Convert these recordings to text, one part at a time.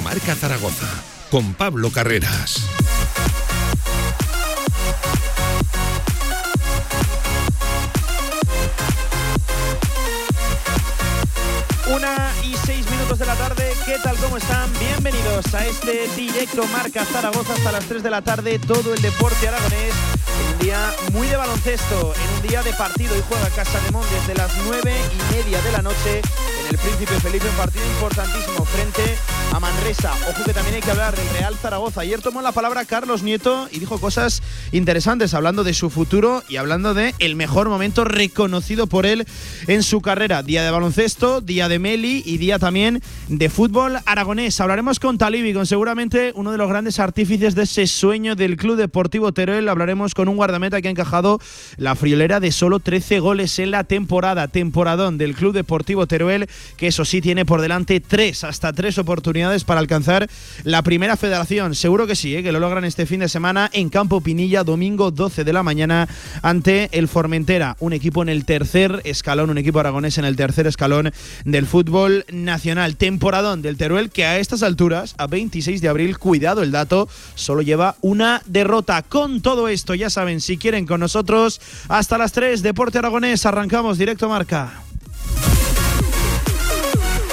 Marca Zaragoza con Pablo Carreras. Una y seis minutos de la tarde, ¿qué tal? ¿Cómo están? Bienvenidos a este directo Marca Zaragoza hasta las 3 de la tarde, todo el deporte aragonés, un día muy de baloncesto, en un día de partido y juega Casa de Mon desde las 9 y media de la noche en el Príncipe Felipe, un partido importantísimo frente a Manresa. Ojo que también hay que hablar del Real Zaragoza. Ayer tomó la palabra Carlos Nieto y dijo cosas interesantes, hablando de su futuro y hablando de el mejor momento reconocido por él en su carrera. Día de baloncesto, día de Meli y día también de fútbol aragonés. Hablaremos con Talibi, con seguramente uno de los grandes artífices de ese sueño del Club Deportivo Teruel. Hablaremos con un guardameta que ha encajado la friolera de solo 13 goles en la temporada, temporadón del Club Deportivo Teruel, que eso sí tiene por delante tres, hasta tres oportunidades para alcanzar la primera federación. Seguro que sí, ¿eh? que lo logran este fin de semana en Campo Pinilla, domingo 12 de la mañana, ante el Formentera, un equipo en el tercer escalón, un equipo aragonés en el tercer escalón del fútbol nacional. Temporadón del Teruel que a estas alturas, a 26 de abril, cuidado el dato, solo lleva una derrota. Con todo esto, ya saben, si quieren con nosotros, hasta las 3, Deporte Aragonés, arrancamos directo marca.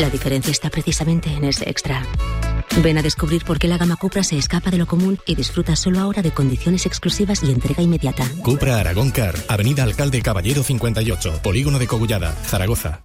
La diferencia está precisamente en ese extra. Ven a descubrir por qué la gama Cupra se escapa de lo común y disfruta solo ahora de condiciones exclusivas y entrega inmediata. Cupra Aragón Car, Avenida Alcalde Caballero 58, Polígono de Cogullada, Zaragoza.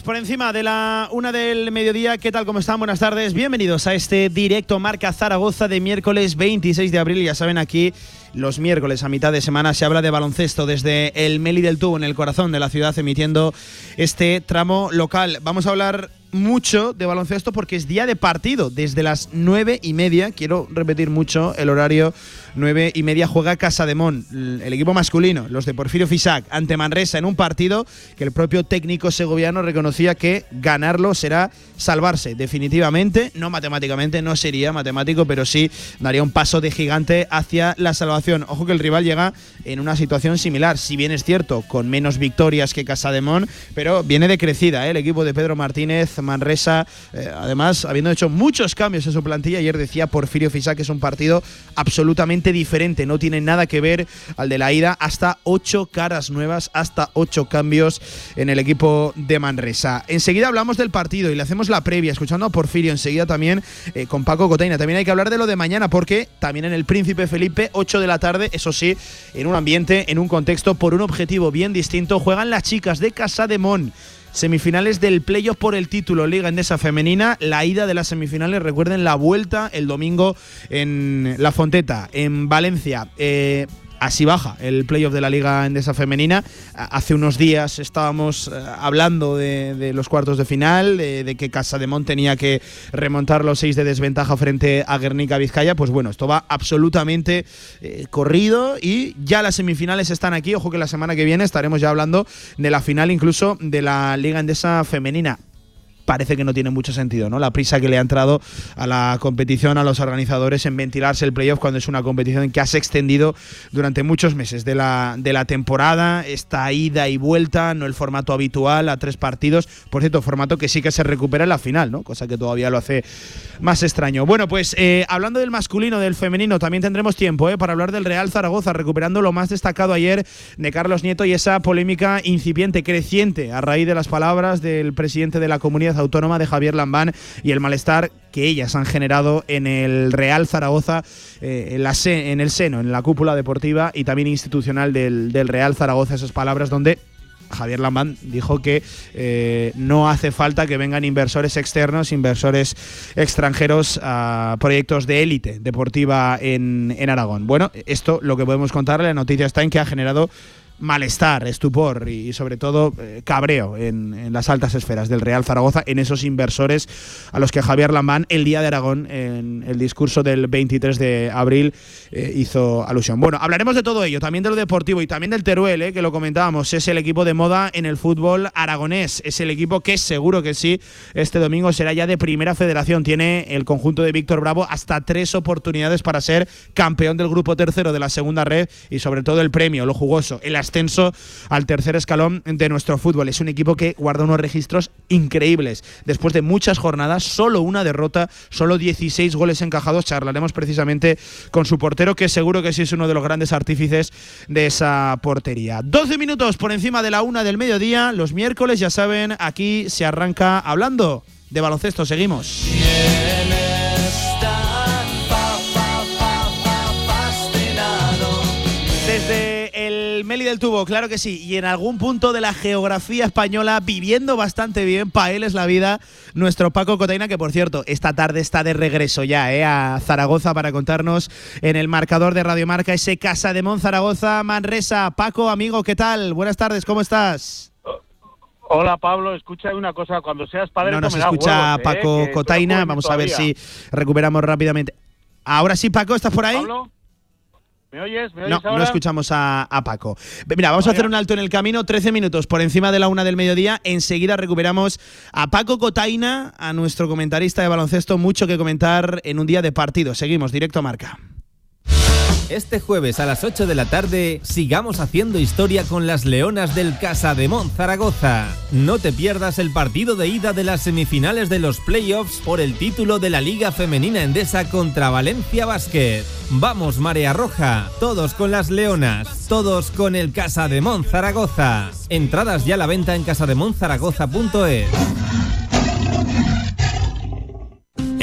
Por encima de la una del mediodía. ¿Qué tal? ¿Cómo están? Buenas tardes. Bienvenidos a este directo Marca Zaragoza de miércoles 26 de abril. Ya saben, aquí los miércoles a mitad de semana se habla de baloncesto desde el Meli del Tubo, en el corazón de la ciudad, emitiendo este tramo local. Vamos a hablar mucho de baloncesto porque es día de partido desde las nueve y media. Quiero repetir mucho el horario. Nueve y media juega Casa de Mon, el equipo masculino, los de Porfirio Fisac, ante Manresa en un partido que el propio técnico segoviano reconocía que ganarlo será salvarse definitivamente, no matemáticamente, no sería matemático, pero sí daría un paso de gigante hacia la salvación. Ojo que el rival llega en una situación similar, si bien es cierto, con menos victorias que Casa de Mon, pero viene de crecida ¿eh? el equipo de Pedro Martínez, Manresa, eh, además habiendo hecho muchos cambios en su plantilla, ayer decía Porfirio Fisac que es un partido absolutamente diferente, no tiene nada que ver al de la ida, hasta ocho caras nuevas, hasta ocho cambios en el equipo de Manresa. Enseguida hablamos del partido y le hacemos la previa, escuchando a Porfirio, enseguida también eh, con Paco Cotaina. También hay que hablar de lo de mañana, porque también en el Príncipe Felipe, 8 de la tarde, eso sí, en un ambiente, en un contexto, por un objetivo bien distinto, juegan las chicas de Casa de Mon semifinales del playoff por el título Liga Endesa Femenina. La ida de las semifinales, recuerden la vuelta el domingo en La Fonteta, en Valencia. Eh, así baja el playoff de la Liga Endesa Femenina. Hace unos días estábamos eh, hablando de, los cuartos de final, de, que Casa de Mon tenía que remontar los seis de desventaja frente a Guernica Vizcaya. Pues bueno, esto va absolutamente eh, corrido y ya las semifinales están aquí. Ojo que la semana que viene estaremos ya hablando de la final incluso de la Liga Endesa Femenina parece que no tiene mucho sentido, ¿no? La prisa que le ha entrado a la competición, a los organizadores en ventilarse el playoff cuando es una competición que has extendido durante muchos meses de la, de la temporada, esta ida y vuelta, no el formato habitual a tres partidos, por cierto, formato que sí que se recupera en la final, ¿no? Cosa que todavía lo hace más extraño. Bueno, pues eh, hablando del masculino, del femenino, también tendremos tiempo ¿eh? para hablar del Real Zaragoza, recuperando lo más destacado ayer de Carlos Nieto y esa polémica incipiente, creciente, a raíz de las palabras del presidente de la comunidad autónoma de Javier Lambán y el malestar que ellas han generado en el Real Zaragoza, eh, en, la en, el seno, en la cúpula deportiva y también institucional del, del Real Zaragoza, esas palabras donde Javier Lambán dijo que eh, no hace falta que vengan inversores externos, inversores extranjeros a proyectos de élite deportiva en, en Aragón. Bueno, esto lo que podemos contarle, la noticia está en que ha generado malestar, estupor y sobre todo eh, cabreo en, las altas esferas del Real Zaragoza, en esos inversores a los que Javier Lambán el día de Aragón, en el discurso del 23 de abril, eh, hizo alusión. Bueno, hablaremos de todo ello, también de lo deportivo y también del Teruel, eh, que lo comentábamos, es el equipo de moda en el fútbol aragonés, es el equipo que seguro que sí, este domingo será ya de primera federación, tiene el conjunto de Víctor Bravo hasta tres oportunidades para ser campeón del grupo tercero de la segunda red y sobre todo el premio, lo jugoso, el ascenso al tercer escalón de nuestro fútbol. Es un equipo que guarda unos registros increíbles. Después de muchas jornadas, solo una derrota, solo 16 goles encajados. Charlaremos precisamente con su portero, que seguro que sí es uno de los grandes artífices de esa portería. 12 minutos por encima de la una del mediodía. Los miércoles, ya saben, aquí se arranca hablando de baloncesto. Seguimos. Meli del Tubo, claro que sí. Y en algún punto de la geografía española, viviendo bastante bien, para él es la vida, nuestro Paco Cotaina, que por cierto, esta tarde está de regreso ya ¿eh? a Zaragoza para contarnos en el marcador de Radio Marca ese Casa de Mon Zaragoza, Manresa. Paco, amigo, ¿qué tal? Buenas tardes, ¿cómo estás? Hola Pablo, escucha una cosa, cuando seas padre no nos escucha ¿eh? Paco Cotaina, vamos a ver si recuperamos rápidamente. Ahora sí, Paco, ¿estás por ahí? ¿Pablo? ¿Me oyes? no, no escuchamos a, Paco. Mira, vamos a hacer un alto en el camino, 13 minutos por encima de la una del mediodía. Enseguida recuperamos a Paco Cotaina, a nuestro comentarista de baloncesto. Mucho que comentar en un día de partido. Seguimos, directo a marca. Este jueves a las 8 de la tarde sigamos haciendo historia con las Leonas del Casa de Zaragoza. No te pierdas el partido de ida de las semifinales de los playoffs por el título de la Liga Femenina Endesa contra Valencia Basket. Vamos Marea Roja, todos con las Leonas, todos con el Casa de Zaragoza. Entradas ya a la venta en casademonzaragoza.es.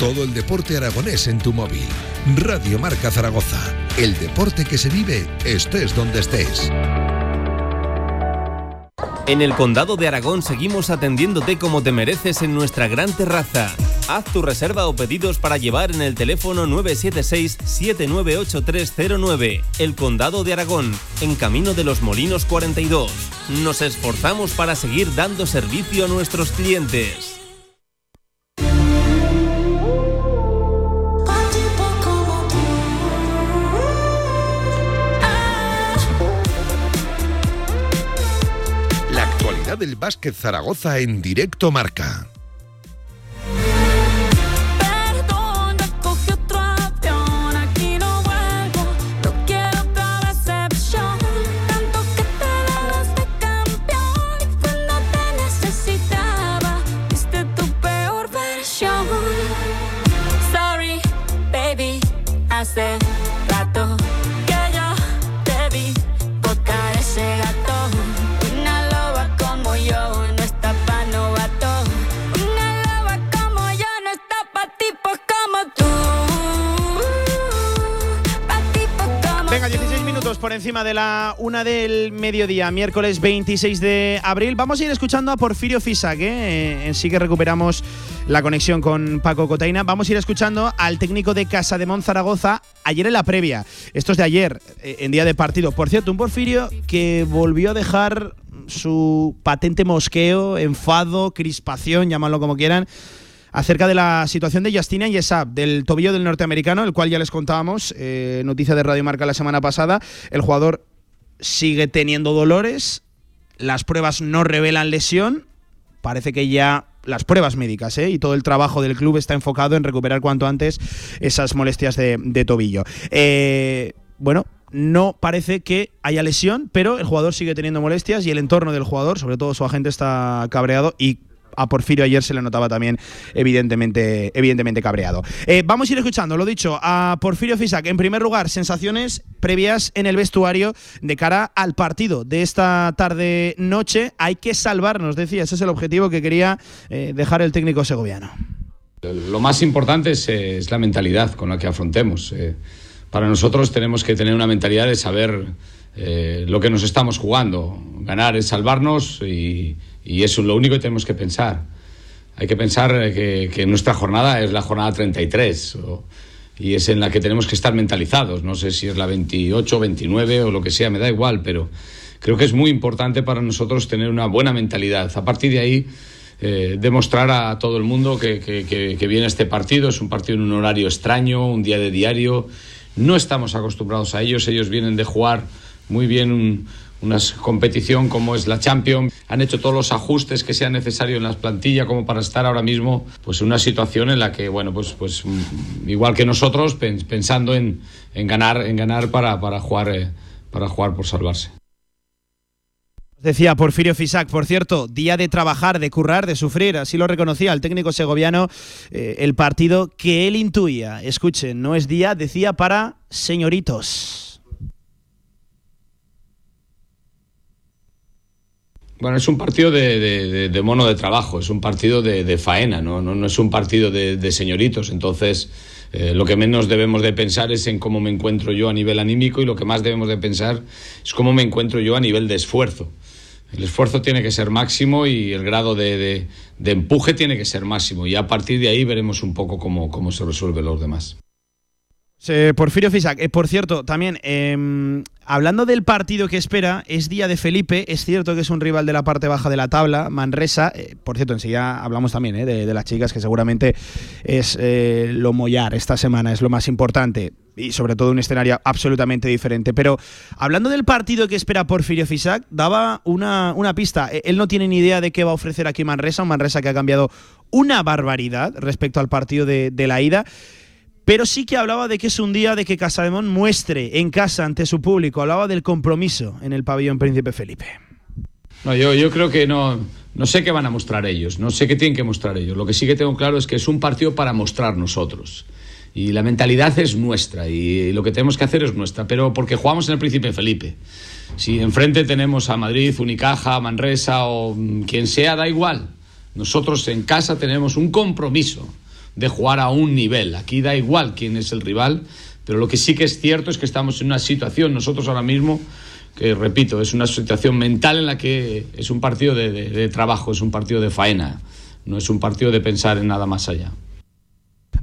Todo el deporte aragonés en tu móvil. Radio Marca Zaragoza. El deporte que se vive estés donde estés. En el Condado de Aragón seguimos atendiéndote como te mereces en nuestra gran terraza. Haz tu reserva o pedidos para llevar en el teléfono 976-798309. El Condado de Aragón, en Camino de los Molinos 42. Nos esforzamos para seguir dando servicio a nuestros clientes. Del básquet Zaragoza en directo marca. Por encima de la una del mediodía, miércoles 26 de abril. Vamos a ir escuchando a Porfirio Fisac, ¿eh? En sí que recuperamos la conexión con Paco Cotaina. Vamos a ir escuchando al técnico de Casa de Zaragoza ayer en la previa. Esto es de ayer, eh, en día de partido. Por cierto, un Porfirio que volvió a dejar su patente mosqueo, enfado, crispación, llámalo como quieran, acerca de la situación de Justina Yesab, del tobillo del norteamericano, el cual ya les contábamos, eh, noticia de Radio Marca la semana pasada. El jugador sigue teniendo dolores, las pruebas no revelan lesión, parece que ya las pruebas médicas ¿eh? y todo el trabajo del club está enfocado en recuperar cuanto antes esas molestias de, tobillo. Eh, bueno, no parece que haya lesión, pero el jugador sigue teniendo molestias y el entorno del jugador, sobre todo su agente, está cabreado y a Porfirio ayer se le notaba también evidentemente, evidentemente cabreado. Eh, vamos a ir escuchando, lo dicho, a Porfirio Fisac. En primer lugar, sensaciones previas en el vestuario de cara al partido de esta tarde-noche. Hay que salvarnos, decía, ese es el objetivo que quería eh, dejar el técnico segoviano. Lo más importante es, eh, la mentalidad con la que afrontemos. Para nosotros tenemos que tener una mentalidad de saber lo que nos estamos jugando. Ganar es salvarnos y, y eso es lo único que tenemos que pensar. Hay que pensar que, nuestra jornada es la jornada 33 o- y es en la que tenemos que estar mentalizados. No sé si es la 28, 29 o lo que sea, me da igual, pero creo que es muy importante para nosotros tener una buena mentalidad. A partir de ahí, eh, demostrar a todo el mundo que- que viene este partido. Es un partido en un horario extraño, un día de diario. No estamos acostumbrados a ellos. Ellos vienen de jugar muy bien un- una competición como es la Champions. Han hecho todos los ajustes que sean necesarios en las plantillas como para estar ahora mismo pues en una situación en la que, bueno, pues, pues mm, igual que nosotros, pen- pensando en, en ganar, en ganar para, para, jugar, eh, para jugar por salvarse. Decía Porfirio Fisac, por cierto, día de trabajar, de currar, de sufrir, así lo reconocía el técnico segoviano, eh, el partido que él intuía. Escuchen, no es día, decía, para señoritos. Bueno, es un partido de, de- mono de trabajo, es un partido de, de faena, ¿no? No, es un partido de, señoritos. Entonces, eh, lo que menos debemos de pensar es en cómo me encuentro yo a nivel anímico y lo que más debemos de pensar es cómo me encuentro yo a nivel de esfuerzo. El esfuerzo tiene que ser máximo y el grado de empuje tiene que ser máximo. Y a partir de ahí veremos un poco cómo, cómo se resuelven los demás. Porfirio Fisac, eh, por cierto, también em, hablando del partido que espera, es día de Felipe, es cierto que es un rival de la parte baja de la tabla, Manresa, eh, por cierto, enseguida hablamos también eh, de, las chicas, que seguramente es lo mollar esta semana, es lo más importante, y sobre todo un escenario absolutamente diferente. Pero hablando del partido que espera Porfirio Fisac, daba una, una pista, él no tiene ni idea de qué va a ofrecer aquí Manresa, un Manresa que ha cambiado una barbaridad respecto al partido de la ida. Pero sí que hablaba de que es un día de que Casademón muestre en casa ante su público. Hablaba del compromiso en el pabellón Príncipe Felipe. No, yo, yo creo que no, no sé qué van a mostrar ellos, no sé qué tienen que mostrar ellos. Lo que sí que tengo claro es que es un partido para mostrar nosotros. Y la mentalidad es nuestra y lo que tenemos que hacer es nuestra, pero porque jugamos en el Príncipe Felipe. Si enfrente tenemos a Madrid, Unicaja, Manresa o mm, quien sea, da igual. Nosotros en casa tenemos un compromiso de jugar a un nivel. Aquí da igual quién es el rival, pero lo que sí que es cierto es que estamos en una situación, nosotros ahora mismo, que repito, es una situación mental en la que es un partido de, de- de trabajo, es un partido de faena, no es un partido de pensar en nada más allá.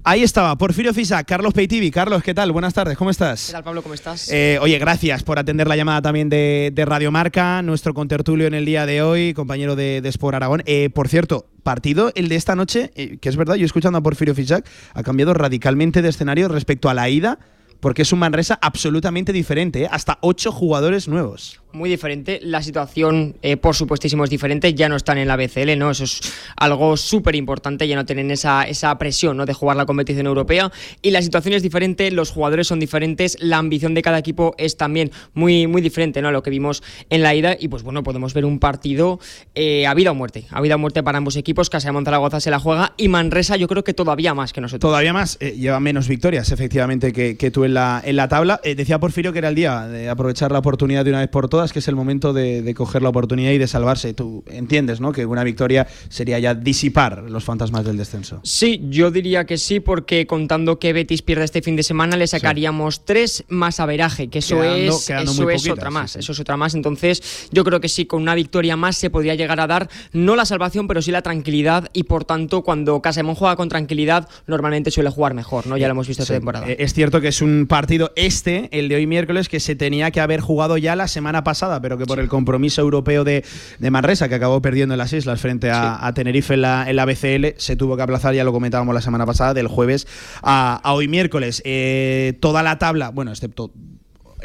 Ahí estaba, Porfirio Fisac, Carlos Peitivi. Carlos, ¿qué tal? Buenas tardes, ¿cómo estás? ¿Qué tal, Pablo? ¿Cómo estás? Eh, oye, gracias por atender la llamada también de, de Radio Marca, nuestro contertulio en el día de hoy, compañero de, de Sport Aragón. Eh, por cierto, partido el de esta noche, eh, que es verdad, yo escuchando a Porfirio Fisac, ha cambiado radicalmente de escenario respecto a la ida, porque es un Manresa absolutamente diferente, ¿eh? hasta ocho jugadores nuevos. Muy diferente. La situación, eh, por supuestísimo, es diferente. Ya no están en la BCL, ¿no? Eso es algo súper importante. Ya no tienen esa, esa presión, ¿no? De jugar la competición europea. Y la situación es diferente, los jugadores son diferentes, la ambición de cada equipo es también muy, muy diferente, ¿no? A lo que vimos en la ida. Y pues bueno, podemos ver un partido eh, a vida o muerte. A vida o muerte para ambos equipos. Castellón Zaragoza se la juega y Manresa, yo creo que todavía más que nosotros. Todavía más, eh, lleva menos victorias, efectivamente, que, que tú en la, en la tabla. Eh, decía Porfirio que era el día de aprovechar la oportunidad de una vez por todas, que es el momento de, de coger la oportunidad y de salvarse. Tú entiendes, ¿no? Que una victoria sería ya disipar los fantasmas del descenso. Sí, yo diría que sí, porque contando que Betis pierde este fin de semana, le sacaríamos tres más averaje, que eso Quedando- es, quedando eso es otra más. sí. Eso es otra más. Entonces, yo creo que sí, con una victoria más se podría llegar a dar no la salvación, pero sí la tranquilidad. Y por tanto, cuando Casemón juega con tranquilidad, normalmente suele jugar mejor, ¿no? Ya lo hemos visto esta temporada. Eh, Es cierto que es un partido este, el de hoy miércoles, que se tenía que haber jugado ya la semana pasada, pero que por el compromiso europeo de, de Manresa, que acabó perdiendo en las islas frente a, a Tenerife en la, en la BCL, se tuvo que aplazar, ya lo comentábamos la semana pasada, del jueves a, a hoy miércoles. Eh, toda la tabla, bueno, excepto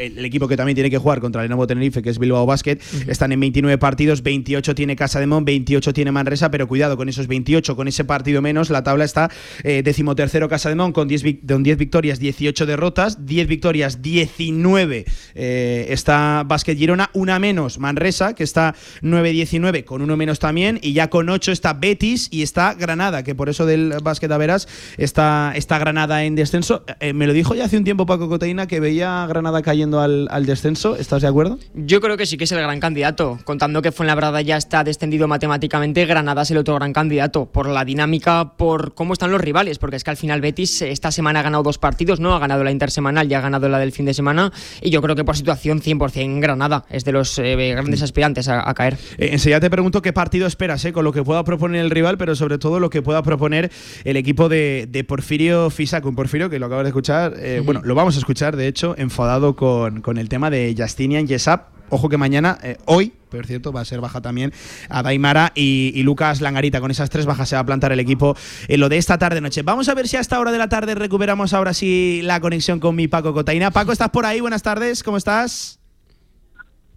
el, equipo que también tiene que jugar contra el Lenovo Tenerife, que es Bilbao Basket, están en 29 partidos, 28 tiene Casa de Mon, 28 tiene Manresa, pero cuidado con esos 28, con ese partido menos, la tabla está eh, decimotercero Casa de Mon con 10, vic- con 10 victorias, 18 derrotas, 10 victorias, 19 eh, está Basket Girona, una menos Manresa, que está 9-19 con uno menos también, y ya con 8 está Betis y está Granada, que por eso del Basket Averas está, está Granada en descenso. Eh, me lo dijo ya hace un tiempo Paco Coteína que veía a Granada cayendo al, al descenso, ¿estás de acuerdo? Yo creo que sí que es el gran candidato. Contando que Fuenlabrada ya está descendido matemáticamente, Granada es el otro gran candidato. Por la dinámica, por cómo están los rivales. Porque es que al final Betis esta semana ha ganado dos partidos, ¿no? Ha ganado la intersemanal y ha ganado la del fin de semana. Y yo creo que por situación 100% Granada es de los eh, grandes aspirantes a, a caer. Eh, enseguida te pregunto qué partido esperas, eh, con lo que pueda proponer el rival, pero sobre todo lo que pueda proponer el equipo de, de Porfirio Fisac. Un Porfirio que lo acabas de escuchar, eh, bueno, lo vamos a escuchar, de hecho, enfadado con, con el tema de Justinian Yesap. Ojo que mañana, eh, hoy, por cierto, va a ser baja también a Daimara y, y Lucas Langarita. Con esas tres bajas se va a plantar el equipo en lo de esta tarde-noche. Vamos a ver si a esta hora de la tarde recuperamos ahora sí la conexión con mi Paco Cotaina. Paco, ¿estás por ahí? Buenas tardes, ¿cómo estás?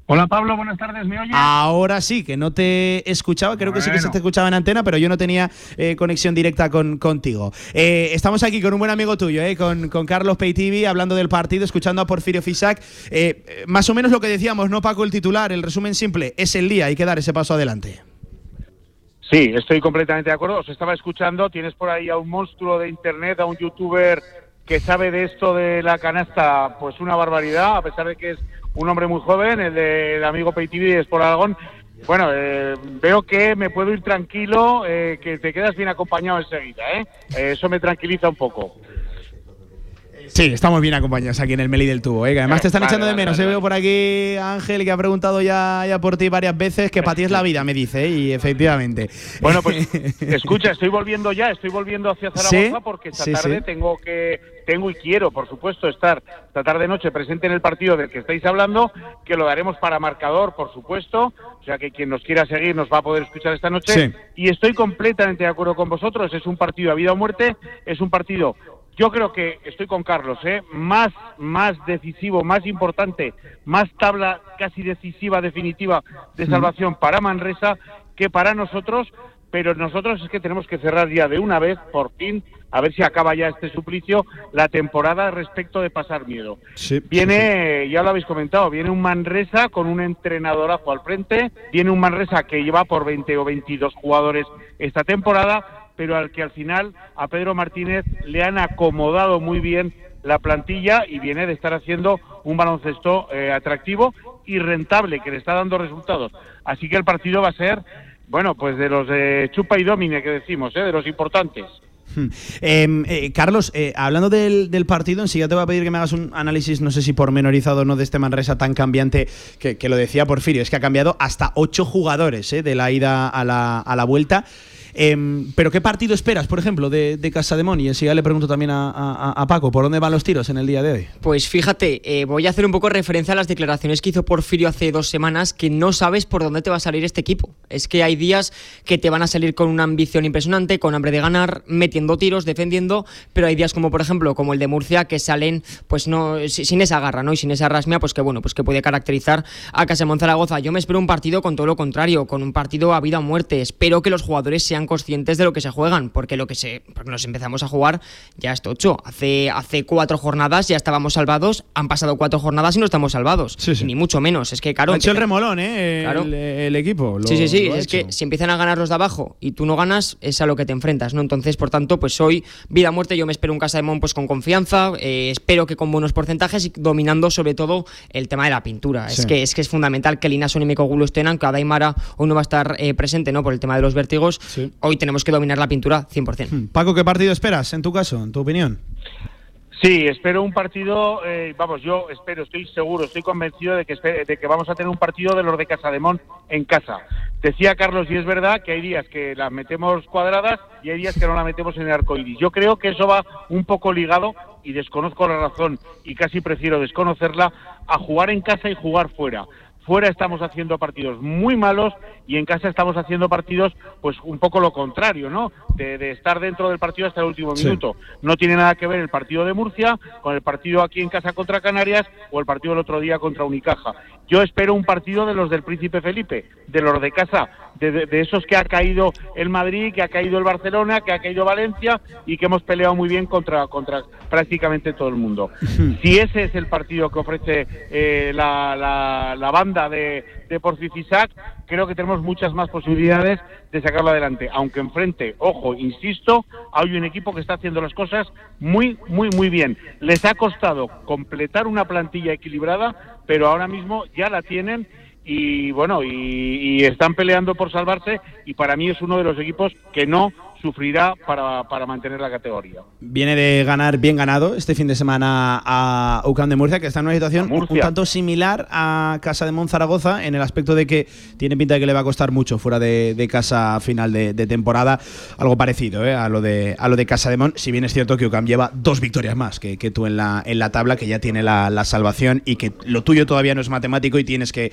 Hola Pablo, buenas tardes, ¿me oyes? Ahora sí, que no te escuchaba, creo que sí que se te escuchaba en antena, pero yo no tenía eh, conexión directa con, contigo. Eh, estamos aquí con un buen amigo tuyo, eh, con, con Carlos Peitivi, hablando del partido, escuchando a Porfirio Fisac. Eh, más o menos lo que decíamos, ¿no, Paco? El titular, el resumen simple, es el día, hay que dar ese paso adelante. Sí, estoy completamente de acuerdo. Os estaba escuchando. Tienes por ahí a un monstruo de internet, a un youtuber que sabe de esto de la canasta, pues una barbaridad, a pesar de que es un hombre muy joven, el del amigo Peitivi de Sport Aragón. Bueno, eh, veo que me puedo ir tranquilo, eh, que te quedas bien acompañado enseguida. Eh, Eso me tranquiliza un poco. Sí, estamos bien acompañados aquí en el Meli del Tubo. ¿eh? que además te están Vale, echando de vale, menos. vale, eh, Veo por aquí a Ángel que ha preguntado ya, ya por ti varias veces que para ti es la vida, me dice, ¿eh? y efectivamente. Bueno, pues escucha, estoy volviendo ya, estoy volviendo hacia Zaragoza ¿Sí? porque esta Sí, tarde sí. tengo que, tengo y quiero, por supuesto, estar esta tarde noche presente en el partido del que estáis hablando, que lo daremos para marcador, por supuesto, o sea que quien nos quiera seguir nos va a poder escuchar esta noche. Y estoy completamente de acuerdo con vosotros, es un partido a vida o muerte, es un partido yo creo que estoy con Carlos, ¿eh? más, más decisivo, más importante, más tabla casi decisiva, definitiva de salvación para Manresa que para nosotros, pero nosotros es que tenemos que cerrar ya de una vez, por fin, a ver si acaba ya este suplicio, la temporada respecto de pasar miedo. Sí, Viene, ya lo habéis comentado, viene un Manresa con un entrenadorazo al frente, viene un Manresa que lleva por 20 o 22 jugadores esta temporada, pero al que al final a Pedro Martínez le han acomodado muy bien la plantilla y viene de estar haciendo un baloncesto eh, atractivo y rentable que le está dando resultados. Así que el partido va a ser, bueno, pues de los de chupa y domine que decimos, ¿eh? de los importantes. Hmm. Eh, eh, Carlos, eh, hablando del, partido, en sí ya te voy a pedir que me hagas un análisis, no sé si pormenorizado o no, de este Manresa tan cambiante que, que lo decía Porfirio, es que ha cambiado hasta ocho jugadores de la ida a la, a la vuelta. Em, pero ¿qué partido esperas, por ejemplo, de, de Casa? Y así ya le pregunto también a, Paco, ¿por dónde van los tiros en el día de hoy? Pues fíjate, eh, voy a hacer un poco referencia a las declaraciones que hizo Porfirio hace dos semanas, que no sabes por dónde te va a salir este equipo. Es que hay días que te van a salir con una ambición impresionante, con hambre de ganar, metiendo tiros, defendiendo, pero hay días como por ejemplo como el de Murcia que salen pues no si- sin esa garra, ¿no? Y sin esa rasmia, pues que bueno, pues que puede caracterizar a Casemón Zaragoza. Yo me espero un partido con todo lo contrario, con un partido a vida o muerte. Espero que los jugadores sean conscientes de lo que se juegan, porque lo que se porque nos empezamos a jugar ya es tocho. Hace hace cuatro jornadas ya estábamos salvados, han pasado cuatro jornadas y no estamos salvados, ni mucho menos. Es que claro, ha hecho el remolón, ¿eh? Claro. El, el equipo. lo- sí, sí, sí. Es que si empiezan a ganar los de abajo y tú no ganas, es a lo que te enfrentas, ¿no? Entonces, por tanto, pues hoy, vida o muerte, yo me espero un Casa de Mon pues con confianza, eh, espero que con buenos porcentajes y dominando sobre todo el tema de la pintura. Sí. Es que es que es fundamental que Linason y Mekogulu estén, aunque Adaimara hoy no va a estar eh, presente, ¿no? Por el tema de los vértigos. Hoy tenemos que dominar la pintura 100%. Paco, ¿qué partido esperas en tu caso, en tu opinión? Sí, espero un partido, eh, vamos, yo espero, estoy seguro, estoy convencido de que, de que vamos a tener un partido de los de Casademón en casa. Decía Carlos, y es verdad que hay días que las metemos cuadradas y hay días que no las metemos en el arco iris. Yo creo que eso va un poco ligado, y desconozco la razón, y casi prefiero desconocerla, a jugar en casa y jugar fuera. Fuera estamos haciendo partidos muy malos y en casa estamos haciendo partidos, pues un poco lo contrario, ¿no? De, de estar dentro del partido hasta el último Sí. minuto. No tiene nada que ver el partido de Murcia con el partido aquí en casa contra Canarias o el partido el otro día contra Unicaja. Yo espero un partido de los del Príncipe Felipe, de los de casa, de, de- de esos que ha caído el Madrid, que ha caído el Barcelona, que ha caído Valencia y que hemos peleado muy bien contra, contra prácticamente todo el mundo. Si ese es el partido que ofrece eh, la, la- la banda de, de Porcifisac, creo que tenemos muchas más posibilidades de sacarlo adelante. Aunque enfrente, ojo, insisto, hay un equipo que está haciendo las cosas muy, muy, muy bien. Les ha costado completar una plantilla equilibrada, pero ahora mismo ya la tienen y bueno, y, y están peleando por salvarse y para mí es uno de los equipos que no sufrirá para, para mantener la categoría. Viene de ganar bien ganado este fin de semana a UCAM de Murcia, que está en una situación un tanto similar a Casa de Monzaragoza en el aspecto de que tiene pinta de que le va a costar mucho fuera de, de casa final de, de temporada. Algo parecido ¿eh? a, lo de, a lo de Casa de Mon, si bien es cierto que UCAM lleva dos victorias más que, que tú en la, en la tabla, que ya tiene la, la salvación y que lo tuyo todavía no es matemático y tienes que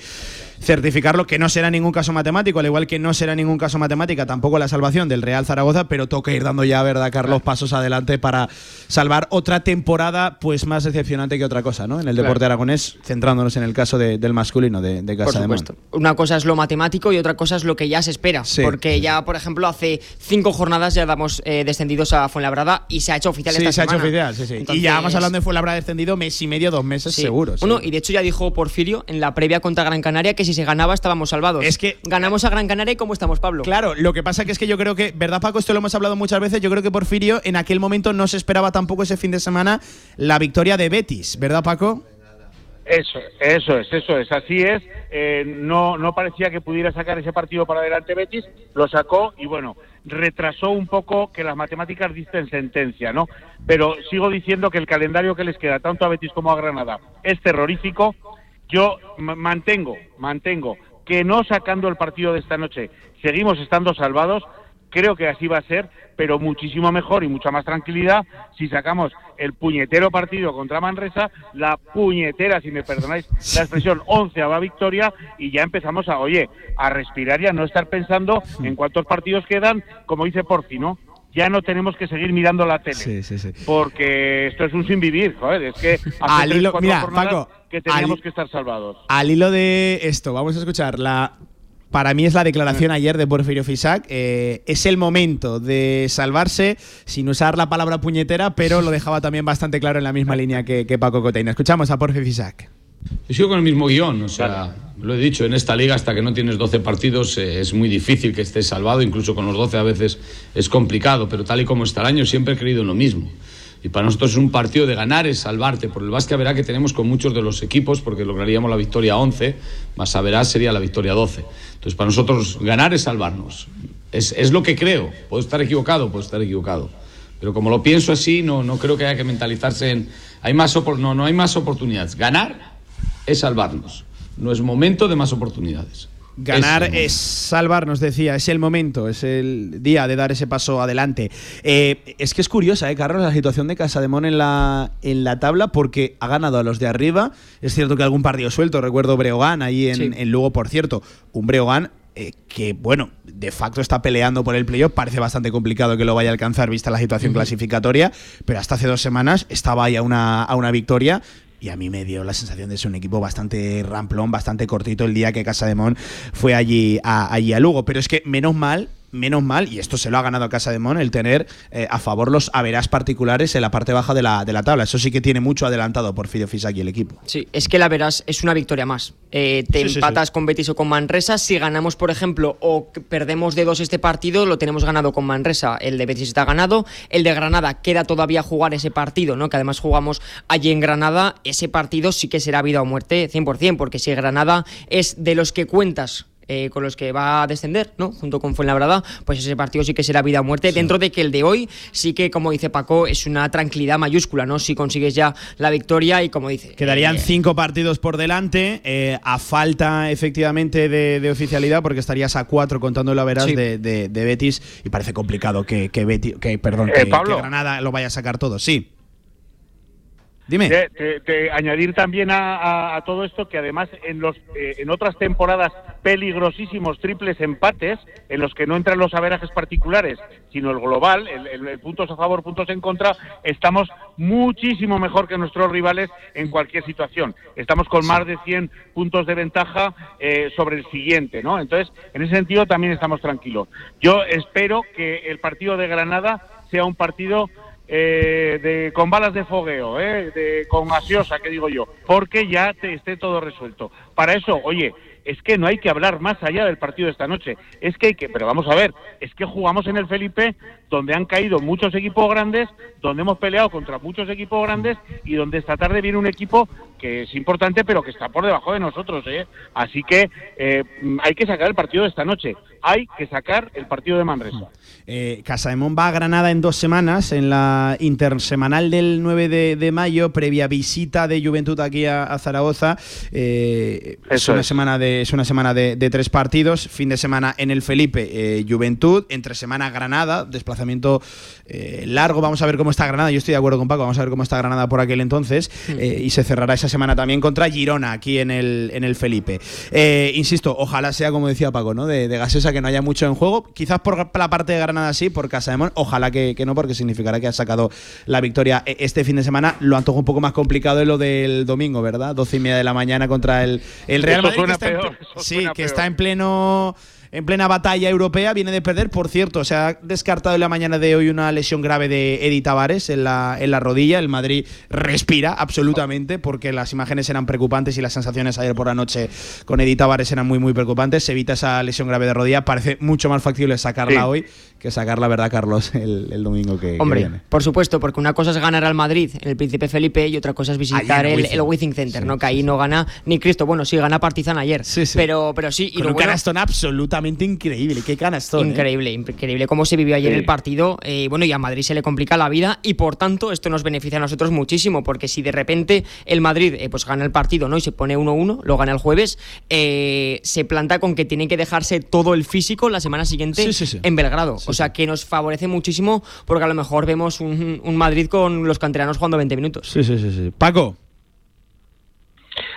certificarlo, que no será ningún caso matemático, al igual que no será ningún caso matemática tampoco la salvación del Real Zaragoza, pero toca ir dando ya, ¿verdad, Carlos? Pasos adelante para salvar otra temporada pues más decepcionante que otra cosa, ¿no? En el Claro. deporte aragonés, centrándonos en el caso de- del masculino de, de Por Casa de Mon. supuesto. Una cosa es lo matemático y otra cosa es lo que ya se espera. Sí. Porque ya, por ejemplo, hace cinco jornadas ya damos eh, descendidos a Fuenlabrada y se ha hecho oficial Sí, esta se ha hecho oficial, sí, sí. y ya vamos hablando de Fuenlabrada descendido mes y medio, dos meses Sí. seguro. sí. Bueno, y de hecho ya dijo Porfirio en la previa contra Gran Canaria que si se ganaba estábamos salvados. Es que ganamos a Gran Canaria y cómo estamos, Pablo. Claro, lo que pasa que es que yo creo que, ¿verdad, Paco? Esto lo hemos hablado muchas veces. Yo creo que Porfirio en aquel momento no se esperaba tampoco ese fin de semana la victoria de Betis, ¿verdad, Paco? Eso, eso es, eso es, así es. Eh, no, no parecía que pudiera sacar ese partido para adelante Betis, lo sacó y bueno, retrasó un poco que las matemáticas dicen sentencia, ¿no? Pero sigo diciendo que el calendario que les queda tanto a Betis como a Granada es terrorífico. Yo mantengo, mantengo que no sacando el partido de esta noche seguimos estando salvados. Creo que así va a ser, pero muchísimo mejor y mucha más tranquilidad si sacamos el puñetero partido contra Manresa, la puñetera, si me perdonáis la expresión, onceava victoria y ya empezamos a, oye, a respirar y a no estar pensando en cuántos partidos quedan, como dice Porfi, ¿no? Ya no tenemos que seguir mirando la tele. Sí, sí, sí. Porque esto es un sin vivir, joder, es que hace Al tres, hilo- cuatro mira, Paco, que teníamos al- que estar salvados. Al hilo de esto, vamos a escuchar la. Para mí es la declaración ayer de Porfirio Fisac. eh, es el momento de salvarse sin usar la palabra puñetera, pero lo dejaba también bastante claro en la misma línea que, que Paco Coteina. Escuchamos a Porfirio Fisac. Yo sigo con el mismo guion, o sea, lo he dicho, en esta liga hasta que no tienes 12 partidos eh, es muy difícil que estés salvado, incluso con los 12 a veces es complicado, pero tal y como está el año siempre he creído en lo mismo. Y para nosotros es un partido de ganar, es salvarte, por el básquet verá que tenemos con muchos de los equipos, porque lograríamos la victoria 11, más a verás sería la victoria 12. Entonces para nosotros ganar es salvarnos. Es, es lo que creo, puedo estar equivocado, puedo estar equivocado. Pero como lo pienso así, no, no creo que haya que mentalizarse en... Hay más no, no hay más oportunidades. Ganar es salvarnos. No es momento de más oportunidades. Ganar Es es salvar, nos decía, es el momento, es el día de dar ese paso adelante. Eh, es que es curiosa, ¿eh, Carlos, la situación de Casademón en la, en la tabla, porque ha ganado a los de arriba. Es cierto que algún partido suelto, recuerdo Breogán ahí en, Sí. en Lugo, por cierto. Un Breogán eh, que bueno, de facto está peleando por el playoff, parece bastante complicado que lo vaya a alcanzar vista la situación clasificatoria, pero hasta hace dos semanas estaba ahí a una, a una victoria y a mí me dio la sensación de ser un equipo bastante ramplón, bastante cortito el día que Casa de Mon fue allí a, allí a Lugo. Pero es que menos mal menos mal, y esto se lo ha ganado a Casa de Mon, el tener eh, a favor los averás particulares en la parte baja de la, de la tabla. Eso sí que tiene mucho adelantado por Fido Fisaki el equipo. Sí, es que la verás es una victoria más. Eh, te Sí, empatas sí. con Betis o con Manresa. Si ganamos, por ejemplo, o perdemos de dos este partido, lo tenemos ganado con Manresa. El de Betis está ganado. El de Granada queda todavía jugar ese partido, ¿no? Que además jugamos allí en Granada. Ese partido sí que será vida o muerte 100%, porque si Granada es de los que cuentas eh, con los que va a descender, ¿no? Junto con Fuenlabrada, pues ese partido sí que será vida o muerte. Dentro de que el de hoy sí que, como dice Paco, es una tranquilidad mayúscula, ¿no? Si consigues ya la victoria y como dice. Quedarían eh, cinco partidos por delante, eh, a falta efectivamente de, de oficialidad, porque estarías a cuatro contando la veras Sí. de, de- de Betis, y parece complicado que, que, Betis- que, perdón, Eh, que, Pablo. que Granada lo vaya a sacar todo. Sí. Dime. Añadir también a, todo esto que además en los eh, en otras temporadas peligrosísimos triples empates en los que no entran los averajes particulares sino el global el puntos a favor puntos en contra estamos muchísimo mejor que nuestros rivales en cualquier situación. Estamos con más de 100 puntos de ventaja eh, sobre el siguiente no entonces en ese sentido también estamos tranquilos. Yo espero que el partido de Granada sea un partido eh, de, con balas de fogueo, eh, de, con gaseosa, que digo yo, porque ya te esté todo resuelto. Para eso, oye, es que no hay que hablar más allá del partido de esta noche. Es que hay que, pero vamos a ver, es que jugamos en el Felipe, donde han caído muchos equipos grandes, donde hemos peleado contra muchos equipos grandes y donde esta tarde viene un equipo que es importante, pero que está por debajo de nosotros, ¿eh? Así que eh, hay que sacar el partido de esta noche. Hay que sacar el partido de Manresa. Eh, Casademón va a Granada en dos semanas, en la intersemanal del 9 de, de mayo, previa visita de Juventud aquí a, a Zaragoza. Eh, es, una es. semana de, es una semana de, de tres partidos, fin de semana en el Felipe, eh, Juventud, entre semana Granada, desplazamiento eh, largo, vamos a ver cómo está Granada, yo estoy de acuerdo con Paco, vamos a ver cómo está Granada por aquel entonces, eh, y se cerrará esa semana también contra Girona, aquí en el, en el Felipe. Eh, insisto, ojalá sea como decía Paco, ¿no? De, de Gasesa que no haya mucho en juego, quizás por la parte de Granada sí, por Casa de Mon, ojalá que, que no, porque significará que ha sacado la victoria eh, este fin de semana. Lo antojo un poco más complicado de lo del domingo, ¿verdad? 12 y media de la mañana contra el, el Real Madrid. que está peor, sí, que peor. está en pleno en plena batalla europea, viene de perder. Por cierto, se ha descartado en la mañana de hoy una lesión grave de Edi Tavares en la, en la rodilla. El Madrid respira absolutamente porque las imágenes eran preocupantes y las sensaciones ayer por la noche con Edi Tavares eran muy, muy preocupantes. Se evita esa lesión grave de rodilla. Parece mucho más factible sacarla Sí. hoy que sacarla, ¿verdad, Carlos? El, el domingo que, que Hombre, viene. por supuesto, porque una cosa es ganar al Madrid en el Príncipe Felipe y otra cosa es visitar el el, Wizzing. Center, Sí, ¿no? Que ahí sí. no gana ni Cristo. Bueno, sí, gana Partizan ayer. Sí, sí. Pero, pero sí, y Con lo un bueno- canastón absolutamente increíble. Qué canastón. ¿eh? Increíble, increíble cómo se vivió ayer el partido. Eh, bueno, y a Madrid se le complica la vida y por tanto esto nos beneficia a nosotros muchísimo porque si de repente el Madrid eh, pues gana el partido no y se pone 1-1, lo gana el jueves, eh, se planta con que tienen que dejarse todo el físico la semana siguiente Sí, sí, sí. en Belgrado. o sea que nos favorece muchísimo porque a lo mejor vemos un, un Madrid con los canteranos jugando 20 minutos. Sí, sí, sí, sí. Paco.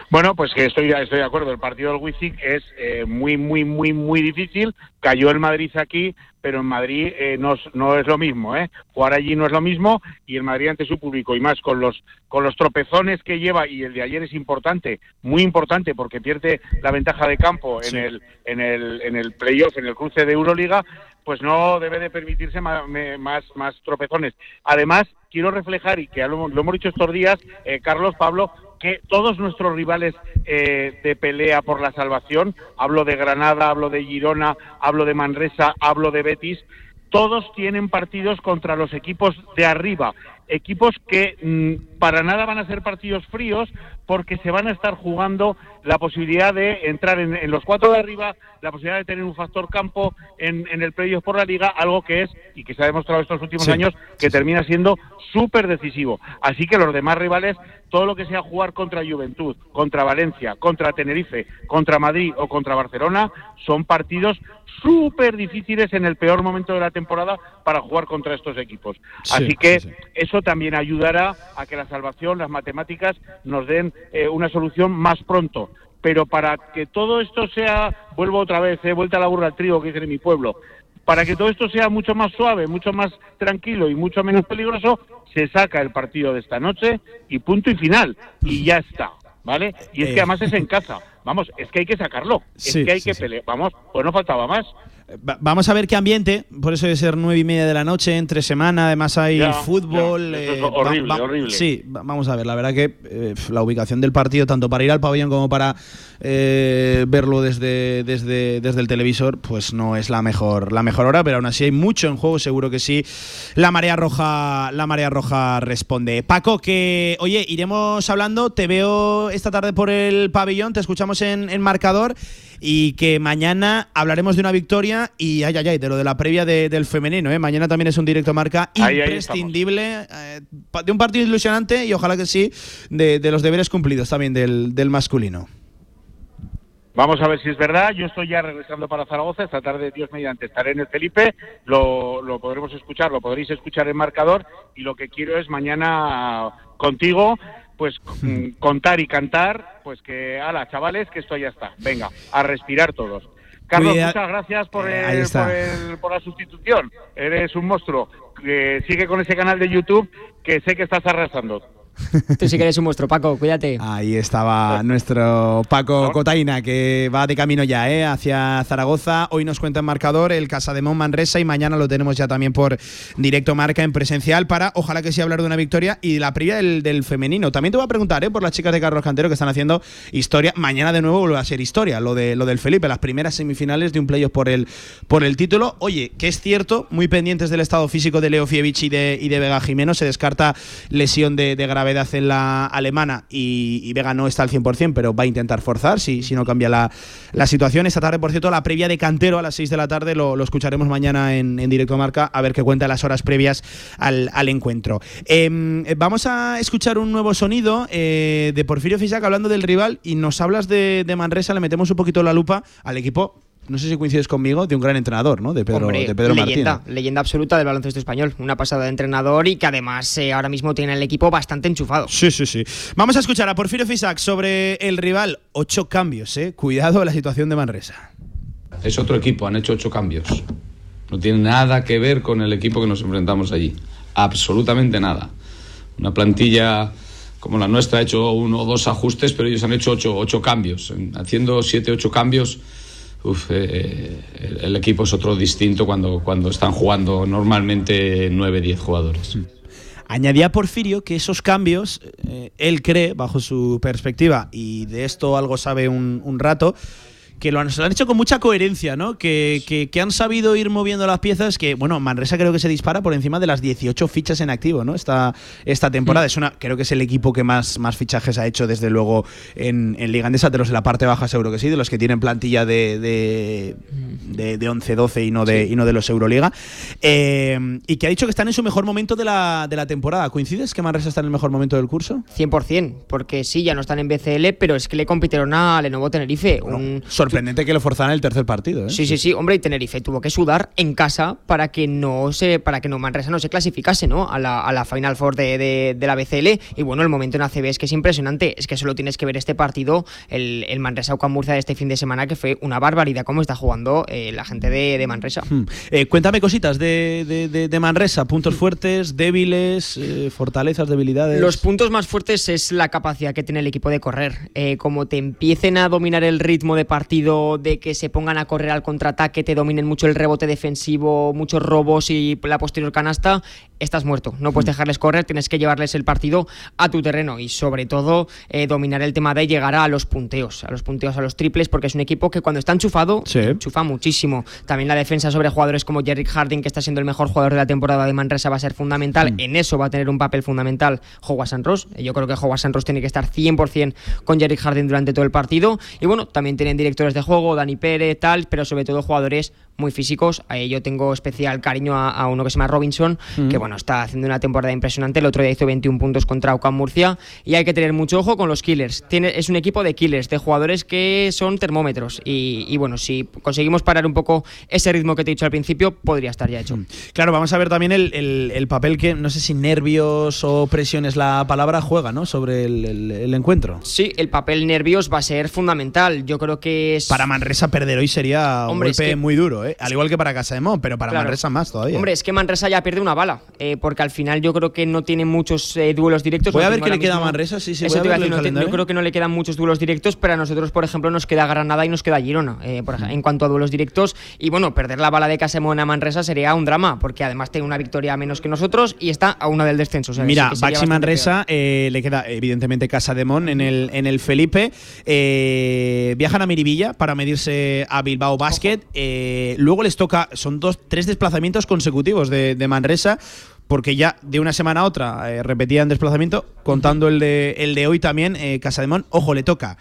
Bueno, pues que estoy, estoy de acuerdo. El partido del Wizzing es eh, muy, muy, muy, muy difícil. Cayó el Madrid aquí, pero en Madrid eh, no, es- no es lo mismo. ¿eh? Jugar allí no es lo mismo y el Madrid ante su público y más con los con los tropezones que lleva y el de ayer es importante, muy importante porque pierde la ventaja de campo en el en el en el playoff, en el cruce de Euroliga, pues no debe de permitirse más, más, tropezones. Además, quiero reflejar, y que lo hemos dicho estos días, eh, Carlos, Pablo, que todos nuestros rivales eh, de pelea por la salvación, hablo de Granada, hablo de Girona, hablo de Manresa, hablo de Betis, todos tienen partidos contra los equipos de arriba, equipos que mm, para nada van a ser partidos fríos porque se van a estar jugando la posibilidad de entrar en, en los cuatro de arriba, la posibilidad de tener un factor campo en, en el playoff por la liga, algo que es, y que se ha demostrado estos últimos Sí. años, que termina siendo súper decisivo. Así que los demás rivales, todo lo que sea jugar contra Juventud, contra Valencia, contra Tenerife, contra Madrid o contra Barcelona, son partidos súper difíciles en el peor momento de la temporada para jugar contra estos equipos. Sí, Así que sí, sí. eso también ayudará a que la salvación, las matemáticas, nos den eh, una solución más pronto. pero para que todo esto sea, vuelvo otra vez, he vuelta a la burra al trigo que dice en mi pueblo, para que todo esto sea mucho más suave, mucho más tranquilo y mucho menos peligroso, se saca el partido de esta noche y punto y final. Y ya está, ¿vale? Y es Eh. que además es en casa. Vamos, es que hay que sacarlo. Sí, es que hay sí, que pelear. Vamos, pues no faltaba más. Va- Vamos a ver qué ambiente, por eso debe ser nueve y media de la noche, entre semana, además hay Ya, fútbol. ya, eh, horrible, va- horrible. Sí, va- vamos a ver, la verdad que eh, la ubicación del partido, tanto para ir al pabellón como para eh, verlo desde, desde, desde el televisor, pues no es la mejor, la mejor hora, pero aún así hay mucho en juego, seguro que sí. La marea roja, la marea roja responde. Paco, que oye, iremos hablando, te veo esta tarde por el pabellón, te escuchamos en, en marcador y que mañana hablaremos de una victoria y ay, ay, ay, de lo de la previa de- del femenino. ¿eh? Mañana también es un directo marca Ahí, ahí imprescindible eh, de un partido ilusionante y ojalá que sí, de, de los deberes cumplidos también del, del masculino. Vamos a ver si es verdad. Yo estoy ya regresando para Zaragoza. Esta tarde, Dios mediante, estaré en el Felipe. Lo, lo podremos escuchar, lo podréis escuchar en marcador. Y lo que quiero es mañana contigo, pues mm, contar y cantar, pues que, ala, chavales, que esto ya está. Venga, a respirar todos. Carlos, Cuida- muchas gracias por, Eh, el- por, el- por la sustitución. Eres un monstruo. Que sigue con ese canal de YouTube que sé que estás arrasando. Tú sí que eres un monstruo, Paco, cuídate. Ahí estaba nuestro Paco Cotaina, que va de camino ya ¿eh? hacia Zaragoza. Hoy nos cuenta en marcador el Casa de Mon Manresa y mañana lo tenemos ya también por directo marca en presencial para, ojalá que sí, hablar de una victoria y la previa del, del femenino. También te voy a preguntar ¿eh? por las chicas de Carlos Cantero que están haciendo historia. Mañana de nuevo vuelve a ser historia, lo, de, lo del Felipe, las primeras semifinales de un playoff por el, por el título. Oye, que es cierto, muy pendientes del estado físico de Leo Fievich y de, y de Vega Jimeno, se descarta lesión de, de gravedad en la alemana y, Vega no está al 100%, pero va a intentar forzar si, si no cambia la, la situación. Esta tarde, por cierto, la previa de Cantero a las 6 de la tarde lo, escucharemos mañana en, en directo marca a ver qué cuenta las horas previas al, al encuentro. Em, vamos a escuchar un nuevo sonido eh, de Porfirio Fisac hablando del rival y nos hablas de, de Manresa, le metemos un poquito la lupa al equipo. No sé si coincides conmigo, de un gran entrenador, ¿no? De Pedro, Hombre, de Pedro leyenda, Martínez. leyenda absoluta del baloncesto español. Una pasada de entrenador y que además eh, ahora mismo tiene el equipo bastante enchufado. Sí, sí, sí. Vamos a escuchar a Porfirio Fisac sobre el rival. Ocho cambios, ¿eh? Cuidado la situación de Manresa. Es otro equipo, han hecho ocho cambios. No tiene nada que ver con el equipo que nos enfrentamos allí. Absolutamente nada. Una plantilla como la nuestra ha hecho uno o dos ajustes, pero ellos han hecho ocho, ocho cambios. En- Haciendo siete, ocho cambios, uf, eh, el, el equipo es otro distinto cuando, cuando están jugando normalmente nueve, diez jugadores. Añadía Porfirio que esos cambios, eh, él cree, bajo su perspectiva, y de esto algo sabe un rato, que lo han, se lo han hecho con mucha coherencia, ¿no? Que, que- que han sabido ir moviendo las piezas, que, bueno, Manresa creo que se dispara por encima de las 18 fichas en activo, ¿no? Esta, esta temporada. Es una, creo que es el equipo que más, más fichajes ha hecho, desde luego, en, en Liga Andesa, de los de la parte baja seguro que sí, de los que tienen plantilla de, de, de, de 11-12 y, no de, y no de los Euroliga. Eh, y que ha dicho que están en su mejor momento de la, de la temporada. ¿Coincides que Manresa está en el mejor momento del curso? 100%, porque sí, ya no están en BCL, pero es que le compitieron a Lenovo Tenerife. un- Sorprendente que lo forzaran el tercer partido, ¿eh? Sí, sí, sí, hombre, y Tenerife tuvo que sudar en casa para que no se, para que no Manresa no se clasificase, ¿no? A la, a la Final Four de, de- de la BCL. Y bueno, el momento en ACB es que es impresionante. Es que solo tienes que ver este partido, el, el Manresa Murcia de este fin de semana, que fue una barbaridad cómo está jugando eh, la gente de, de Manresa. Hmm. Eh, cuéntame cositas de, de- de- de Manresa, puntos fuertes, débiles, eh, fortalezas, debilidades. Los puntos más fuertes es la capacidad que tiene el equipo de correr. Eh, como te empiecen a dominar el ritmo de partido, de que se pongan a correr al contraataque, te dominen mucho el rebote defensivo, muchos robos y la posterior canasta, estás muerto. No puedes dejarles correr, tienes que llevarles el partido a tu terreno y sobre todo eh, dominar el tema de llegar a los punteos, a los punteos, a los triples, porque es un equipo que cuando está enchufado, enchufa muchísimo. También la defensa sobre jugadores como Jerry Harding, que está siendo el mejor jugador de la temporada de Manresa, va a ser fundamental. En eso va a tener un papel fundamental Howard San Ross. Yo creo que Howard San Ross tiene que estar 100% con Jerry Harding durante todo el partido. Y bueno, también tienen directores de juego, Dani Pérez, pero sobre todo jugadores muy físicos. Eh, yo tengo especial cariño a, a uno que se llama Robinson, Mm. que bueno, está haciendo una temporada impresionante. El otro día hizo 21 puntos contra UCAM Murcia y hay que tener mucho ojo con los killers. Tiene, es un equipo de killers, de jugadores que son termómetros y, y bueno, si conseguimos parar un poco ese ritmo que te he dicho al principio, podría estar ya hecho. Claro, vamos a ver también el, el- el papel que, no sé si nervios o presión es la palabra, juega, ¿no? Sobre el, encuentro. Sí, el papel nervios va a ser fundamental. Yo creo que es... Para Manresa perder hoy sería un Hombre, es golpe que- muy duro, ¿eh? Al igual que para Casa de Mon, pero para Claro. Manresa más todavía. Hombre, es que Manresa ya pierde una bala, eh, porque al final yo creo que no tiene muchos eh, duelos directos. Voy a ver qué le queda a Manresa, sí, sí, Eso voy a decir, no te- calendario. yo creo que no le quedan muchos duelos directos, pero a nosotros, por ejemplo, nos queda Granada y nos queda Girona, eh, por en cuanto a duelos directos. Y bueno, perder la bala de Casemón a Manresa sería un drama, porque además tiene una victoria menos que nosotros y está a una del descenso. o sea, Mira, Baxi Manresa eh, le queda evidentemente Casa de Mon en el, en el Felipe. Viajan a Miribilla para medirse a Bilbao Basket. Luego les toca, son dos, tres desplazamientos consecutivos de, de Manresa. Porque ya de una semana a otra eh, repetían desplazamiento, contando el de, el de hoy también, eh, Casa de Mon. Ojo, le toca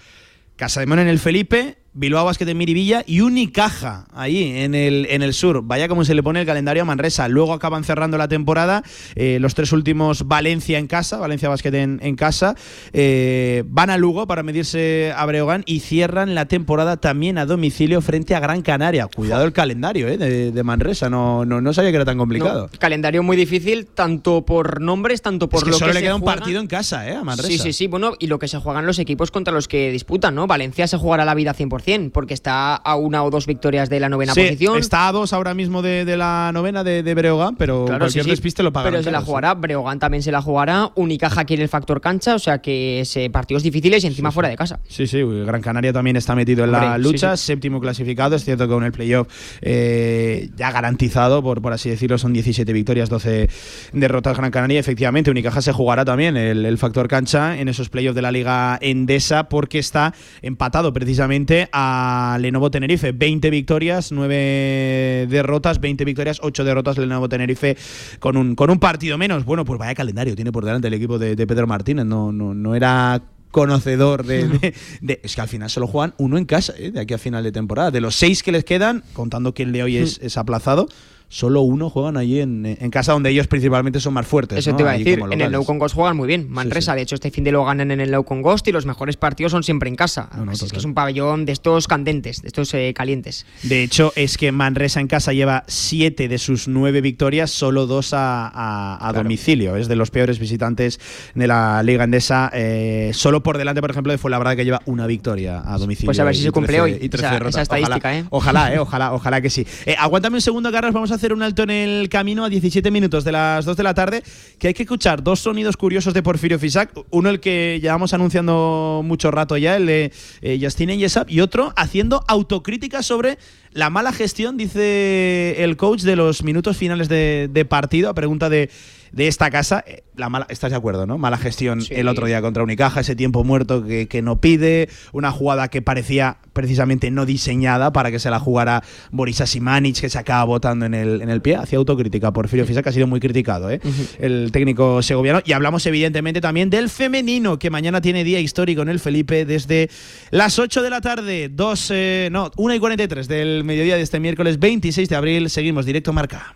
Casa de Mon en el Felipe, Bilbao Basket en Miribilla y Unicaja ahí en el, en el sur. Vaya como se le pone el calendario a Manresa. Luego acaban cerrando la temporada. eh, los tres últimos Valencia en casa, Valencia Basket en, en casa. eh, van a Lugo para medirse a Breogán y cierran la temporada también a domicilio frente a Gran Canaria. Cuidado el calendario eh, de, de Manresa. No, no, no sabía que era tan complicado. No, calendario muy difícil, tanto por nombres, tanto por es que lo solo que le se queda un partido en casa, ¿eh? A Manresa. Sí, sí, sí, bueno, y lo que se juegan los equipos contra los que disputan, ¿no? Valencia se jugará la vida 100%, porque está a una o dos victorias de la novena Sí, posición. está a dos ahora mismo de, de la novena de, de Breogán, pero Claro, cualquier sí, despiste lo pagan. Pero se la jugará, Breogán también se la jugará, Unicaja quiere el factor cancha, o sea que es, partidos difíciles y encima fuera de casa. Sí, sí, Gran Canaria también está metido en la Hombre, lucha, séptimo clasificado, es cierto que con el playoff eh, ya garantizado, por, por así decirlo, son 17 victorias, 12 derrotas Gran Canaria, efectivamente, Unicaja se jugará también el, el factor cancha en esos playoffs de la Liga Endesa porque está empatado precisamente a Lenovo Tenerife, 20 victorias, 9 derrotas, 20 victorias, 8 derrotas Lenovo Tenerife con un, con un partido menos. Bueno, pues vaya calendario tiene por delante el equipo de, de Pedro Martínez, no, no, no era conocedor de, de- de- Es que al final solo juegan uno en casa, ¿eh? de aquí a final de temporada. De los seis que les quedan, contando que el de hoy es, es aplazado, solo uno juegan allí en, en casa, donde ellos principalmente son más fuertes. Eso ¿no? te iba a decir, en el. Low con Ghost juegan muy bien. Manresa, de hecho, este fin de lo ganan en el Low con Ghost y los mejores partidos son siempre en casa. Es que es un pabellón de estos candentes, de estos eh, calientes. De hecho, es que Manresa en casa lleva siete de sus nueve victorias, solo dos a, a- a domicilio. Es de los peores visitantes de la Liga Endesa. eh, solo por delante, por ejemplo, de Fuenlabrada, que lleva una victoria a domicilio. Pues a ver si se cumple 13 hoy y 13 esa- derrotas. esa estadística, ojalá, ¿eh? Ojalá, eh, ojalá, ojalá que sí. Aguántame un segundo, Carlos. Vamos a hacer un alto en el camino a 17 minutos de las 2 de la tarde, que hay que escuchar dos sonidos curiosos de Porfirio Fisac. Uno, el que llevamos anunciando mucho rato ya, el de eh, Justin y otro haciendo autocrítica sobre la mala gestión, dice el coach, de los minutos finales de partido, a pregunta de, de esta casa. Eh, La mala, ¿Estás de acuerdo, no? Mala gestión el otro día contra Unicaja, ese tiempo muerto que, que no pide, una jugada que parecía precisamente no diseñada para que se la jugara Boris Asimanic, que se acaba botando en el, en el pie. Hacía autocrítica. Porfirio Fisac ha sido muy criticado, ¿eh? el técnico segoviano. Y hablamos evidentemente también del femenino, que mañana tiene día histórico en el Felipe desde las 8 de la tarde, 2, eh, no, 1 y 43 del mediodía de este miércoles 26 de abril. Seguimos directo marca.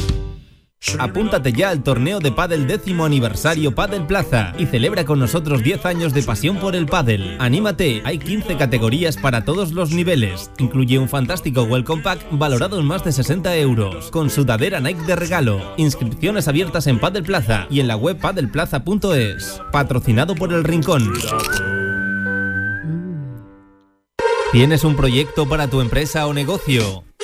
Apúntate ya al torneo de pádel décimo aniversario Padel Plaza y celebra con nosotros 10 años de pasión por el pádel. Anímate, hay 15 categorías para todos los niveles. Incluye un fantástico Welcome Pack valorado en más de 60 euros, con sudadera Nike de regalo. Inscripciones abiertas en Padel Plaza y en la web padelplaza.es. Patrocinado por El Rincón. ¿Tienes un proyecto para tu empresa o negocio?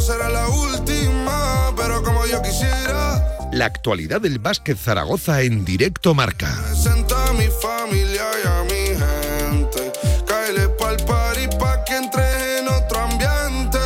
será la última, pero como yo quisiera. La actualidad del básquet Zaragoza en directo marca. Presenta a mi familia y a mi gente. Cáele pa'l party pa' que entres en otro ambiente.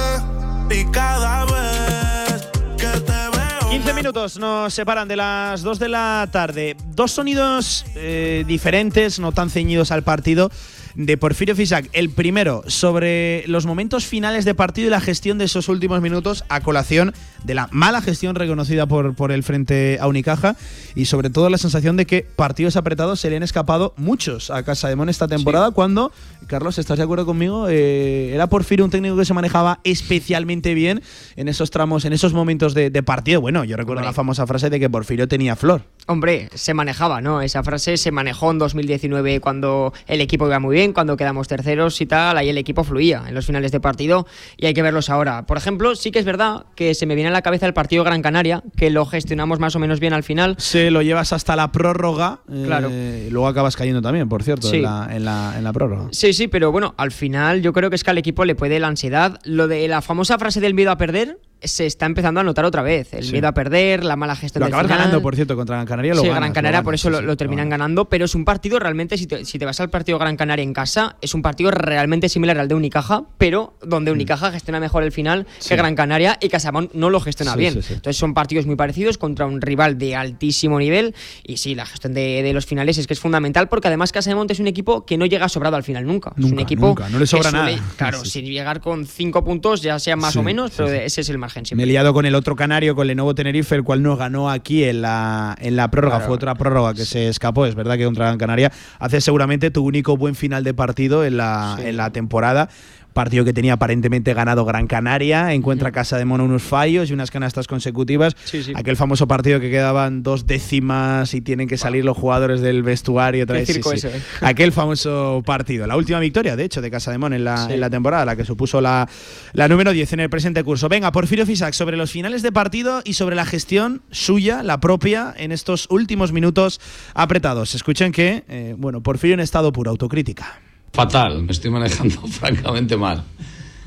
Y cada vez que te veo. 15 minutos nos separan de las 2 de la tarde. Dos sonidos eh, diferentes, no tan ceñidos al partido. De Porfirio Fisac. El primero, sobre los momentos finales de partido y la gestión de esos últimos minutos a colación de la mala gestión reconocida por, por el frente a Unicaja y sobre todo la sensación de que partidos apretados se le han escapado muchos a Casa de Mon esta temporada cuando, Carlos, ¿estás de acuerdo conmigo? Eh, era Porfirio un técnico que se manejaba especialmente bien en esos tramos, en esos momentos de, de partido. Bueno, yo recuerdo Hombre. la famosa frase de que Porfirio tenía flor. Hombre, se manejaba, ¿no? Esa frase se manejó en 2019 cuando el equipo iba muy bien, cuando quedamos terceros y tal, ahí el equipo fluía en los finales de partido y hay que verlos ahora. Por ejemplo, sí que es verdad que se me viene a la cabeza el partido Gran Canaria, que lo gestionamos más o menos bien al final. Se lo llevas hasta la prórroga. eh, Claro. luego acabas cayendo también, por cierto, Sí. en, la, en, la, en la prórroga. Sí, sí, pero bueno, al final yo creo que es que al equipo le puede la ansiedad. Lo de la famosa frase del miedo a perder se está empezando a notar otra vez. El Sí. miedo a perder, la mala gestión Lo del acabas final. ganando, por cierto, contra Gran Canaria. Lo sí, ganas, Gran lo Canaria, ganas, por eso sí, lo, lo terminan ganando, pero es un partido realmente, si te, si te vas al partido Gran Canaria en casa, es un partido realmente similar al de Unicaja, pero donde Unicaja gestiona mejor el final Mm. Que Gran Canaria y Casamón no lo gestiona bien. Entonces son partidos muy parecidos contra un rival de altísimo nivel y sí, la gestión de, de los finales es que es fundamental porque además Casamón es un equipo que no llega sobrado al final nunca. es un Nunca, equipo nunca, no le sobra suele- nada. Claro, sin llegar con cinco puntos, ya sea más o menos, pero ese es el margen Me he siempre. liado con el otro canario, con Lenovo Tenerife, el cual no ganó aquí en la, en la prórroga. Claro. Fue otra prórroga que se escapó. Es verdad que contra Gran Canaria hace seguramente tu único buen final de partido en la, en la temporada. Partido que tenía aparentemente ganado Gran Canaria, encuentra Casa de Mono unos fallos y unas canastas consecutivas. Sí, sí. Aquel famoso partido que quedaban dos décimas y tienen que salir los jugadores del vestuario. otra vez. Sí, circo sí. eso, ¿eh? Aquel famoso partido. La última victoria, de hecho, de Casa de Mon en la, en la temporada, la que supuso la, la número 10 en el presente curso. Venga, Porfirio Fisac, sobre los finales de partido y sobre la gestión suya, la propia, en estos últimos minutos apretados. Escuchen que, eh, bueno, Porfirio en estado puro, autocrítica. Fatal, me estoy manejando francamente mal.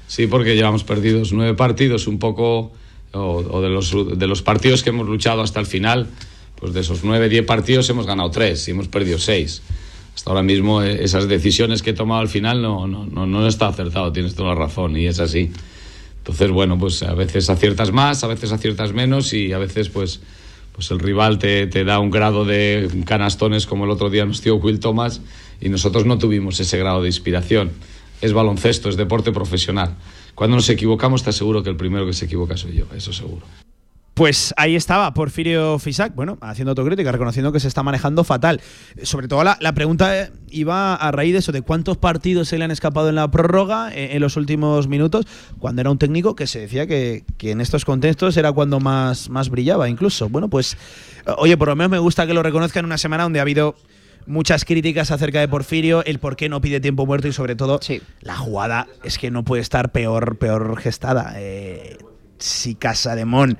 Sí, porque llevamos perdidos nueve partidos, un poco, o, de, los, de los partidos que hemos luchado hasta el final, pues de esos nueve, diez partidos hemos ganado tres y hemos perdido seis. Hasta ahora mismo eh, esas decisiones que he tomado al final no, no, no, no está acertado, tienes toda la razón y es así. Entonces, bueno, pues a veces aciertas más, a veces aciertas menos y a veces pues, pues el rival te, te da un grado de canastones como el otro día nos dio Will Thomas y nosotros no tuvimos ese grado de inspiración. Es baloncesto, es deporte profesional. Cuando nos equivocamos, te aseguro que el primero que se equivoca soy yo, eso seguro. Pues ahí estaba Porfirio Fisac, bueno, haciendo autocrítica, reconociendo que se está manejando fatal. Sobre todo la, la pregunta eh, iba a raíz de eso, de cuántos partidos se le han escapado en la prórroga eh, en los últimos minutos, cuando era un técnico que se decía que, que en estos contextos era cuando más, más brillaba incluso. Bueno, pues, oye, por lo menos me gusta que lo reconozca en una semana donde ha habido muchas críticas acerca de Porfirio, el por qué no pide tiempo muerto y sobre todo Sí. la jugada es que no puede estar peor, peor gestada. Eh, si Casa de Mon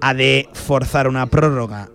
ha de forzar una prórroga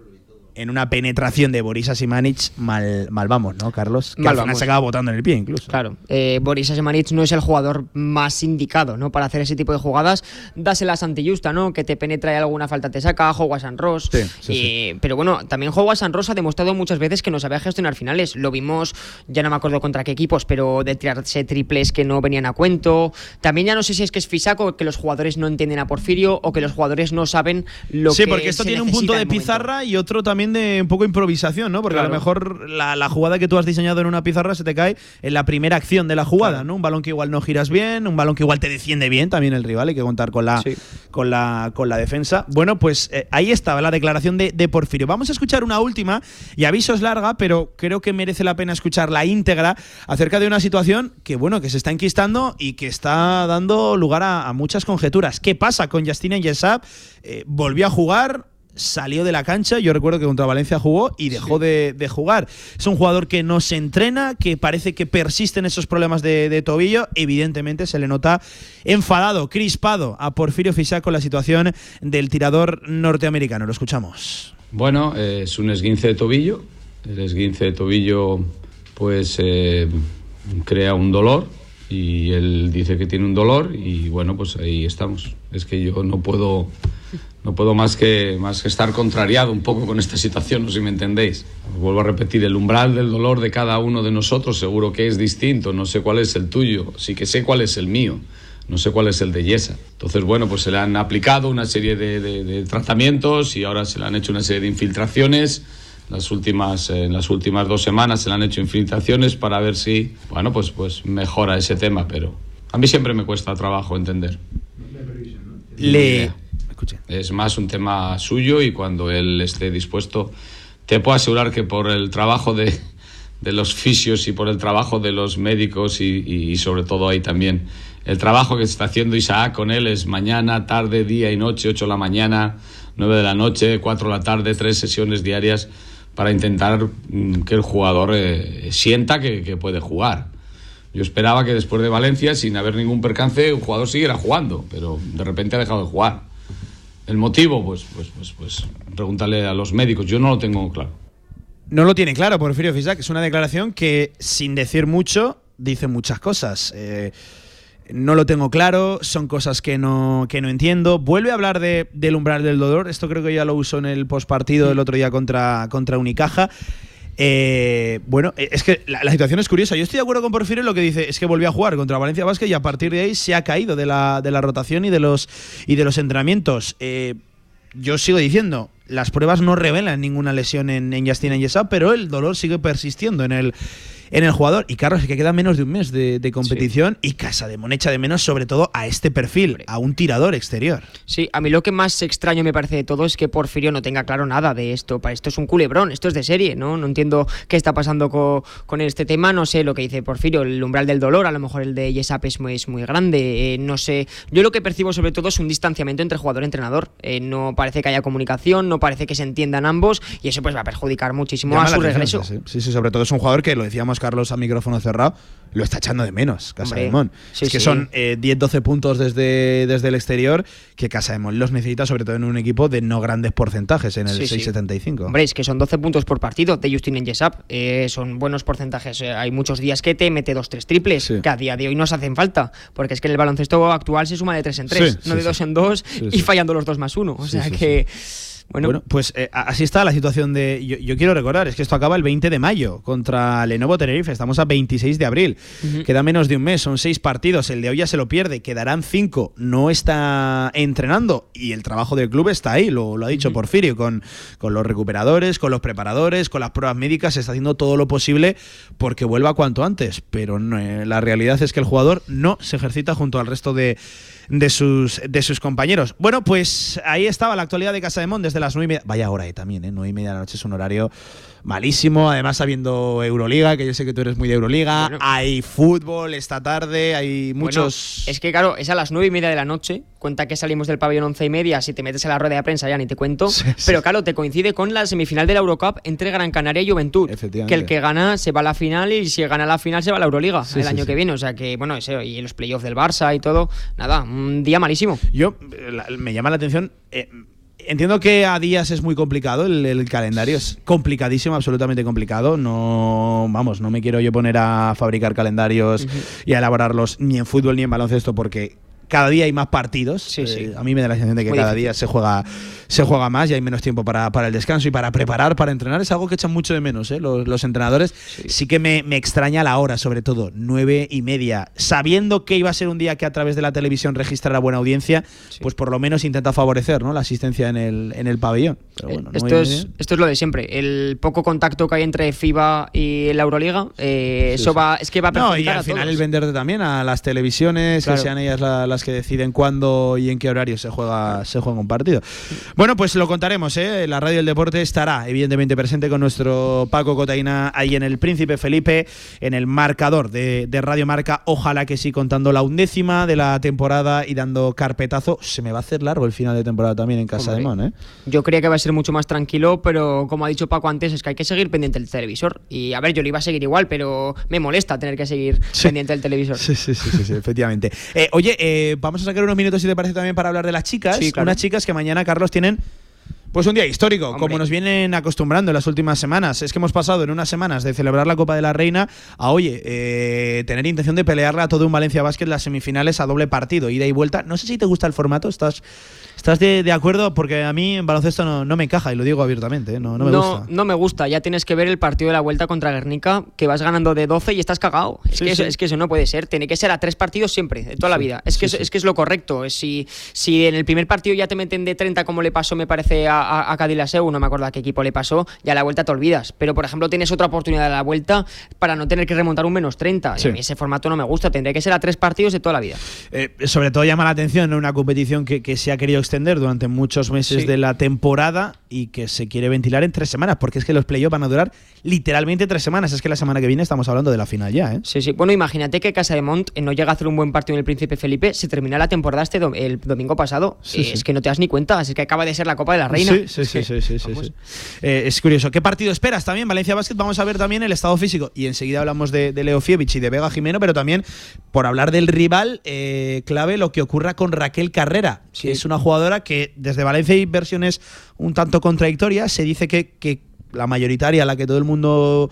en una penetración de Boris Asimanic, mal, mal vamos, ¿no, Carlos? Que Mal al final vamos. se acaba botando en el pie incluso. Claro, eh, Boris Asemanic no es el jugador más indicado ¿no? para hacer ese tipo de jugadas. Dáselas ante Justa, ¿no? Que te penetra y alguna falta te saca, juega San Ross. Sí, sí, Eh, Pero bueno, también juega San Ross ha demostrado muchas veces que no sabía gestionar finales. Lo vimos, ya no me acuerdo contra qué equipos, pero de tirarse triples que no venían a cuento. También ya no sé si es que es Fisaco, que los jugadores no entienden a Porfirio o que los jugadores no saben lo sí, que porque esto se tiene un punto de pizarra y otro también de un poco improvisación, ¿no? Porque a lo mejor la, la jugada que tú has diseñado en una pizarra se te cae en la primera acción de la jugada, ¿no? Un balón que igual no giras bien, un balón que igual te defiende bien también el rival, hay que contar con la, Sí. con la, con la defensa. Bueno, pues eh, ahí estaba la declaración de, de Porfirio. Vamos a escuchar una última, y aviso es larga, pero creo que merece la pena escuchar la íntegra acerca de una situación que, bueno, que se está enquistando y que está dando lugar a, a muchas conjeturas. ¿Qué pasa con Justin Yesap? Eh, volvió a jugar, salió de la cancha. Yo recuerdo que contra Valencia jugó y dejó de, de jugar. Es un jugador que no se entrena, que parece que persisten esos problemas de, de tobillo. Evidentemente se le nota enfadado, crispado a Porfirio Fisac con la situación del tirador norteamericano. Lo escuchamos. Bueno, eh, es un esguince de tobillo. El esguince de tobillo, pues, eh, crea un dolor y él dice que tiene un dolor y bueno, pues ahí estamos. Es que yo no puedo no puedo más que, más que estar contrariado un poco con esta situación, no sé si me entendéis. Vuelvo a repetir, el umbral del dolor de cada uno de nosotros seguro que es distinto, no sé cuál es el tuyo, sí que sé cuál es el mío, no sé cuál es el de Yesa. Entonces, bueno, pues se le han aplicado una serie de, de- de tratamientos y ahora se le han hecho una serie de infiltraciones. Las últimas, en las últimas dos semanas se le han hecho infiltraciones para ver si, bueno, pues, pues mejora ese tema, pero a mí siempre me cuesta trabajo entender. Le. Es más un tema suyo y cuando él esté dispuesto, te puedo asegurar que por el trabajo de, los fisios y por el trabajo de los médicos y, sobre todo ahí también, el trabajo que está haciendo Isaac con él es mañana, tarde, día y noche, 8 de la mañana, 9 de la noche, 4 de la tarde, tres sesiones diarias para intentar mm, que el jugador eh, sienta que, que puede jugar. Yo esperaba que después de Valencia, sin haber ningún percance, un jugador siguiera jugando, pero de repente ha dejado de jugar. El motivo, pues, pues, pues, pues, pregúntale a los médicos. Yo no lo tengo claro. No lo tiene claro Porfirio Fisac. Es una declaración que, sin decir mucho, dice muchas cosas. Eh, no lo tengo claro, son cosas que no, que no entiendo. Vuelve a hablar de, del umbral del dolor. Esto creo que ya lo usó en el postpartido el otro día contra, contra Unicaja. Eh, bueno, eh, es que la, situación es curiosa. Yo estoy de acuerdo con Porfirio en lo que dice, es que volvió a jugar contra Valencia Vázquez y a partir de ahí se ha caído de la, de la rotación y de los, y de los entrenamientos. Eh, yo sigo diciendo, las pruebas no revelan ninguna lesión en, en Justin Anyesa, pero el dolor sigue persistiendo en el, en el jugador. Y Carlos, es que queda menos de un mes de, de competición y Casa de echa de menos, sobre todo a este perfil, a un tirador exterior. Sí, a mí lo que más extraño me parece de todo es que Porfirio no tenga claro nada de esto. Esto es un culebrón, esto es de serie, ¿no? No entiendo qué está pasando co- con, este tema, no sé lo que dice Porfirio, el umbral del dolor, a lo mejor el de Yesap es muy, es muy grande, eh, no sé. Yo lo que percibo sobre todo es un distanciamiento entre jugador y entrenador. Eh, no parece que haya comunicación, no parece que se entiendan ambos y eso pues va a perjudicar muchísimo Llama a su regreso. Sí, sí, sobre todo es un jugador que lo decíamos Carlos a micrófono cerrado, lo está echando de menos, Casa Hombre, de Mon. sí, es que sí. son eh, 10-12 puntos desde, desde el exterior que Casa de Mon los necesita, sobre todo en un equipo de no grandes porcentajes, en el Sí, sí. 6,75. Hombre, es que son 12 puntos por partido de Justin Yesap. Eh, son buenos porcentajes. Eh, hay muchos días que te mete dos, tres triples, que a día de hoy nos hacen falta. Porque es que en el baloncesto actual se suma de tres en tres, Sí, no sí, de dos sí. en dos Sí, y sí. fallando los dos más uno. O Sí, sea que. Bueno, Bueno, pues eh, así está la situación de. Yo, yo quiero recordar, es que esto acaba el 20 de mayo contra Lenovo Tenerife. Estamos a 26 de abril. Queda menos de un mes, son seis partidos. El de hoy ya se lo pierde, quedarán cinco. No está entrenando y el trabajo del club está ahí, lo, lo ha dicho Porfirio, con, con los recuperadores, con los preparadores, con las pruebas médicas. Se está haciendo todo lo posible porque vuelva cuanto antes. Pero no, eh, la realidad es que el jugador no se ejercita junto al resto de de sus, de sus compañeros. Bueno, pues ahí estaba la actualidad de Casa de Mon desde las 9 y media. Vaya hora, eh, también, ¿eh? 9 y media de la noche es un horario malísimo. Además, habiendo Euroliga, que yo sé que tú eres muy de Euroliga. Hay fútbol esta tarde, hay muchos. Bueno, es que claro, es a las nueve y media de la noche. Cuenta que salimos del pabellón once y media. Si te metes a la rueda de prensa ya ni te cuento. Pero claro, te coincide con la semifinal de la Eurocup entre Gran Canaria y Juventud. Que el que gana se va a la final y si gana la final se va a la Euroliga Sí, el año que viene. O sea que, bueno, ese, y los playoffs del Barça y todo. Nada, un día malísimo. Yo, eh, la- me llama la atención. eh, Entiendo que a días es muy complicado el, el calendario, es complicadísimo, absolutamente complicado. No, vamos, no me quiero yo poner a fabricar calendarios y a elaborarlos ni en fútbol ni en baloncesto porque cada día hay más partidos. Eh, a mí me da la sensación de que Muy cada difícil. día se juega, se juega más y hay menos tiempo para, para el descanso y para preparar, para entrenar. Es algo que echan mucho de menos ¿eh? los, los entrenadores. Sí, que me, me extraña la hora, sobre todo, nueve y media. Sabiendo que iba a ser un día que a través de la televisión registrará buena audiencia, pues por lo menos intenta favorecer ¿no? la asistencia en el, en el pabellón. Pero bueno, nueve Esto es, esto es lo de siempre. El poco contacto que hay entre FIBA y la Euroliga, eh, eso va, es que va a No, y al a final todos. el venderte también a las televisiones, Claro. que sean ellas la- las que deciden cuándo y en qué horario se juega, se juega un partido. Bueno, pues lo contaremos, ¿eh? La Radio del Deporte estará evidentemente presente con nuestro Paco Cotaina ahí en el Príncipe Felipe, en el marcador de, de Radio Marca. Ojalá que sí, contando la undécima de la temporada y dando carpetazo. Se me va a hacer largo el final de temporada también en Casa de Mon, ¿eh? Yo creía que va a ser mucho más tranquilo, pero como ha dicho Paco antes, es que hay que seguir pendiente del televisor. Y a ver, yo lo iba a seguir igual, pero me molesta tener que seguir pendiente del televisor. Sí, sí, sí, sí, sí, efectivamente. Eh, oye, eh, vamos a sacar unos minutos, si te parece, también para hablar de las chicas. Sí, claro. Unas chicas que mañana, Carlos, tienen Pues un día histórico, como nos vienen acostumbrando en las últimas semanas. Es que hemos pasado en unas semanas de celebrar la Copa de la Reina a, oye, eh, tener intención de pelearla a todo un Valencia Basket las semifinales a doble partido, ida y vuelta. No sé si te gusta el formato, estás ¿Estás de, acuerdo? Porque a mí en baloncesto no, no, me encaja y lo digo abiertamente, ¿eh? no, no me gusta. No me gusta, ya tienes que ver el partido de la vuelta contra Guernica, que vas ganando de 12 y estás cagado. Es, que, Eso, es que eso no puede ser, tiene que ser a tres partidos siempre, de toda la vida. Es que, es, que es lo correcto. Si, si en el primer partido ya te meten de 30 como le pasó, me parece, a, a, a no me acuerdo a qué equipo le pasó, ya a la vuelta te olvidas. Pero, por ejemplo, tienes otra oportunidad de la vuelta para no tener que remontar un menos 30. a mí ese formato no me gusta, tendría que ser a tres partidos de toda la vida. Eh, sobre todo llama la atención una competición que, que se ha querido extender durante mucho muchos meses de la temporada y que se quiere ventilar en tres semanas, porque es que los playoffs van a durar literalmente tres semanas. Es que la semana que viene estamos hablando de la final ya. ¿eh? Sí, sí. Bueno, imagínate que Casa de Mont eh, no llega a hacer un buen partido en el Príncipe Felipe, se termina la temporada este el domingo pasado. Eh, es que no te das ni cuenta, es que acaba de ser la Copa de la Reina. Sí, sí, sí. sí, sí, eh, es curioso. ¿Qué partido esperas también? Valencia Basket, vamos a ver también el estado físico. Y enseguida hablamos de, de Leo Fievich y de Vega Jimeno, pero también por hablar del rival, clave lo que ocurra con Raquel Carrera, que es una jugadora que desde Valencia hay versión un tanto contradictorias. Se dice que, que la mayoritaria, la que todo el mundo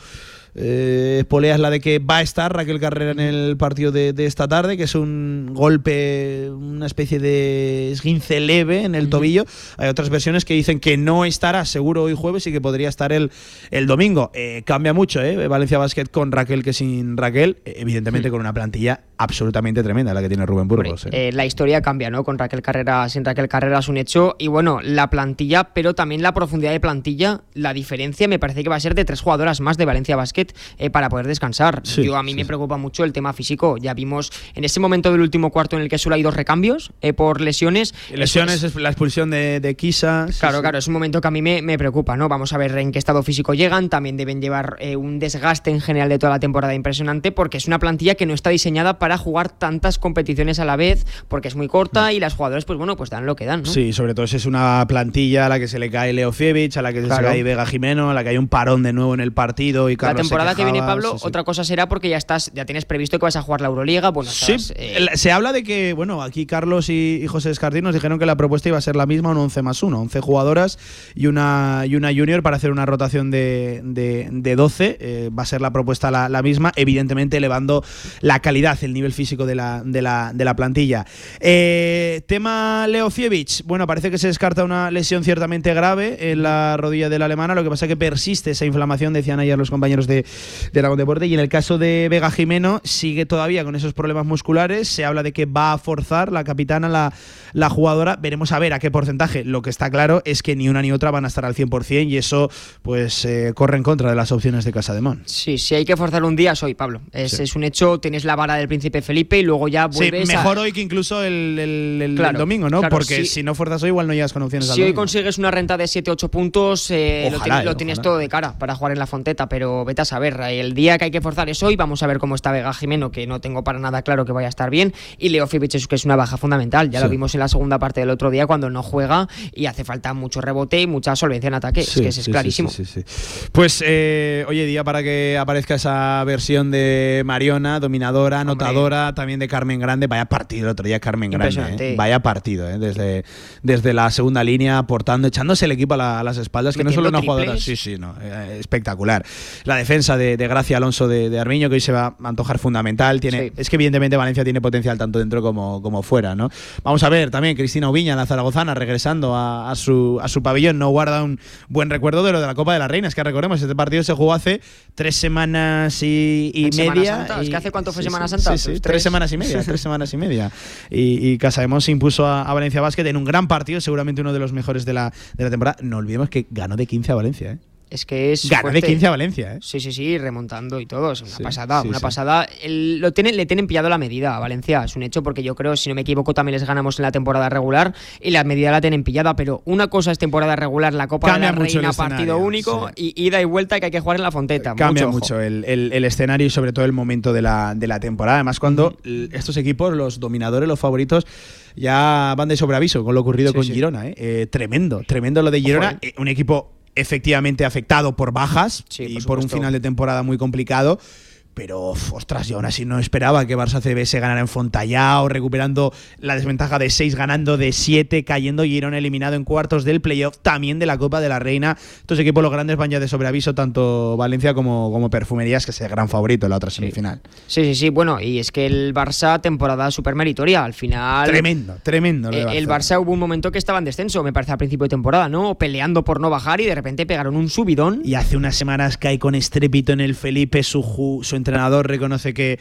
eh, es la de que va a estar Raquel Carrera en el partido de, esta tarde, que es un golpe, una especie de esguince leve en el tobillo. Hay otras versiones que dicen que no estará seguro hoy jueves y que podría estar el, el domingo. Eh, cambia mucho, ¿eh? Valencia Basket con Raquel que sin Raquel, evidentemente con una plantilla absolutamente tremenda la que tiene Rubén Burgos. ¿eh? la historia cambia, ¿no? Con Raquel Carrera, sin Raquel Carrera es un hecho. Y bueno, la plantilla, pero también la profundidad de plantilla, la diferencia me parece que va a ser de tres jugadoras más de Valencia Basket eh, para poder descansar. Yo a mí me preocupa mucho el tema físico. Ya vimos en ese momento del último cuarto en el que solo hay dos recambios eh, por lesiones. Lesiones, es, la expulsión de, de Kisa. Claro, claro, es un momento que a mí me, preocupa, ¿no? Vamos a ver en qué estado físico llegan. También deben llevar eh, un desgaste en general de toda la temporada impresionante porque es una plantilla que no está diseñada para jugar tantas competiciones a la vez porque es muy corta y las jugadoras, pues bueno, pues dan lo que dan. ¿no? Sí, sobre todo si es una plantilla a la que se le cae Leo Fievich, a la que se le cae Vega Jimeno, a la que hay un parón de nuevo en el partido y Carlos Temporada que viene Pablo, otra cosa será porque ya estás, ya tienes previsto que vas a jugar la Euroliga. Bueno, sí, eh, se habla de que, bueno, aquí Carlos y, José Escardín nos dijeron que la propuesta iba a ser la misma, un 11 más 1, 11 jugadoras y una, y una junior para hacer una rotación de, de, 12. Eh, va a ser la propuesta la, misma, evidentemente elevando la calidad, el nivel físico de la, de la, de la plantilla. Eh, tema Leo Fievich, bueno, parece que se descarta una lesión ciertamente grave en la rodilla de la alemana, lo que pasa es que persiste esa inflamación, decían ayer los compañeros de, de Aragón Deporte. Y en el caso de Vega Jimeno, sigue todavía con esos problemas musculares. Se habla de que va a forzar la capitana, la, la jugadora. Veremos a ver a qué porcentaje. Lo que está claro es que ni una ni otra van a estar al 100% y eso pues eh, corre en contra de las opciones de Casa de Mon. Sí, si hay que forzar un día, soy Pablo. Es, es, un hecho, tienes la vara del príncipe Felipe y luego ya vuelves sí, mejor hoy que incluso el, el, domingo, ¿no? Porque si no fuerzas hoy, igual no llegas con opciones Si hoy consigues una renta de 7-8 puntos, eh, lo, tienes, lo tienes todo de cara para jugar en la Fonteta, pero vete a saber, el día que hay que forzar es hoy. Vamos a ver cómo está Vega Jimeno, que no tengo para nada claro que vaya a estar bien. Y Leo Fibic, que es una baja fundamental. Ya lo vimos en la segunda parte del otro día cuando no juega y hace falta mucho rebote y mucha solvencia en ataque. es que es, clarísimo. Pues, eh, oye, día para que aparezca esa versión de Mariona, dominadora, anotadora, también de Carmen Grande. Vaya partido el otro día, Carmen Grande. ¿eh? Vaya partido, ¿eh? desde, desde la segunda línea, aportando, echándose el equipo a, las espaldas, que no solo una jugadora. Sí, sí, no. Eh, espectacular. La defensa de, de Gracia Alonso de, de, Armiño, que hoy se va a antojar fundamental. Tiene, Es que evidentemente Valencia tiene potencial tanto dentro como, como fuera. ¿no? Vamos a ver también Cristina Ubiña, la zaragozana, regresando a, su, a su pabellón. No guarda un buen recuerdo de lo de la Copa de las Reinas, que recordemos, este partido se jugó hace tres semanas y, media. es que hace cuánto fue Semana Santa. Sí, tres. semanas y media, tres semanas y media. Y, y Casademón se impuso a, Valencia Basket en un gran partido, seguramente uno de los mejores de la, de la temporada. No olvidemos que ganó de 15 a Valencia. ¿eh? Es que es. Gana de 15 a Valencia, ¿eh? Sí, sí, sí, remontando y todo. Es una pasada, una pasada. lo tienen, le tienen pillado la medida a Valencia, es un hecho, porque yo creo, si no me equivoco, también les ganamos en la temporada regular y la medida la tienen pillada. Pero una cosa es temporada regular, la Copa de la Reina, partido único, y ida y vuelta que hay que jugar en la Fonteta. Cambia mucho, el, escenario y sobre todo el momento de la, de la temporada. Además, cuando estos equipos, los dominadores, los favoritos, ya van de sobreaviso con lo ocurrido con Girona. ¿eh? ¿eh? tremendo, tremendo lo de Girona. ¿eh? un equipo efectivamente afectado por bajas y por, un final de temporada muy complicado. Pero ostras, yo aún así no esperaba que Barça CB se ganara en Fontallao, recuperando la desventaja de 6, ganando de 7, cayendo y Girona eliminado en cuartos del playoff, también de la Copa de la Reina. Estos equipos, los grandes, van ya de sobreaviso, tanto Valencia como, como Perfumerías, que es el gran favorito en la otra semifinal. Sí, sí, sí. Bueno, y es que el Barça, temporada súper meritoria. Al final. Tremendo, tremendo. lo de Eh, el. Barça hubo un momento que estaba en descenso, me parece, a principio de temporada, ¿no? Peleando por no bajar y de repente pegaron un subidón. Y hace unas semanas cae con estrépito en el Felipe, su, su entrenador reconoce que,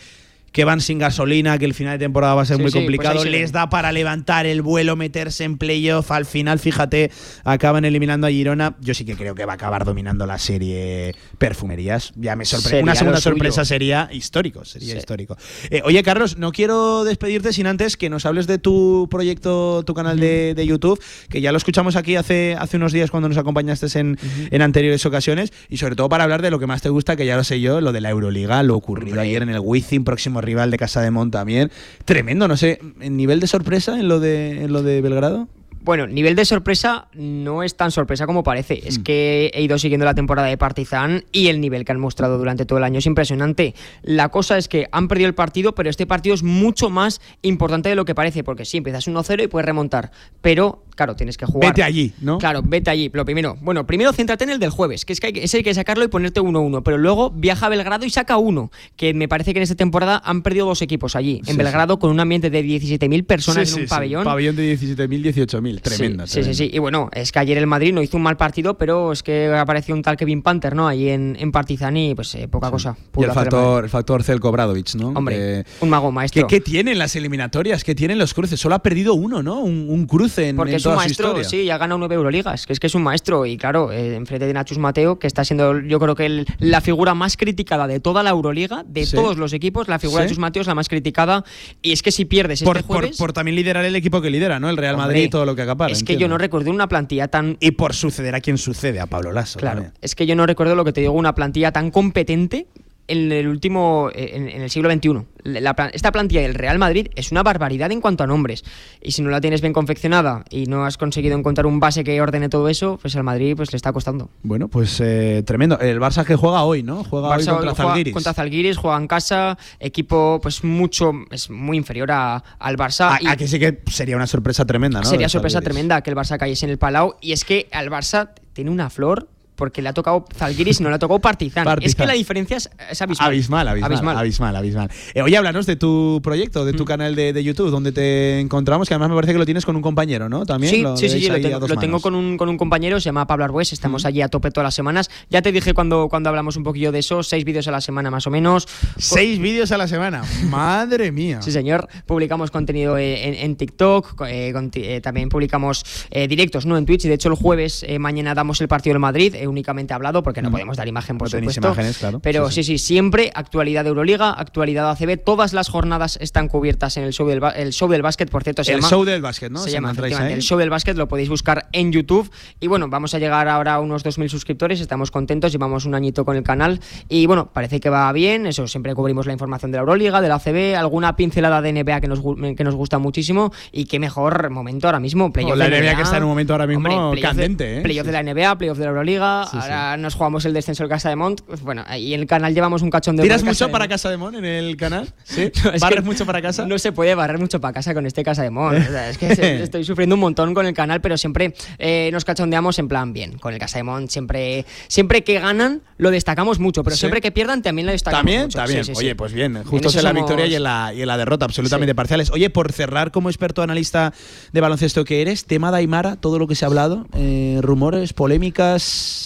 que van sin gasolina, que el final de temporada va a ser Sí, muy sí, pues complicado. se Les da para levantar el vuelo, meterse en playoff. Al final, fíjate, acaban eliminando a Girona. Yo sí que creo que va a acabar dominando la serie Perfumerías. Ya me sorprende. Una segunda sorpresa sería histórico. Sería Sí. histórico. Eh, oye, Carlos, no quiero despedirte sin antes que nos hables de tu proyecto, tu canal de, de YouTube, que ya lo escuchamos aquí hace, hace unos días cuando nos acompañaste en, en anteriores ocasiones, y sobre todo para hablar de lo que más te gusta, que ya lo sé yo, lo de la Euroliga, lo ocurrido ayer en el Wizzing, próximo rival de Casa de Mon también. Tremendo, no sé, ¿en nivel de sorpresa en lo de, en lo de Belgrado? Bueno, nivel de sorpresa no es tan sorpresa como parece. Es Mm. que he ido siguiendo la temporada de Partizan y el nivel que han mostrado durante todo el año es impresionante. La cosa es que han perdido el partido, pero este partido es mucho más importante de lo que parece, porque sí, empiezas 1-0 y puedes remontar, pero claro, tienes que jugar. Vete allí, ¿no? Claro, vete allí. Lo primero, bueno, primero céntrate en el del jueves, que es que hay, que- ese hay que sacarlo y ponerte 1-1, pero luego viaja a Belgrado y saca uno, que me parece que en esta temporada han perdido dos equipos allí, en Sí, Belgrado con un ambiente de 17.000 personas Sí, en un pabellón. Pabellón de 17.000, 18.000. Tremendo. Sí, sí, sí, sí. Y bueno, es que ayer el Madrid no hizo un mal partido, pero es que apareció un tal Kevin Panther, ¿no? Ahí en, en Partizan y pues eh, poca cosa. Y el factor, el factor Celko Bradovic, ¿no? Hombre, un mago maestro. ¿Qué, tienen las eliminatorias? ¿Qué tienen los cruces? Solo ha perdido uno, ¿no? Un, un cruce en, Porque en es un su maestro, historia. sí, ya ha ganado nueve Euroligas, que es que es un maestro. Y claro, eh, enfrente de Nachus Mateo, que está siendo, yo creo que el- la figura más criticada de toda la Euroliga, de Sí. todos los equipos, la figura de Nachus Mateo es la más criticada. Y es que si pierdes Por, este por- jueves. por también liderar el equipo que lidera, ¿no? El Real Hombre, Madrid y todo lo que acapara. es que yo no recuerdo una plantilla tan. Y por suceder a quien sucede, a Pablo Lasso. Claro, también. es que yo no recuerdo lo que te digo, una plantilla tan competente en el último, eh, en, en el siglo XXI. La esta plantilla del Real Madrid es una barbaridad en cuanto a nombres. Y si no la tienes bien confeccionada y no has conseguido encontrar un base que ordene todo eso, pues al Madrid pues le está costando. Bueno, pues eh, tremendo. El Barça que juega hoy, ¿no? Juega hoy Barça contra juega Zalgiris. contra Zalgiris, juega en casa, equipo pues mucho, es muy inferior a- al Barça. y- A- Aquí sí que sería una sorpresa tremenda, ¿no? Sería sorpresa tremenda que el Barça cayese en el Palau. Y es que al Barça tiene una flor porque le ha tocado Zalgiris y no le ha tocado Partizan. Es que la diferencia es, es abismal. Abismal, abismal, abismal, abismal. Eh, oye, háblanos de tu proyecto, de Mm. tu canal de, de YouTube, donde te encontramos, que además me parece que lo tienes con un compañero, ¿no? También Sí, lo sí, sí, lo tengo, lo con un, con un compañero, se llama Pablo Arbues, estamos allí a tope todas las semanas. Ya te dije cuando, cuando hablamos un poquillo de eso, seis vídeos a la semana más o menos. Seis vídeos a la semana. Madre mía. Sí, señor. Publicamos contenido eh, en, en TikTok, eh, eh, también publicamos directos ¿no? en Twitch. Y de hecho, el jueves mañana damos el partido del Madrid, únicamente hablado, porque no podemos dar imagen, por No supuesto. imágenes, claro. Pero Sí, sí, sí, siempre actualidad de Euroliga, actualidad ACB. Todas las jornadas están cubiertas en el show del, el show del básquet, por cierto. Se el llama, show del básquet, ¿no? Se llama efectivamente, el show del básquet, lo podéis buscar en YouTube. Y bueno, vamos a llegar ahora a unos 2.000 suscriptores, estamos contentos, llevamos un añito con el canal. Y bueno, parece que va bien, eso, siempre cubrimos la información de la Euroliga, de la ACB, alguna pincelada de NBA que nos, que nos gusta muchísimo. Y qué mejor momento ahora mismo, playoff Oh, la de NBA que está en un momento ahora mismo de- candente, ¿eh? Playoff de la NBA, playoff de la Euroliga, Sí. ahora nos jugamos el descenso del Casa de Mont. Pues bueno, y en el canal llevamos un cachón de ¿Tiras mucho para Mont. Casa de Mon en el canal? ¿Sí? No, es ¿Barres mucho para casa? No se puede barrer mucho para casa con este Casa de Mon. O sea, es que estoy sufriendo un montón con el canal, pero siempre eh, nos cachondeamos en plan bien. Con el Casa de Mon siempre, siempre que ganan lo destacamos mucho, pero siempre que pierdan también lo destacamos También, mucho. también. Oye, pues bien, En justo en la somos- victoria y en la, y en la derrota, absolutamente parciales. Oye, por cerrar como experto analista de baloncesto que eres, tema de Aymara, todo lo que se ha hablado, eh, rumores, polémicas.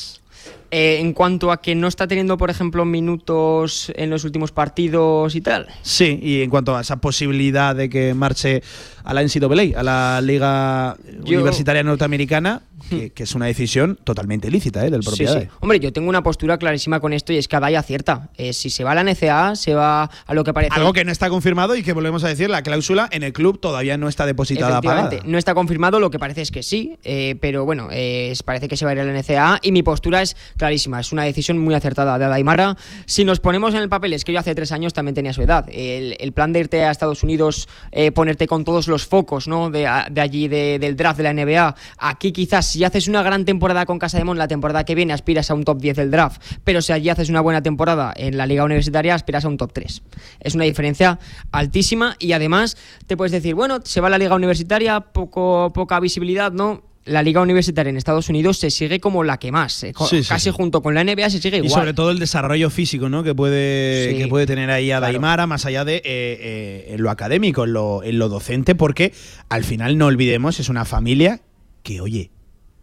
Eh, en cuanto a que no está teniendo, por ejemplo, minutos en los últimos partidos y tal. Sí, y en cuanto a esa posibilidad de que marche a la NCAA, a la Liga Yo- Universitaria Norteamericana, que, que es una decisión totalmente lícita ¿eh? del Sí, propietario. sí. Hombre, yo tengo una postura clarísima con esto y es que Adai acierta. Eh, si se va a la NCA, se va a lo que parece. Algo que no está confirmado y que volvemos a decir, la cláusula en el club todavía no está depositada pagada. no está confirmado, lo que parece es que sí, eh, pero bueno, eh, parece que se va a ir a la NCAA y mi postura es clarísima, es una decisión muy acertada de Adaimara. Si nos ponemos en el papel, es que yo hace tres años también tenía su edad. El, el plan de irte a Estados Unidos, eh, ponerte con todos los focos ¿no? de, allí de- del draft de la NBA. Aquí quizás si haces una gran temporada con Casa de Mon, la temporada que viene aspiras a un top 10 del draft, pero si allí haces una buena temporada en la liga universitaria aspiras a un top 3. Es una diferencia altísima y además te puedes decir, bueno, se va a la liga universitaria, poco, poca visibilidad, ¿no? La liga universitaria en Estados Unidos se sigue como la que más, eh, Sí, casi sí. junto con la NBA se sigue Y igual. sobre todo el desarrollo físico ¿no? que, puede, Sí, que puede tener ahí a claro. Daimara, más allá de eh, eh, en lo académico, en lo, en lo docente, porque al final no olvidemos, es una familia que, oye,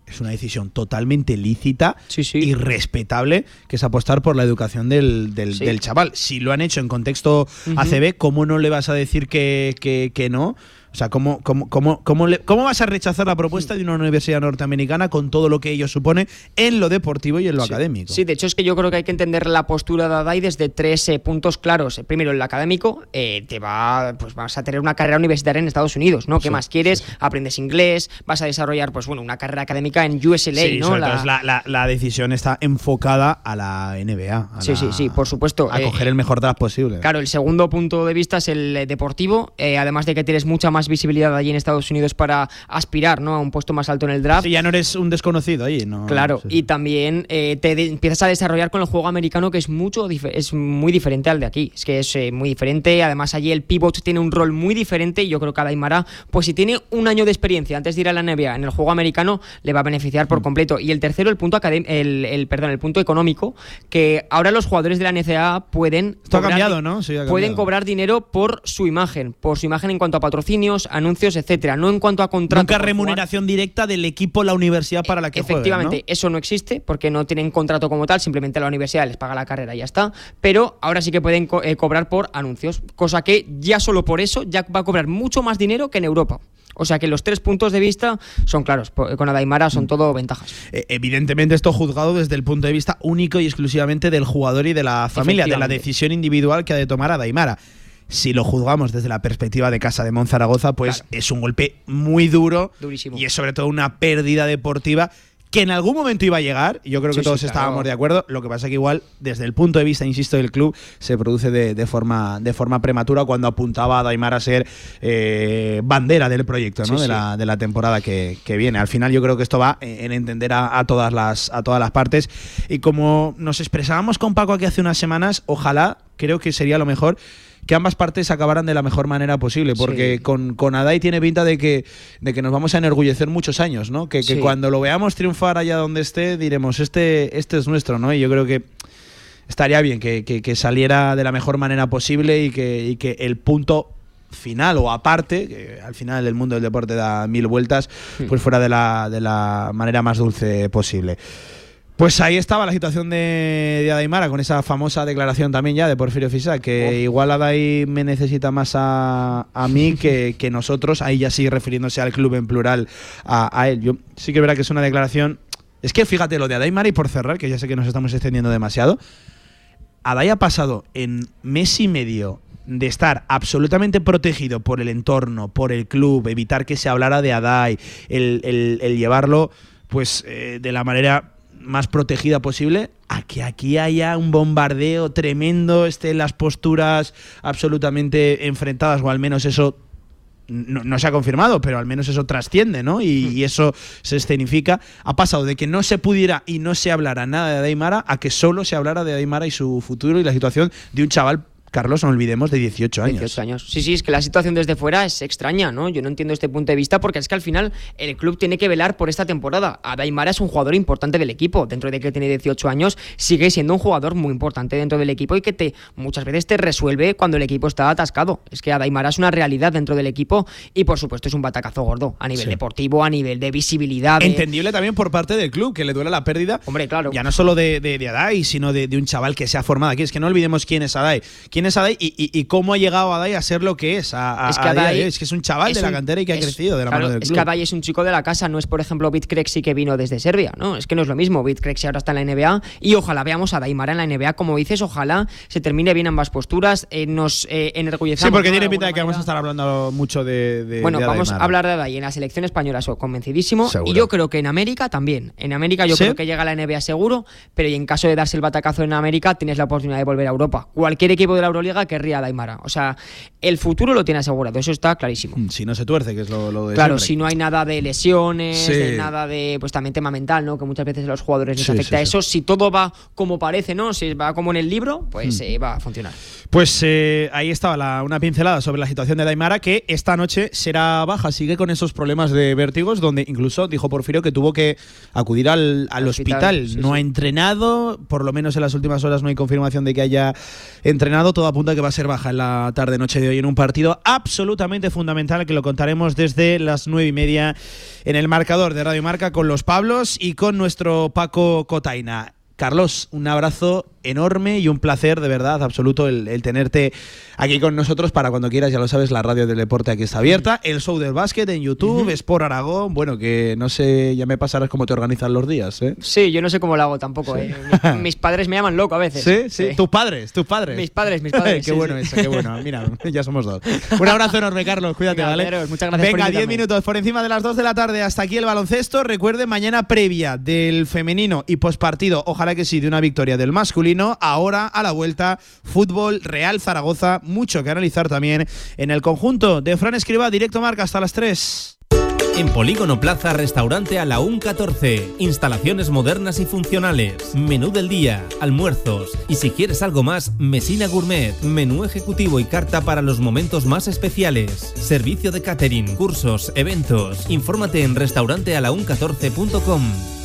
es una decisión totalmente lícita y respetable, que es apostar por la educación del, del- Sí. del chaval. Si lo han hecho en contexto. ACB, ¿cómo no le vas a decir que, que- que no? O sea, ¿cómo, cómo, cómo, cómo, le- cómo vas a rechazar la propuesta de una universidad norteamericana con todo lo que ello supone en lo deportivo y en lo académico? Sí, de hecho es que yo creo que hay que entender la postura de Adai desde tres eh, puntos claros. Primero, en lo académico, eh, te va, pues vas a tener una carrera universitaria en Estados Unidos, ¿no? ¿Qué Sí, más quieres? Aprendes inglés, vas a desarrollar, pues bueno, una carrera académica en USLA, ¿no? La- la, la- la decisión está enfocada a la NBA. a Sí, sí, sí, por supuesto. A Eh, coger el mejor draft posible. Claro, el segundo punto de vista es el deportivo, además de que tienes mucha más visibilidad allí en Estados Unidos para aspirar ¿no? a un puesto más alto en el draft. Sí, ya no eres un desconocido ahí, ¿no? Claro, Sí, y también eh, te empiezas a desarrollar con el juego americano que es mucho es muy diferente al de aquí. Es que es eh, muy diferente. Además, allí el pivot tiene un rol muy diferente. Y yo creo que a Daimara, pues si tiene un año de experiencia antes de ir a la NBA en el juego americano, le va a beneficiar Mm. por completo. Y el tercero, el punto el, el- perdón, el punto económico, que ahora los jugadores de la NCAA pueden Esto ha cambiado, ¿no? Sí, ha pueden cobrar dinero por su imagen, por su imagen en cuanto a anuncios, etcétera, no en cuanto a contrato. Nunca jugar. remuneración directa del equipo, la universidad para la que Efectivamente, ¿no? eso no existe porque no tienen contrato como tal, simplemente la universidad les paga la carrera y ya está. Pero ahora sí que pueden co- eh, cobrar por anuncios, cosa que ya solo por eso ya va a cobrar mucho más dinero que en Europa. O sea que los tres puntos de vista son claros. Con Adaimara Mm. son todo ventajas. Eh, Evidentemente esto juzgado desde el punto de vista único y exclusivamente del jugador y de la familia, de la decisión individual que ha de tomar a Daimara. Si lo juzgamos desde la perspectiva de Casa de Monzaragoza, pues es un golpe muy duro Durísimo. y es sobre todo una pérdida deportiva que en algún momento iba a llegar, yo creo que Sí, todos sí, claro. estábamos de acuerdo, lo que pasa que igual desde el punto de vista, insisto, del club se produce de, de forma, de forma prematura cuando apuntaba a Daimar a ser eh, bandera del proyecto ¿no? Sí, de. La, de la temporada que, que viene. Al final yo creo que esto va en entender a, a todas las, a todas las partes y como nos expresábamos con Paco aquí hace unas semanas, ojalá, creo que sería lo mejor que ambas partes acabaran de la mejor manera posible, porque Sí. con, con Adai tiene pinta de que, de que nos vamos a enorgullecer muchos años, ¿no? Que, que cuando lo veamos triunfar allá donde esté, diremos, este, este es nuestro, ¿no? Y yo creo que estaría bien que, que- que saliera de la mejor manera posible y que, y que el punto final o aparte, que al final el mundo del deporte da mil vueltas, pues fuera de la, de la manera más dulce posible. Pues ahí estaba la situación de, de Adaimara, con esa famosa declaración también ya de Porfirio Fisac, que igual Adai me necesita más a, a mí que, que nosotros, ahí ya sigue refiriéndose al club en plural a, a él. Yo sí que verá que es una declaración... Es que fíjate lo de Adaimara y por cerrar, que ya sé que nos estamos extendiendo demasiado, Adai ha pasado en mes y medio de estar absolutamente protegido por el entorno, por el club, evitar que se hablara de Adai, el, el- el llevarlo pues eh, de la manera más protegida posible, a que aquí haya un bombardeo tremendo, estén las posturas absolutamente enfrentadas, o al menos eso no, no se ha confirmado, pero al menos eso trasciende, ¿no? Y, y eso se escenifica. Ha pasado de que no se pudiera y no se hablara nada de Aymara a que solo se hablara de Aymara y su futuro y la situación de un chaval, Carlos, no olvidemos, de 18 años. 18 años. Sí, sí, es que la situación desde fuera es extraña, ¿no? Yo no entiendo este punto de vista porque es que al final el club tiene que velar por esta temporada. Adaimara es un jugador importante del equipo. Dentro de que tiene 18 años, sigue siendo un jugador muy importante dentro del equipo y que te muchas veces te resuelve cuando el equipo está atascado. Es que Adaimara es una realidad dentro del equipo y por supuesto es un batacazo gordo a nivel Sí. deportivo, a nivel de visibilidad. de- Entendible también por parte del club, que le duele la pérdida. Hombre, claro. Ya no solo de, de, de Adai, sino de, de un chaval que se ha formado aquí. Es que no olvidemos quién es Adai. ¿Quién es Adai y, y- y cómo ha llegado Adai a ser lo que es? A, a- Es que Adai es que es un chaval de la cantera y que ha es- crecido de la claro, mano del Es club. que Adai es un chico de la casa, no es por ejemplo Bitkrexi que vino desde Serbia, ¿no? Es que no es lo mismo. Bitkrexi ahora está en la NBA y ojalá veamos a Daimara en la NBA, como dices, ojalá se termine bien ambas posturas, eh, nos eh, enorgullezamos. Sí, porque tiene pinta de que vamos a estar hablando mucho de. de- Bueno, de vamos a hablar de Adai en la selección española, soy convencidísimo. Seguro. Y yo creo que en América también. En América yo ¿Sí? creo que llega a la NBA seguro, pero y en caso de darse el batacazo en América tienes la oportunidad de volver a Europa. Cualquier equipo de la Euroliga querría a Daimara. O sea, el futuro lo tiene asegurado, eso está clarísimo. Si no se tuerce, que es lo, lo de Claro, siempre. si no hay nada de lesiones, Sí. de nada de, pues también tema mental, ¿no? Que muchas veces a los jugadores les Sí, afecta sí, eso. Si todo va como parece, ¿no? Si va como en el libro, pues Mm. eh, va a funcionar. Pues eh, ahí estaba la- una pincelada sobre la situación de Daimara, que esta noche será baja. Sigue con esos problemas de vértigos, donde incluso dijo Porfirio que tuvo que acudir al, al Al hospital. hospital, no ha entrenado, por lo menos en las últimas horas no hay confirmación de que haya entrenado. Apunta que va a ser baja en la tarde-noche de hoy en un partido absolutamente fundamental que lo contaremos desde las nueve y media en el marcador de Radio Marca con los Pablos y con nuestro Paco Cotaina. Carlos, un abrazo enorme y un placer de verdad absoluto el, el tenerte aquí con nosotros para cuando quieras, ya lo sabes, la radio del deporte aquí está abierta, el show del básquet en YouTube, Sport Aragón, bueno, que no sé, ya me pasarás cómo te organizan los días, ¿eh? Sí, yo no sé cómo lo hago tampoco. ¿eh? Mis, mis padres me llaman loco a veces. Sí, sí, tus padres, tus padres. Mis padres, mis padres. qué sí, bueno eso, qué bueno. Mira, ya somos dos. Un abrazo enorme, Carlos, cuídate, Venga, ¿vale? Muchas gracias Venga, 10 invitarme. minutos por encima de las 2 de la tarde, hasta aquí el baloncesto. Recuerde, mañana previa del femenino y pospartido, ojalá que sí, de una victoria del masculino. Ahora, a la vuelta, fútbol Real Zaragoza, mucho que analizar también en el conjunto de Fran Escriba, directo marca hasta las 3. En Polígono Plaza, restaurante a la UN 14. Instalaciones modernas y funcionales. Menú del día, almuerzos. Y si quieres algo más, Mesina Gourmet. Menú ejecutivo y carta para los momentos más especiales. Servicio de catering, cursos, eventos. Infórmate en restaurantealaun14.com.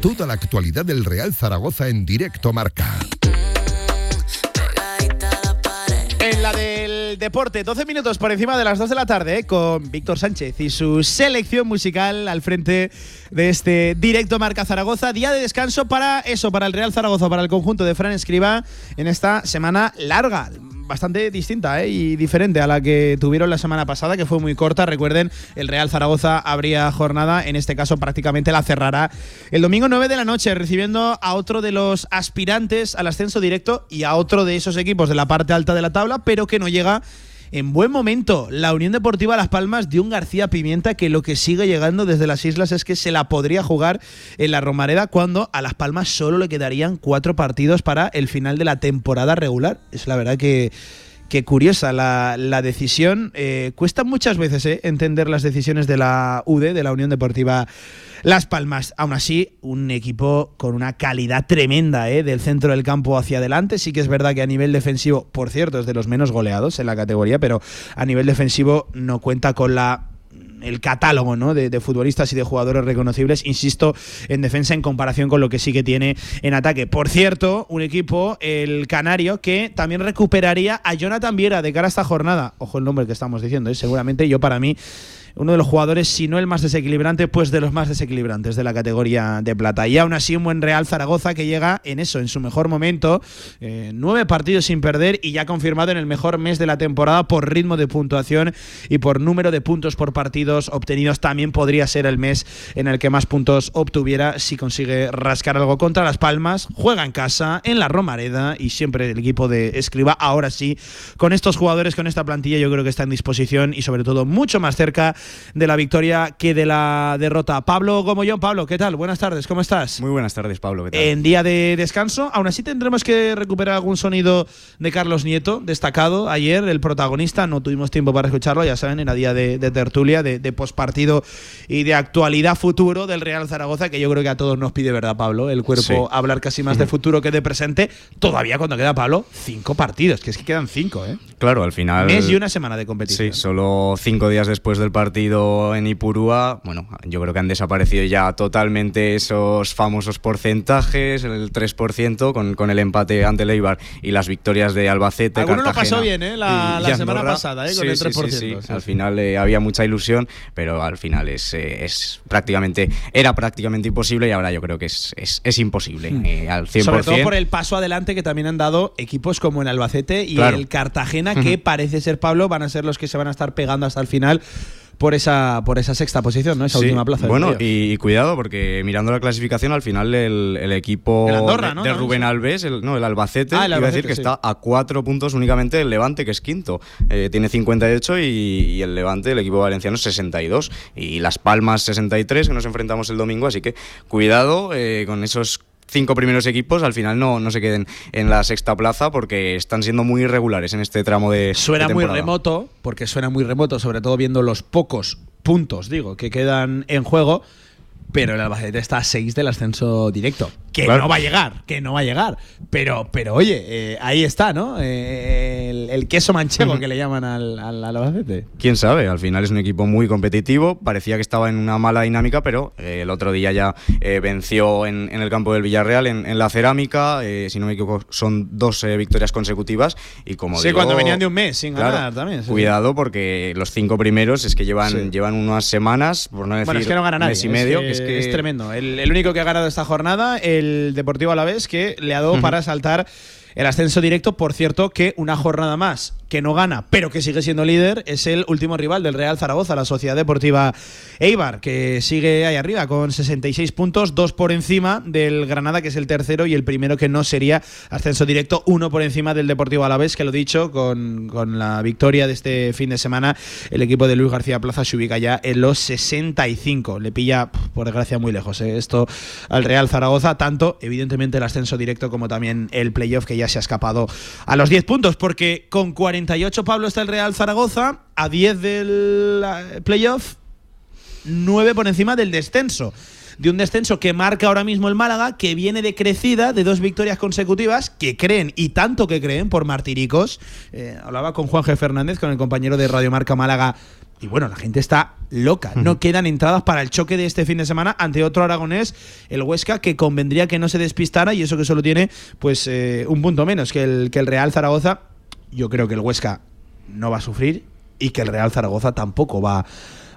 Toda la actualidad del Real Zaragoza en directo marca. En la del deporte, 12 minutos por encima de las 2 de la tarde, ¿eh? con Víctor Sánchez y su selección musical al frente de este directo Marca Zaragoza. Día de descanso para eso, para el Real Zaragoza, para el conjunto de Fran Escriba en esta semana larga. Bastante distinta ¿eh? y diferente a la que tuvieron la semana pasada, que fue muy corta. Recuerden, el Real Zaragoza habría jornada, en este caso prácticamente la cerrará el domingo 9 de la noche, recibiendo a otro de los aspirantes al ascenso directo y a otro de esos equipos de la parte alta de la tabla, pero que no llega en buen momento. La Unión Deportiva Las Palmas de un García Pimienta que lo que sigue llegando desde las islas es que se la podría jugar en la Romareda cuando a Las Palmas solo le quedarían cuatro partidos para el final de la temporada regular. Es la verdad que Qué curiosa la, la decisión. Eh, cuesta muchas veces eh, entender las decisiones de la UD, de la Unión Deportiva Las Palmas. Aún así, un equipo con una calidad tremenda eh, del centro del campo hacia adelante. Sí que es verdad que a nivel defensivo, por cierto, es de los menos goleados en la categoría, pero a nivel defensivo no cuenta con la el catálogo ¿no? de, futbolistas y de jugadores reconocibles, insisto, en defensa en comparación con lo que sí que tiene en ataque. Por cierto, un equipo, el Canario, que también recuperaría a Jonathan Viera de cara a esta jornada. Ojo el nombre que estamos diciendo, ¿eh? seguramente yo para mí uno de los jugadores, si no el más desequilibrante, pues de los más desequilibrantes de la categoría de plata. Y aún así un buen Real Zaragoza que llega en eso, en su mejor momento, eh, nueve partidos sin perder y ya confirmado en el mejor mes de la temporada por ritmo de puntuación y por número de puntos por partidos obtenidos. También podría ser el mes en el que más puntos obtuviera si consigue rascar algo contra Las Palmas. Juega en casa, en la Romareda y siempre el equipo de Escriba. Ahora sí, con estos jugadores, con esta plantilla, yo creo que está en disposición y sobre todo mucho más cerca de la victoria que de la derrota. Pablo Gomollón, Pablo, ¿qué tal? Buenas tardes, ¿cómo estás? Muy buenas tardes, Pablo. ¿qué tal? En día de descanso, aún así tendremos que recuperar algún sonido de Carlos Nieto, destacado ayer, el protagonista. No tuvimos tiempo para escucharlo, ya saben, era día de, de tertulia, de, de pospartido y de actualidad futuro del Real Zaragoza, que yo creo que a todos nos pide, ¿verdad, Pablo? El cuerpo Sí. hablar casi más de futuro que de presente. Todavía cuando queda, Pablo, cinco partidos, que es que quedan cinco, ¿eh? Claro, al final. Mes y una semana de competición. Sí, solo cinco días después del partido en Ipurúa, bueno, yo creo que han desaparecido ya totalmente esos famosos porcentajes, el 3% con, con el empate ante el Eibar y las victorias de Albacete. Alguno lo Cartagena pasó bien, ¿eh? La, semana pasada, ¿eh? Con Sí, el sí, 3%. sí, sí. sí, Al final eh, había mucha ilusión, pero al final es, eh, es prácticamente, era prácticamente imposible y ahora yo creo que es, es, es imposible eh, al 100%. Hmm. Sobre todo por el paso adelante que también han dado equipos como el Albacete y Claro. el Cartagena, que parece ser, Pablo, van a ser los que se van a estar pegando hasta el final por esa, por esa sexta posición, ¿no? Esa Sí, última plaza. Bueno, y, y cuidado, porque mirando la clasificación, al final el, el equipo El Andorra, de, ¿no? de También, Rubén. Alves, el, no, el Albacete, Ah, el iba a decir que sí. está a cuatro puntos únicamente del Levante, que es quinto. Eh, tiene 58 y, y el Levante, el equipo valenciano, 62. Y Las Palmas, 63, que nos enfrentamos el domingo. Así que cuidado eh, con esos cinco primeros equipos, al final no, no se queden en la sexta plaza porque están siendo muy irregulares en este tramo de Suena de muy remoto, porque suena muy remoto, sobre todo viendo los pocos puntos, digo, que quedan en juego. Pero el Albacete está a 6 del ascenso directo. Que Claro. no va a llegar, que no va a llegar. Pero, pero oye, eh, ahí está, ¿no? Eh, el, el queso manchego que le llaman al, al Albacete. Quién sabe, al final es un equipo muy competitivo, parecía que estaba en una mala dinámica, pero eh, el otro día ya venció en, en el campo del Villarreal, en, en la cerámica, si no me equivoco son dos victorias consecutivas y como Sí, digo, cuando venían de un mes sin claro, ganar también. sí. Cuidado porque los cinco primeros es que llevan, Sí. llevan unas semanas, por no decir Bueno, es que no gana nadie. mes y medio, es, que es que es tremendo. El, el único que ha ganado esta jornada, el Deportivo Alavés, que le ha dado para saltar el ascenso directo. Por cierto, que una jornada más que no gana, pero que sigue siendo líder, es el último rival del Real Zaragoza, la Sociedad Deportiva Eibar, que sigue ahí arriba con 66 puntos, dos por encima del Granada, que es el tercero, y el primero que no sería ascenso directo, uno por encima del Deportivo Alavés, que lo dicho, con, con la victoria de este fin de semana, el equipo de Luis García Plaza se ubica ya en los 65. Le pilla, por desgracia, muy lejos ¿eh? esto al Real Zaragoza, tanto evidentemente el ascenso directo como también el playoff que ya se ha escapado a los 10 puntos, porque con 48 Pablo está el Real Zaragoza, a 10 del eh, playoff, 9 por encima del descenso. De un descenso que marca ahora mismo el Málaga, que viene de crecida de dos victorias consecutivas, que creen, y tanto que creen, por martiricos. Eh, hablaba con Juan G. Fernández, con el compañero de Radio Marca Málaga, y bueno, la gente está loca. No quedan entradas para el choque de este fin de semana ante otro aragonés, el Huesca, que convendría que no se despistara, y eso que solo tiene pues eh, un punto menos que el, que el Real Zaragoza. Yo creo que el Huesca no va a sufrir y que el Real Zaragoza tampoco va,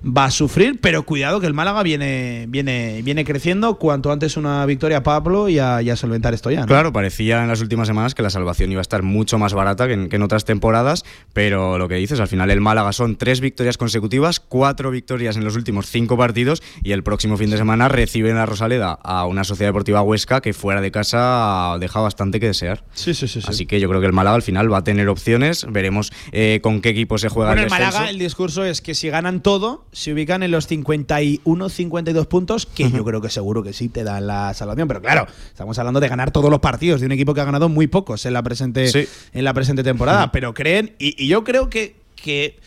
va a sufrir, pero cuidado que el Málaga viene, viene, viene creciendo. Cuanto antes una victoria, Pablo, y a, y a solventar esto ya. ¿no? Claro, parecía en las últimas semanas que la salvación iba a estar mucho más barata que en, que en otras temporadas, pero lo que dices, al final el Málaga son tres victorias consecutivas, cuatro victorias en los últimos cinco partidos y el próximo fin de semana reciben a Rosaleda a una Sociedad Deportiva Huesca que fuera de casa deja bastante que desear. Sí, sí, sí. sí. Así que yo creo que el Málaga al final va a tener opciones, veremos eh, con qué equipo se juega Bueno, el el Málaga, el discurso es que si ganan todo, se ubican en los 51, 52 puntos, que yo creo que seguro que sí te dan la salvación. Pero claro, estamos hablando de ganar todos los partidos de un equipo que ha ganado muy pocos en la presente, Sí. en la presente temporada. Pero creen, y, y yo creo que, que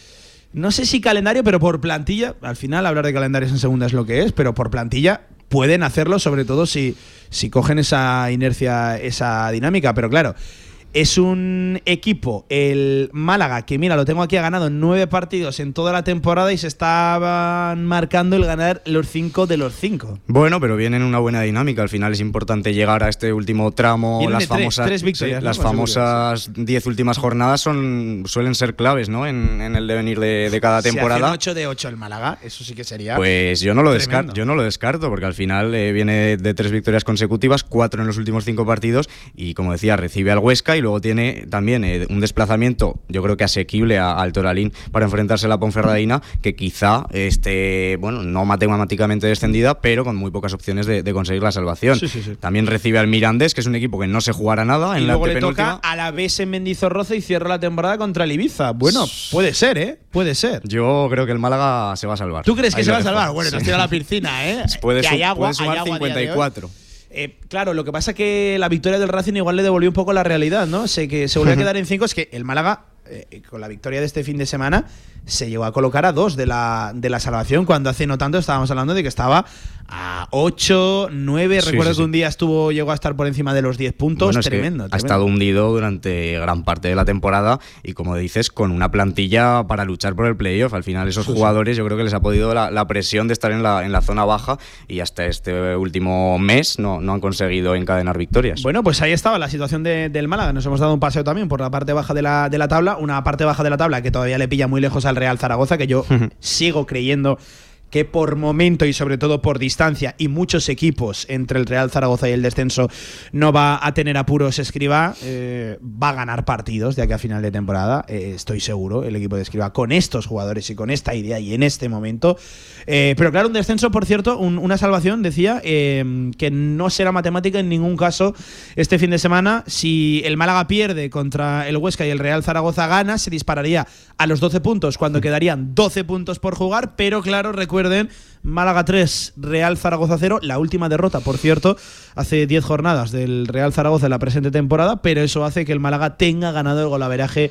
no sé si calendario, pero por plantilla, al final hablar de calendarios en segunda es lo que es, pero por plantilla pueden hacerlo, sobre todo si, si cogen esa inercia, esa dinámica. Pero claro, es un equipo, el Málaga, que mira, lo tengo aquí, ha ganado nueve partidos en toda la temporada y se estaban marcando el ganar los cinco de los cinco. Bueno, pero viene en una buena dinámica. Al final es importante llegar a este último tramo. Vienen las tres- famosas, tres victorias, sí, ¿no? las Con famosas diez últimas jornadas son suelen ser claves, ¿no? En, en el devenir de, de cada temporada. 8 de 8 el Málaga, eso sí que sería. Pues yo no lo tremendo. descarto, yo no lo descarto, porque al final eh, viene de tres victorias consecutivas, cuatro en los últimos cinco partidos, y como decía, recibe al Huesca y luego tiene también eh, un desplazamiento, yo creo que asequible a- al Toralín para enfrentarse a la Ponferradina, que quizá esté, bueno, no matemáticamente descendida, pero con muy pocas opciones de, de conseguir la salvación. Sí, sí, sí. También recibe al Mirandés, que es un equipo que no se jugará nada y en la luego le antepenúltima. toca a la vez en Mendizorroza y cierra la temporada contra el Ibiza. Bueno, puede ser, ¿eh? Puede ser. Yo creo que el Málaga se va a salvar. ¿Tú crees que Ahí se va a salvar? Bueno, nos tira la piscina, ¿eh? Puede, Que hay agua, puede sumar hay agua a día de hoy. 54. Eh, claro, lo que pasa que la victoria del Racing igual le devolvió un poco la realidad, ¿no? Sé que se volvió a quedar en cinco. Es que el Málaga, eh, con la victoria de este fin de semana, se llegó a colocar a dos de la, de la salvación, cuando hace no tanto estábamos hablando de que estaba a 8, 9. Sí, Recuerdo sí, que un día estuvo llegó a estar por encima de los 10 puntos. Bueno, es que tremendo, ha estado hundido durante gran parte de la temporada y como dices, con una plantilla para luchar por el playoff. Al final esos jugadores yo creo que les ha podido la, la presión de estar en la, en la zona baja y hasta este último mes no, no han conseguido encadenar victorias. Bueno, pues ahí estaba la situación de- del Málaga. Nos hemos dado un paseo también por la parte baja de la, de la tabla. Una parte baja de la tabla que todavía le pilla muy lejos al Real Zaragoza, que yo sigo creyendo que por momento y sobre todo por distancia y muchos equipos entre el Real Zaragoza y el descenso no va a tener apuros Escriba, eh, va a ganar partidos de aquí a final de temporada, eh, estoy seguro, el equipo de Escriba con estos jugadores y con esta idea y en este momento. Eh, pero claro, un descenso, por cierto, un- una salvación, decía, eh, que no será matemática en ningún caso este fin de semana. Si el Málaga pierde contra el Huesca y el Real Zaragoza gana, se dispararía a los 12 puntos cuando quedarían 12 puntos por jugar, pero claro, recuerden, Málaga 3, Real Zaragoza 0, la última derrota, por cierto, hace 10 jornadas del Real Zaragoza en la presente temporada, pero eso hace que el Málaga tenga ganado el golaveraje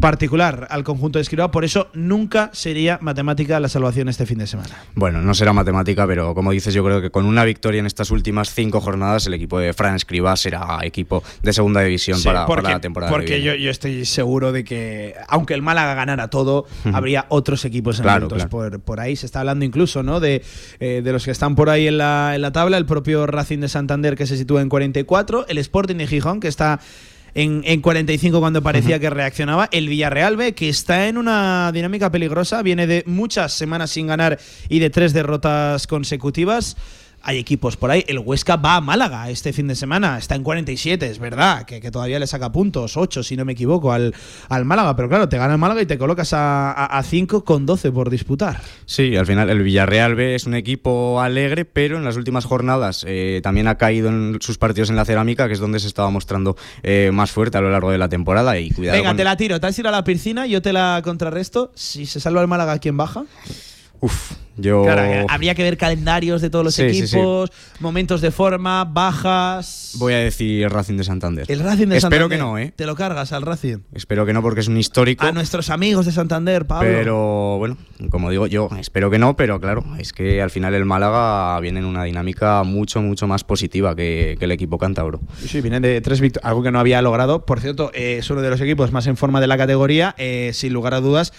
particular al conjunto de Escribá, por eso nunca sería matemática la salvación este fin de semana. Bueno, no será matemática, pero como dices, yo creo que con una victoria en estas últimas cinco jornadas, el equipo de Fran Escribá será equipo de segunda división Sí, para, para porque, la temporada. que porque yo, yo estoy seguro de que, aunque el Málaga ganara todo, habría otros equipos Claro, envueltos claro. por, por ahí. Se está hablando incluso ¿no? de, eh, de los que están por ahí en la, en la tabla. El propio Racing de Santander, que se sitúa en 44. El Sporting de Gijón, que está en, en 45 cuando parecía que reaccionaba. El Villarreal B, que está en una dinámica peligrosa. Viene de muchas semanas sin ganar y de tres derrotas consecutivas. Hay equipos por ahí. El Huesca va a Málaga este fin de semana. Está en 47, es verdad. Que, que todavía le saca puntos, 8 si no me equivoco, al, al Málaga. Pero claro, te gana el Málaga y te colocas a 5 con 12 por disputar. Sí, al final el Villarreal B es un equipo alegre, pero en las últimas jornadas eh, también ha caído en sus partidos en la cerámica, que es donde se estaba mostrando eh, más fuerte a lo largo de la temporada. Y cuidado Venga, con- te la tiro. Te has ido a la piscina, yo te la contrarresto. Si se salva el Málaga, ¿quién baja? Uf, yo. Claro, eh, habría que ver calendarios de todos los Sí, sí, sí. equipos, momentos de forma, bajas. Voy a decir Racing de Santander. El Racing de Espero Santander. que no, ¿eh? Te lo cargas al Racing. Espero que no, porque es un histórico. A nuestros amigos de Santander, Pablo. Pero bueno, como digo yo, espero que no, pero claro, es que al final el Málaga viene en una dinámica mucho, mucho más positiva que, que el equipo cántabro. Sí, vienen de tres victorias, algo que no había logrado. Por cierto, eh, es uno de los equipos más en forma de la categoría, eh, sin lugar a dudas,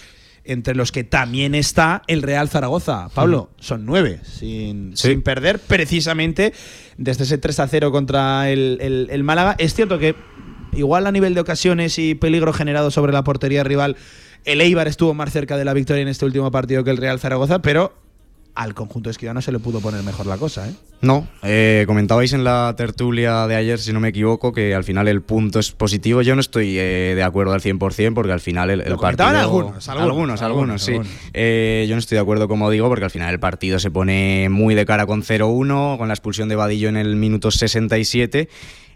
entre los que también está el Real Zaragoza. Pablo, son nueve, sin, sin perder, precisamente desde ese 3 a 0 contra el, el- el Málaga. Es cierto que, igual a nivel de ocasiones y peligro generado sobre la portería rival, el Eibar estuvo más cerca de la victoria en este último partido que el Real Zaragoza, pero al conjunto esquivano se le pudo poner mejor la cosa, ¿eh? No, eh, comentabais en la tertulia de ayer, si no me equivoco, que al final el punto es positivo. Yo no estoy eh, de acuerdo al 100% porque al final el, el Lo partido... comentaban algunos, algunos, algunos, algunos, sí. algunos. Eh, yo no estoy de acuerdo, como digo, porque al final el partido se pone muy de cara con 0-1, con la expulsión de Vadillo en el minuto 67.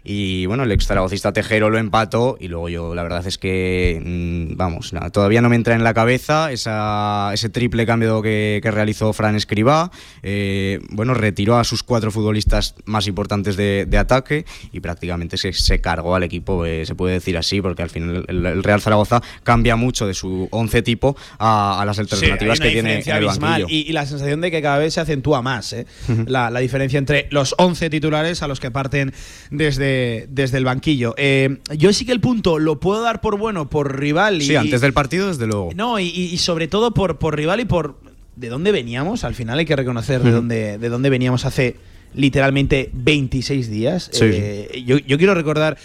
Y bueno, el ex zaragocista Tejero lo empató y luego yo la verdad es que, mm, vamos, nada, todavía no me entra en la cabeza esa, ese triple cambio que, que realizó Fran Escribá. Eh, bueno, retiró a sus cuatro futbolistas más importantes de, de ataque y prácticamente se, se cargó al equipo, eh, se puede decir así, porque al final el, el Real Zaragoza cambia mucho de su once tipo a, a las alternativas Sí, que tiene en el banquillo. y, y la sensación de que cada vez se acentúa más ¿eh? la, la diferencia entre los 11 titulares a los que parten desde, desde el banquillo. Eh, yo sí que el punto lo puedo dar por bueno por rival. Y, Sí, antes del partido, desde luego. No, y, sobre todo por, por rival y por de dónde veníamos. Al final hay que reconocer de, dónde, de dónde veníamos hace literalmente 26 días. Sí, Eh, Yo, yo quiero recordar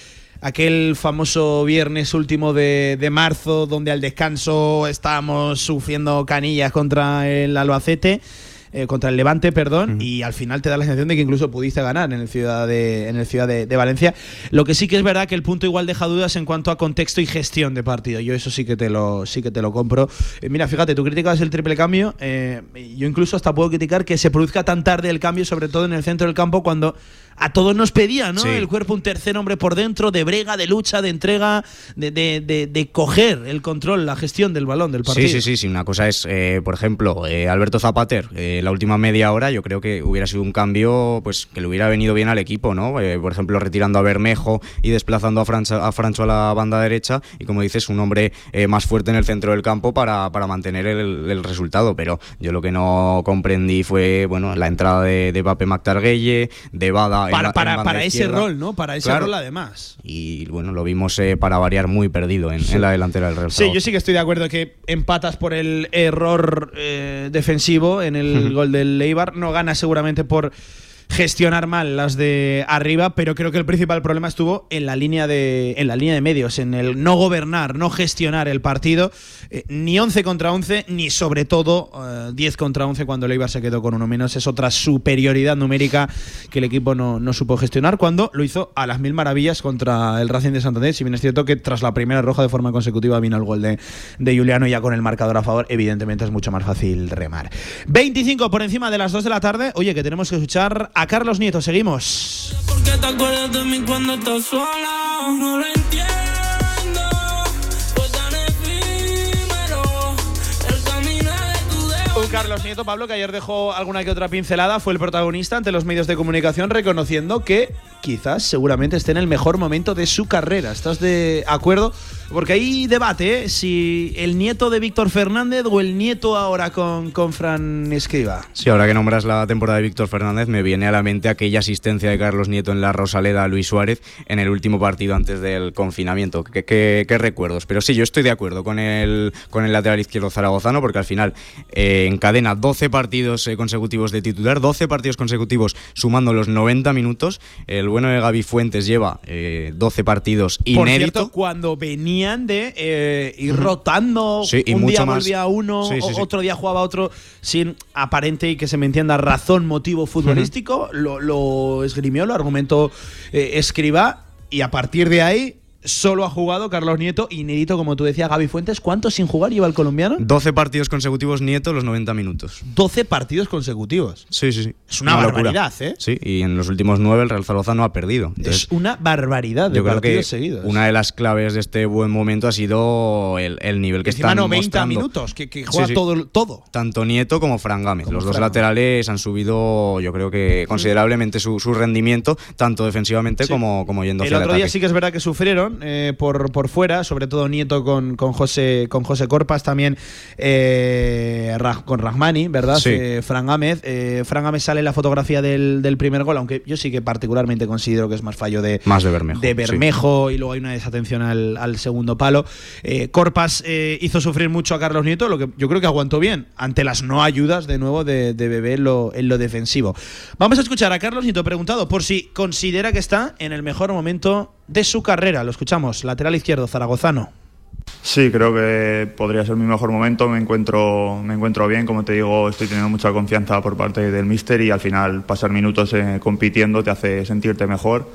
aquel famoso viernes último de, de marzo, donde al descanso estábamos sufriendo canillas contra el Albacete. Eh, contra el Levante, perdón, y al final te da la sensación de que incluso pudiste ganar en el Ciudad de, en el ciudad de, de Valencia. Lo que sí que es verdad que el punto igual deja dudas en cuanto a contexto y gestión de partido. Yo eso sí que te lo, sí que te lo compro. Eh, mira, fíjate, tú criticas el triple cambio. eh, yo incluso hasta puedo criticar que se produzca tan tarde el cambio, sobre todo en el centro del campo, cuando a todos nos pedía, ¿no? Sí. El cuerpo, un tercer hombre por dentro, de brega, de lucha, de entrega, de, de, de- de coger el control, la gestión del balón del partido. Sí, sí, sí, sí. Una cosa es, eh, por ejemplo, eh, Alberto Zapater, eh, la última media hora, yo creo que hubiera sido un cambio pues que le hubiera venido bien al equipo, ¿no? Eh, por ejemplo, retirando a Bermejo y desplazando a, Francho, a Francho a la banda derecha y, como dices, un hombre eh, más fuerte en el centro del campo para, para mantener el, el resultado. Pero yo lo que no comprendí fue, bueno, la entrada de, de Pape Mactarguelle, de Bada Para, para, en banda para ese rol, ¿no? Para ese Claro. rol, además. Y bueno, lo vimos eh, para variar muy perdido en, en la delantera del Real Sí, yo sí que estoy de acuerdo que empatas por el error eh, defensivo en el gol del Leibar. No gana seguramente por gestionar mal las de arriba, pero creo que el principal problema estuvo en la línea de, en la línea de medios, en el no gobernar, no gestionar el partido. Eh, ni 11 contra 11, ni sobre todo eh, 10 contra 11 cuando el Eibar se quedó con uno menos. Es otra superioridad numérica que el equipo no, no supo gestionar cuando lo hizo a las mil maravillas contra el Racing de Santander. Si bien es cierto que tras la primera roja de forma consecutiva vino el gol de, de Juliano ya con el marcador a favor, evidentemente es mucho más fácil remar. 25 por encima de las 2 de la tarde. Oye, que tenemos que escuchar a Carlos Nieto. Seguimos. ¿Por qué te acuerdas de mí cuando estás sola? No lo entiendo. Fue tan efímero el camino de tu dedo. Un Carlos Nieto, Pablo, que ayer dejó alguna que otra pincelada, fue el protagonista ante los medios de comunicación reconociendo que quizás seguramente esté en el mejor momento de su carrera. ¿Estás de acuerdo? Porque hay debate, ¿eh? Si el nieto de Víctor Fernández o el nieto ahora con, con Fran Escriba. Sí, ahora que nombras la temporada de Víctor Fernández, me viene a la mente aquella asistencia de Carlos Nieto en la Rosaleda a Luis Suárez en el último partido antes del confinamiento. ¿Qué, qué- qué recuerdos? Pero sí, yo estoy de acuerdo con el, con el lateral izquierdo zaragozano, porque al final eh, encadena 12 partidos eh, consecutivos de titular, 12 partidos consecutivos sumando los 90 minutos. El bueno de Gaby Fuentes lleva eh, 12 partidos Por inédito. cierto, cuando de eh, ir rotando, Sí, y un mucho día más. volvía uno, Sí, sí, otro día jugaba otro, sin aparente y que se me entienda razón, motivo futbolístico, lo, lo esgrimió, lo argumentó eh, Escriba, y a partir de ahí solo ha jugado Carlos Nieto, inédito, como tú decías, Gaby Fuentes. ¿Cuántos sin jugar lleva el colombiano? 12 partidos consecutivos Nieto, los 90 minutos. 12 partidos consecutivos. Sí, sí, sí. Es una locura. barbaridad, ¿eh? Sí, y en los últimos nueve el Real Zaragoza no ha perdido. Entonces, es una barbaridad de yo creo que partidos seguidos. una de las claves de este buen momento ha sido el, el nivel que Encima están 90 mostrando. minutos, que, juega sí. Todo, todo. Tanto Nieto como Fran Gámez. Como Los dos laterales han subido, yo creo que considerablemente su, su rendimiento, tanto defensivamente Sí. como, como yendo El hacia otro el día ataque. sí que es verdad que sufrieron eh, por, por fuera, sobre todo Nieto con, con José con José Corpas, también eh, con Rahmani, ¿verdad? Sí. Eh, Fran Gámez. Fran Gámez sale en la fotografía del, del primer gol, aunque yo sí que particularmente considero que es más fallo de, Más de Bermejo. de sí. Bermejo y luego hay una desatención al, al segundo palo. Corpas hizo sufrir mucho a Carlos Nieto, lo que yo creo que aguantó bien ante las no ayudas de nuevo de, de Bebé en lo, en lo defensivo. Vamos a escuchar a Carlos Nieto preguntado por si considera que está en el mejor momento de su carrera. Lo escuchamos, lateral izquierdo, zaragozano. Sí, creo que podría ser mi mejor momento. Me encuentro, me encuentro bien, como te digo, estoy teniendo mucha confianza por parte del míster y al final pasar minutos eh, compitiendo te hace sentirte mejor.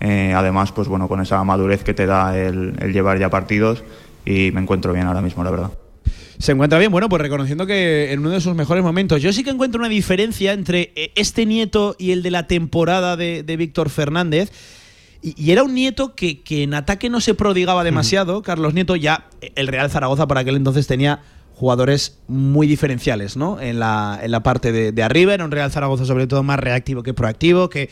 Eh, además, pues bueno, con esa madurez que te da el, el llevar ya partidos y me encuentro bien ahora mismo, la verdad. Se encuentra bien, bueno, pues reconociendo que en uno de sus mejores momentos. Yo sí que encuentro una diferencia entre eh, este nieto y el de la temporada de, de Víctor Fernández. Y, y era un nieto que, que en ataque no se prodigaba demasiado. Carlos Nieto ya, el Real Zaragoza para aquel entonces tenía jugadores muy diferenciales, ¿no? En la, en la parte de, de arriba, era un Real Zaragoza sobre todo más reactivo que proactivo, que,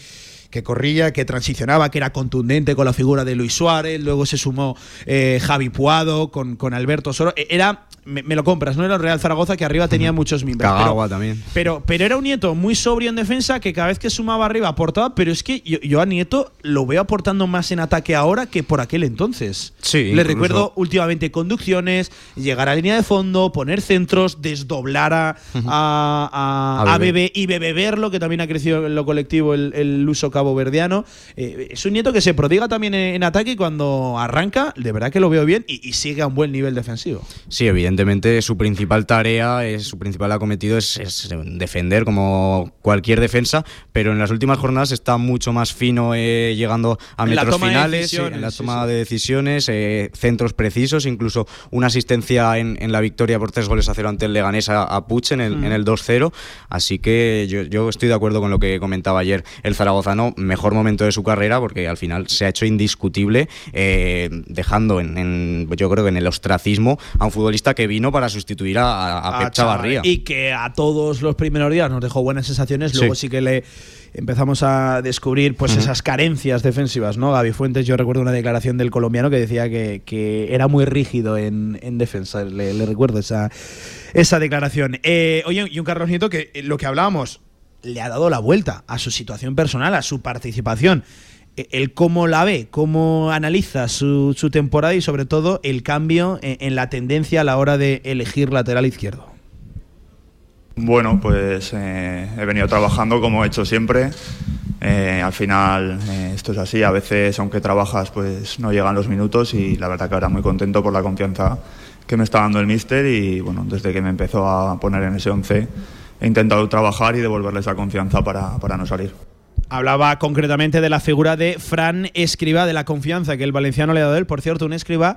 que corría, que transicionaba, que era contundente con la figura de Luis Suárez, luego se sumó eh, Javi Puado con, con Alberto Soro. Eh, Era, me, me lo compras, ¿no? Era un Real Zaragoza que arriba tenía muchos miembros. Cagagua pero- también. pero, pero era un Nieto muy sobrio en defensa que cada vez que sumaba arriba aportaba, pero es que yo, yo a Nieto lo veo aportando más en ataque ahora que por aquel entonces. Sí, Le incluso- recuerdo últimamente conducciones, llegar a línea de fondo, poner centros, desdoblar a, a, a, A a Bebé. Bebé y beberlo, que también ha crecido en lo colectivo el, el Cabaño caboverdiano. Eh, es un Nieto que se prodiga también en, en ataque y cuando arranca, de verdad que lo veo bien y, y sigue a un buen nivel defensivo. Sí, evidentemente su principal tarea, es, su principal acometido es, es defender como cualquier defensa, pero en las últimas jornadas está mucho más fino eh, llegando a metros finales, sí, en la toma sí. de decisiones, eh, centros precisos, incluso una asistencia en, en la victoria por tres goles a cero ante el Leganés a, a Puig en el, Mm. en el 2-0. Así que yo, yo estoy de acuerdo con lo que comentaba ayer el zaragozano, mejor momento de su carrera porque al final se ha hecho indiscutible, eh, dejando en, en- yo creo que en el ostracismo a un futbolista que vino para sustituir a, a, a Pep a Chavarría. Y que a todos los primeros días nos dejó buenas sensaciones, luego sí que le empezamos a descubrir pues esas carencias defensivas, ¿no? Gaby Fuentes, yo recuerdo una declaración del colombiano que decía que, que era muy rígido en, en defensa, le, le recuerdo esa, esa declaración. Eh, oye, y un Carlos Nieto que eh, lo que hablábamos, le ha dado la vuelta a su situación personal, a su participación. El cómo la ve, cómo analiza su, su temporada y sobre todo el cambio en, en la tendencia a la hora de elegir lateral izquierdo. Bueno, pues eh, he venido trabajando como he hecho siempre. Eh, al final eh, esto es así, a veces aunque trabajas pues no llegan los minutos y la verdad que ahora muy contento por la confianza que me está dando el míster y bueno, desde que me empezó a poner en ese 11 he intentado trabajar y devolverle esa confianza para, para no salir. Hablaba concretamente de la figura de Fran Escriba, de la confianza que el valenciano le ha dado a él. Por cierto, un Escriba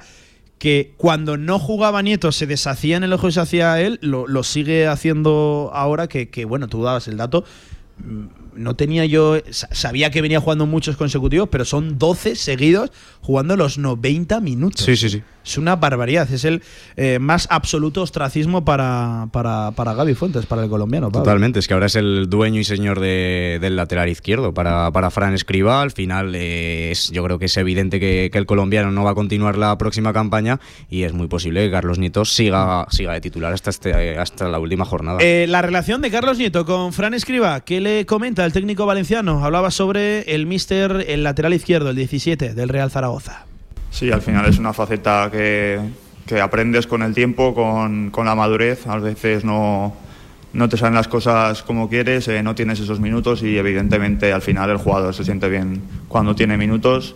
que cuando no jugaba Nieto se deshacía en el ojo y se hacía él, lo, lo sigue haciendo ahora, que, que, bueno, tú dabas el dato. Mm, No tenía yo. sa- Sabía que venía jugando muchos consecutivos, pero son 12 seguidos jugando los 90 minutos. Sí, sí, sí. Es una barbaridad. Es el eh, más absoluto ostracismo para, para, para Gaby Fuentes, para el colombiano. Pablo. Totalmente, es que ahora es el dueño y señor de- del lateral izquierdo para, para Fran Escriba. Al final, eh, es, yo creo que es evidente que, que el colombiano no va a continuar la próxima campaña y es muy posible que Carlos Nieto siga, siga de titular hasta, este, hasta la última jornada. Eh, la relación de Carlos Nieto con Fran Escriba, ¿qué le comenta el técnico valenciano? Hablaba sobre el míster, el lateral izquierdo, el 17 del Real Zaragoza. Sí, al final es una faceta que, que aprendes con el tiempo, con, con la madurez. A veces no, no te salen las cosas como quieres, eh, no tienes esos minutos y evidentemente al final el jugador se siente bien cuando tiene minutos.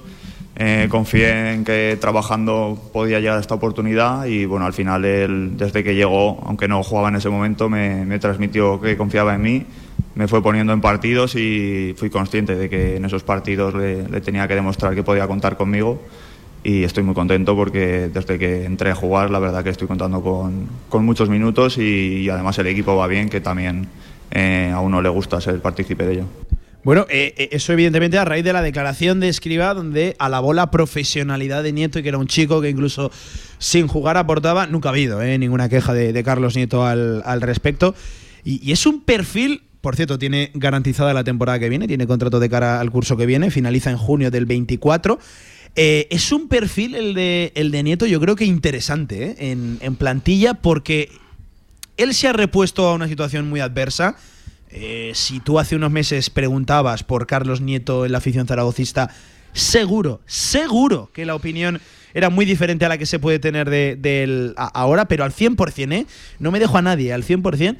Eh, confié en que trabajando podía llegar a esta oportunidad y bueno, al final él, desde que llegó, aunque no jugaba en ese momento, me, me transmitió que confiaba en mí, me fue poniendo en partidos y fui consciente de que en esos partidos le, le tenía que demostrar que podía contar conmigo y estoy muy contento porque desde que entré a jugar la verdad que estoy contando con, con muchos minutos y, además el equipo va bien, que también eh, a uno le gusta ser partícipe de ello. Bueno, eh, eh, eso evidentemente a raíz de la declaración de Escriba, donde alabó la profesionalidad de Nieto y que era un chico que incluso sin jugar aportaba. Nunca ha habido ninguna queja de, Carlos Nieto al, al respecto. Y, y es un perfil, por cierto, tiene garantizada la temporada que viene, tiene contrato de cara al curso que viene, finaliza en junio del 24. Eh, es un perfil, el de, el de Nieto, yo creo que interesante eh, en, plantilla, porque él se ha repuesto a una situación muy adversa. Eh, si tú hace unos meses preguntabas por Carlos Nieto en la afición zaragocista, seguro, seguro que la opinión era muy diferente a la que se puede tener de, de ahora, pero al 100%, ¿eh? no me dejo a nadie, al 100%.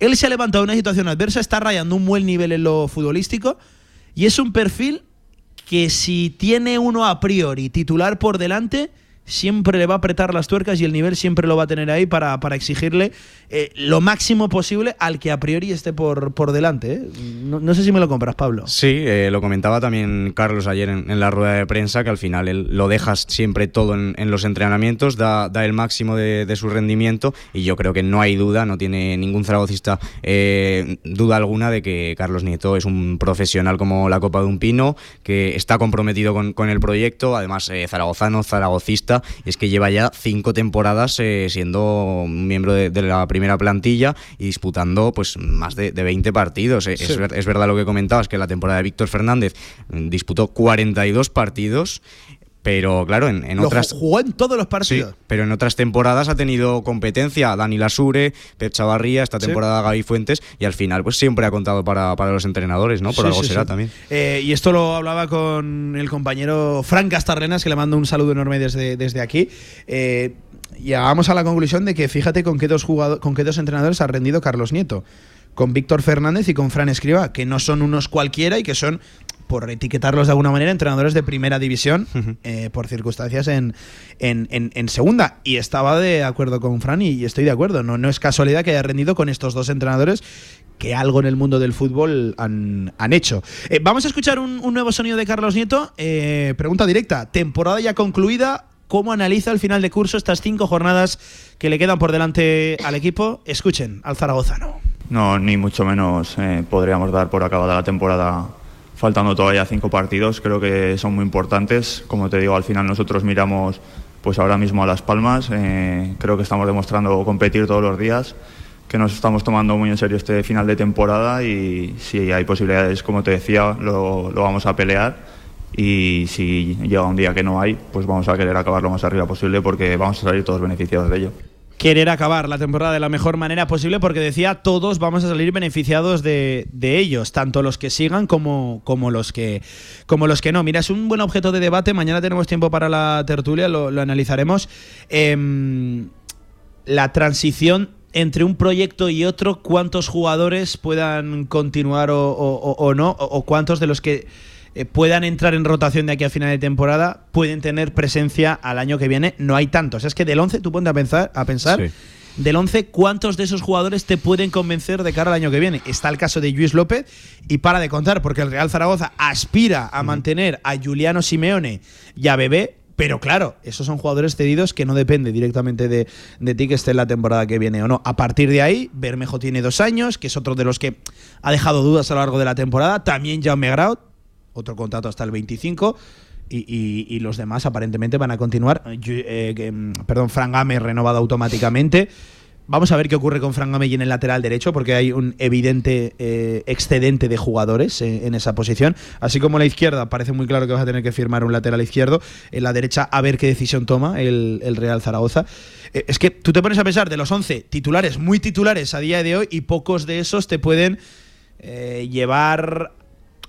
Él se ha levantado de una situación adversa, está rayando un buen nivel en lo futbolístico y es un perfil que si tiene uno a priori titular por delante, siempre le va a apretar las tuercas y el nivel siempre lo va a tener ahí para, para exigirle eh, lo máximo posible al que a priori esté por, por delante. ¿eh? No, no sé si me lo compras, Pablo. Sí, eh, lo comentaba también Carlos ayer en, la rueda de prensa, que al final él lo dejas siempre todo en, los entrenamientos, da, da el máximo de, de su rendimiento y yo creo que no hay duda, no tiene ningún zaragocista duda alguna de que Carlos Nieto es un profesional como la copa de un pino, que está comprometido con, con el proyecto, además zaragozano, zaragocista, y es que lleva ya cinco temporadas eh, siendo un miembro de, de la primera plantilla y disputando pues más de, de 20 partidos. Eh, Sí. Es, es verdad lo que comentabas, que la temporada de Víctor Fernández mm, disputó 42 partidos, pero claro, en, en Lo otras... ju- jugó en todos los Sí, partidos. pero en otras temporadas ha tenido competencia Dani Lasure, Pep Chavarría, esta Sí. temporada Gaby Fuentes y al final pues siempre ha contado para, para los entrenadores, ¿no? Por Sí, algo sí, será sí. también. Eh, y esto lo hablaba con el compañero Frank Castarrenas, que le mando un saludo enorme desde, desde aquí. Eh, llegábamos a la conclusión de que fíjate con qué dos jugado- con qué dos entrenadores ha rendido Carlos Nieto. Con Víctor Fernández y con Fran Escriba, que no son unos cualquiera y que son por etiquetarlos de alguna manera, entrenadores de primera división eh, por circunstancias en, en, en- en segunda. Y estaba de acuerdo con Fran y, y estoy de acuerdo. No, no es casualidad que haya rendido con estos dos entrenadores que algo en el mundo del fútbol han, han hecho. Eh, vamos a escuchar un, un nuevo sonido de Carlos Nieto. Eh, pregunta directa. Temporada ya concluida. ¿Cómo analiza el final de curso estas cinco jornadas que le quedan por delante al equipo? Escuchen al zaragozano. No, ni mucho menos eh, podríamos dar por acabada la temporada faltando todavía cinco partidos. Creo que son muy importantes. Como te digo, al final nosotros miramos pues ahora mismo a Las Palmas. Eh, creo que estamos demostrando competir todos los días, que nos estamos tomando muy en serio este final de temporada y si hay posibilidades, como te decía, lo, lo vamos a pelear. Y si llega un día que no hay, pues vamos a querer acabar lo más arriba posible porque vamos a salir todos beneficiados de ello. Querer acabar la temporada de la mejor manera posible porque decía todos vamos a salir beneficiados de, de ellos, tanto los que sigan como, como, los que, como los que no. Mira, es un buen objeto de debate, mañana tenemos tiempo para la tertulia, lo, analizaremos. Em, la transición entre un proyecto y otro, cuántos jugadores puedan continuar o, o- no, o cuántos de los que eh, puedan entrar en rotación de aquí a final de temporada pueden tener presencia al año que viene. No hay tantos. Es que del 11, tú ponte a pensar, a pensar Sí. del 11, ¿cuántos de esos jugadores te pueden convencer de cara al año que viene? Está el caso de Luis López y para de contar, porque el Real Zaragoza aspira a mantener a Juliano Simeone y a Bebé. Pero claro, esos son jugadores cedidos que no depende directamente de, de ti que esté en la temporada que viene o no. A partir de ahí, Bermejo tiene dos años, que es otro de los que ha dejado dudas a lo largo de la temporada. También Jaume Graut, otro contrato hasta el 25. Y, y- y los demás aparentemente van a continuar. Eh, que, mm, perdón, Fran Game renovado automáticamente. Vamos a ver qué ocurre con Fran Gamey en el lateral derecho, porque hay un evidente eh, excedente de jugadores eh, en esa posición. Así como la izquierda, parece muy claro que vas a tener que firmar un lateral izquierdo. En la derecha, a ver qué decisión toma el, Real Zaragoza. Eh, es que tú te pones a pensar de los 11 titulares, muy titulares a día de hoy, y pocos de esos te pueden eh, llevar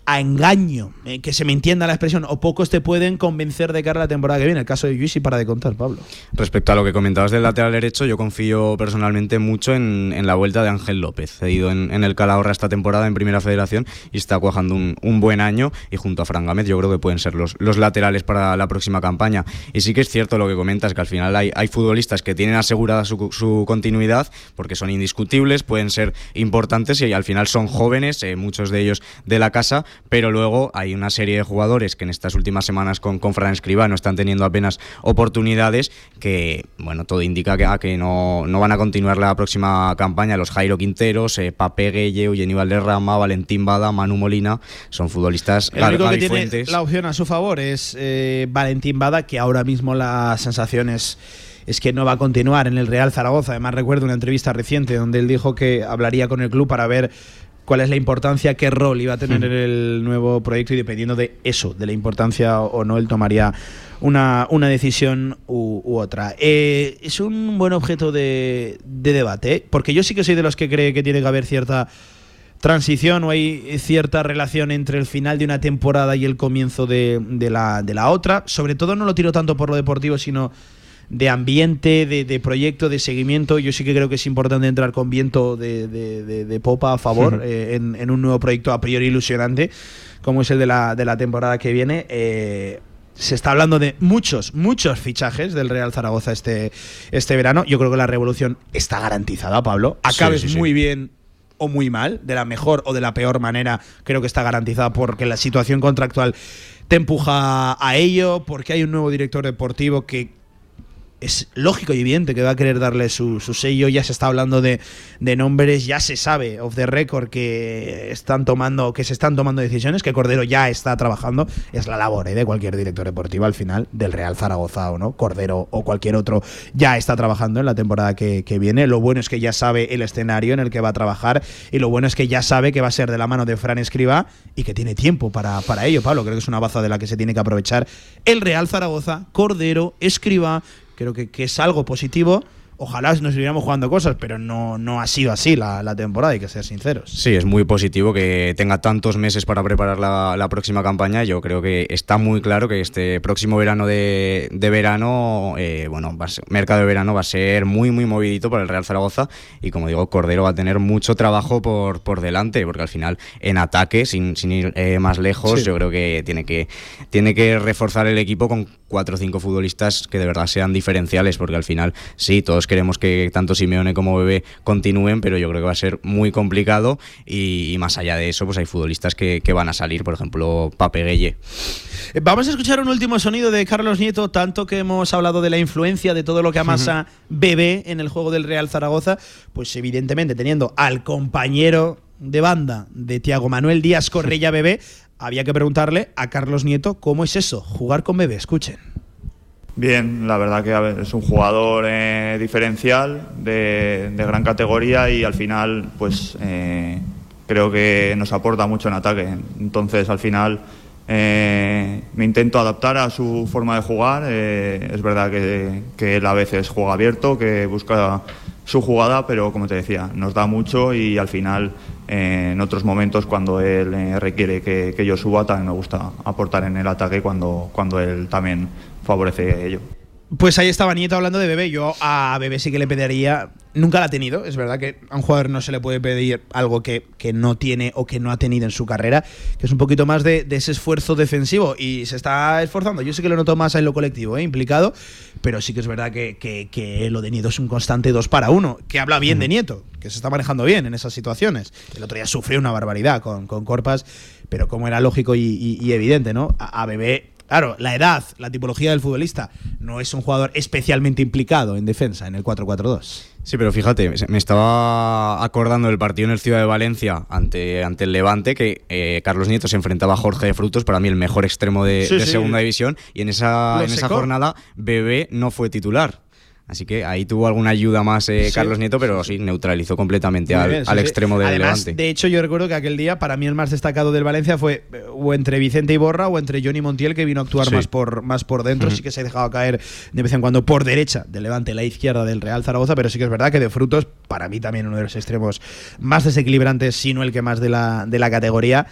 a engaño, eh, que se me entienda la expresión, o pocos te pueden convencer de cara a la temporada que viene. El caso de Luis y para de contar, Pablo. Respecto a lo que comentabas del lateral derecho, yo confío personalmente mucho en, en la vuelta de Ángel López, cedido en, en el Calahorra esta temporada en Primera Federación y está cuajando un, un buen año y junto a Fran Gámez yo creo que pueden ser los, los laterales para la próxima campaña. Y sí que es cierto lo que comentas, que al final hay, hay futbolistas que tienen asegurada su, su continuidad porque son indiscutibles, pueden ser importantes y al final son jóvenes, eh, muchos de ellos de la casa, pero luego hay una serie de jugadores que en estas últimas semanas con, con Fran Escribá no están teniendo apenas oportunidades que, bueno, todo indica que, que no, no van a continuar la próxima campaña. Los Jairo Quinteros, eh, Pape Gueye, Eugeni Valderrama, Valentín Bada, Manu Molina, son futbolistas El único que Gaby tiene Fuentes. la opción a su favor es eh, Valentín Bada, que ahora mismo la sensación es, es que no va a continuar en el Real Zaragoza. Además, recuerdo una entrevista reciente donde él dijo que hablaría con el club para ver cuál es la importancia, qué rol iba a tener Hmm. en el nuevo proyecto y dependiendo de eso, de la importancia o o no, él tomaría una, una decisión u, u otra. Eh, es un buen objeto de, de debate, ¿eh? porque yo sí que soy de los que cree que tiene que haber cierta transición o hay cierta relación entre el final de una temporada y el comienzo de, de la, de la otra. Sobre todo no lo tiro tanto por lo deportivo, sino de ambiente, de, de proyecto, de seguimiento. Yo sí que creo que es importante entrar con viento de, de- popa a favor eh, en, en un nuevo proyecto a priori ilusionante, como es el de la, de la temporada que viene. Eh, se está hablando de muchos, muchos fichajes del Real Zaragoza este, este verano. Yo creo que la revolución está garantizada, Pablo. Acabes sí, sí. muy bien o muy mal, de la mejor o de la peor manera, creo que está garantizada porque la situación contractual te empuja a ello, porque hay un nuevo director deportivo que es lógico y evidente que va a querer darle su, su sello. Ya se está hablando de, de nombres, ya se sabe off the record que están tomando, que se están tomando decisiones, que Cordero ya está trabajando. Es la labor ¿eh? de cualquier director deportivo al final, del Real Zaragoza o no, Cordero o cualquier otro, ya está trabajando en la temporada que, que viene. Lo bueno es que ya sabe el escenario en el que va a trabajar y lo bueno es que ya sabe que va a ser de la mano de Fran Escriba y que tiene tiempo para, para ello, Pablo. Creo que es una baza de la que se tiene que aprovechar el Real Zaragoza, Cordero, Escriba. Creo que, que es algo positivo. ojalá nos estuviéramos jugando cosas, pero no, no ha sido así la, la temporada, hay que ser sinceros. Sí, es muy positivo que tenga tantos meses para preparar la, la próxima campaña. Yo creo que está muy claro que este próximo verano de, de verano, eh, bueno, va a ser- mercado de verano va a ser muy, muy movidito para el Real Zaragoza. Y como digo, Cordero va a tener mucho trabajo por, por delante, porque al final en ataque, sin, sin ir eh, más lejos, Sí. yo creo que tiene que tiene que reforzar el equipo con cuatro o cinco futbolistas que de verdad sean diferenciales, porque al final sí, todos queremos que tanto Simeone como Bebé continúen, pero yo creo que va a ser muy complicado y, y más allá de eso, pues hay futbolistas que, que van a salir, por ejemplo, Pape Gueye. Eh, Vamos a escuchar un último sonido de Carlos Nieto, tanto que hemos hablado de la influencia de todo lo que amasa Bebé en el juego del Real Zaragoza, pues evidentemente teniendo al compañero de banda de Tiago Manuel Díaz Correia Bebé, había que preguntarle a Carlos Nieto cómo es eso, jugar con Bebé, escuchen. Bien, la verdad que es un jugador eh, diferencial de, gran categoría y al final pues eh, creo que nos aporta mucho en ataque. Entonces al final eh, me intento adaptar a su forma de jugar. es verdad que, que él a veces juega abierto, que busca su jugada, pero como te decía, nos da mucho y al final en otros momentos cuando él eh, requiere que, que yo suba también me gusta aportar en el ataque cuando, cuando él también favorece ello. Pues ahí estaba Nieto hablando de Bebé. Yo a Bebé sí que le pediría. Nunca la ha tenido. Es verdad que a un jugador no se le puede pedir algo que, que no tiene o que no ha tenido en su carrera, que es un poquito más de, de ese esfuerzo defensivo. Y se está esforzando. Yo sí que lo noto más en lo colectivo, ¿eh? implicado. Pero sí que es verdad que, que- que lo de Nieto es un constante dos para uno. Que habla bien de Nieto, que se está manejando bien en esas situaciones. El otro día sufrió una barbaridad con, con Corpas, pero como era lógico y, y- y evidente, ¿no? A, a Bebé Claro, la edad, la tipología del futbolista, no es un jugador especialmente implicado en defensa en el 4-4-2. Sí, pero fíjate, me estaba acordando del partido en el Ciudad de Valencia ante, ante el Levante, que eh, Carlos Nieto se enfrentaba a Jorge de Frutos, para mí el mejor extremo de, Sí, de sí. segunda división, y en esa, Lo en esa jornada Bebé no fue titular. Así que ahí tuvo alguna ayuda más eh, Sí. Carlos Nieto, pero sí, neutralizó completamente al, bien, sí, al extremo del Además, Levante. De hecho, yo recuerdo que aquel día, para mí el más destacado del Valencia fue eh, o entre Vicente Iborra o entre Johnny Montiel, que vino a actuar más, por, más por dentro. Sí que se ha dejado caer de vez en cuando por derecha del Levante, la izquierda del Real Zaragoza, pero sí que es verdad que de frutos, para mí también uno de los extremos más desequilibrantes, si no el que más de la, de la categoría.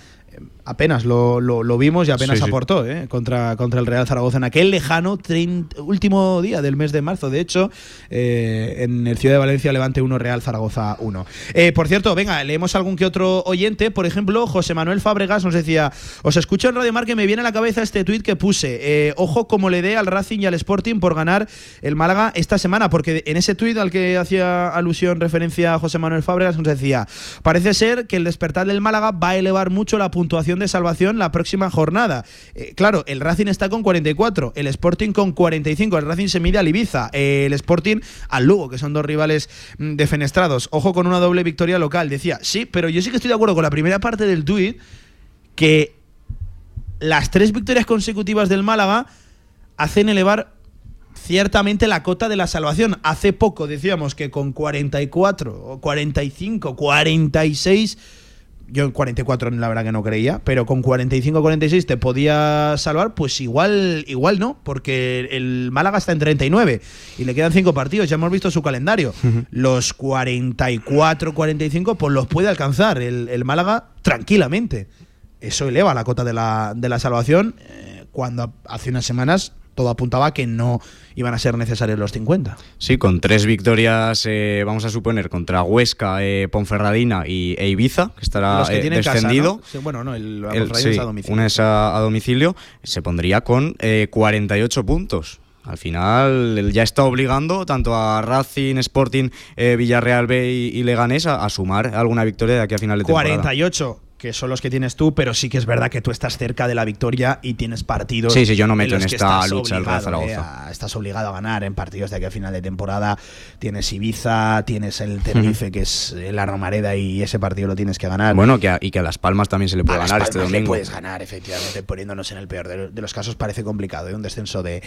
Apenas lo, lo- lo vimos y apenas Sí, sí. aportó eh, contra, contra el Real Zaragoza en aquel lejano 30 último día del mes de marzo. De hecho, eh, en el Ciudad de Valencia Levante 1, Real Zaragoza 1. Eh, por cierto, venga, leemos algún que otro oyente. Por ejemplo, José Manuel Fábregas nos decía: Os escucho en Radio Mar que me viene a la cabeza este tuit que puse. eh, ojo como le dé al Racing y al Sporting por ganar el Málaga esta semana. Porque en ese tuit al que hacía alusión, referencia a José Manuel Fábregas, nos decía: Parece ser que el despertar del Málaga va a elevar mucho la puntuación de salvación la próxima jornada. Eh, claro, el Racing está con 44, el Sporting con 45. El Racing se mide al Ibiza, el Sporting al Lugo, que son dos rivales mm, defenestrados. Ojo con una doble victoria local. Decía, sí, pero yo sí que estoy de acuerdo con la primera parte del tuit, que las tres victorias consecutivas del Málaga hacen elevar ciertamente la cota de la salvación. Hace poco decíamos que con 44, o 45, 46, yo en 44 la verdad que no creía, pero con 45, 46 te podía salvar, pues igual, igual no, porque el Málaga está en 39 y le quedan cinco partidos, ya hemos visto su calendario. Los 44, 45, pues los puede alcanzar el, el Málaga tranquilamente. Eso eleva la cota de la, de la salvación eh, cuando hace unas semanas todo apuntaba que no iban a ser necesarios los 50. Sí, con tres victorias, eh, vamos a suponer, contra Huesca, eh, Ponferradina y e Ibiza, que estará Los que eh, casa, descendido. bueno, no, el, la El- Ponferradina sí, es a domicilio. una es a, a domicilio, se pondría con eh, 48 puntos. Al final ya está obligando tanto a Racing, Sporting, eh, Villarreal B y, y Leganés a, a sumar alguna victoria de aquí a final de temporada. 48, que son los que tienes tú, pero sí que es verdad que tú estás cerca de la victoria y tienes partidos. Sí, sí, yo no meto en esta lucha el Real Zaragoza. eh, a- estás obligado a ganar en partidos de aquí a final de temporada. Tienes Ibiza, tienes el Tenerife, que es la Romareda, y ese partido lo tienes que ganar. Bueno, que a- y que a Las Palmas también se le puede A Las ganar este Palmas le domingo. puedes ganar, efectivamente, poniéndonos en el peor de, de los casos. Parece complicado, ¿eh? un descenso de,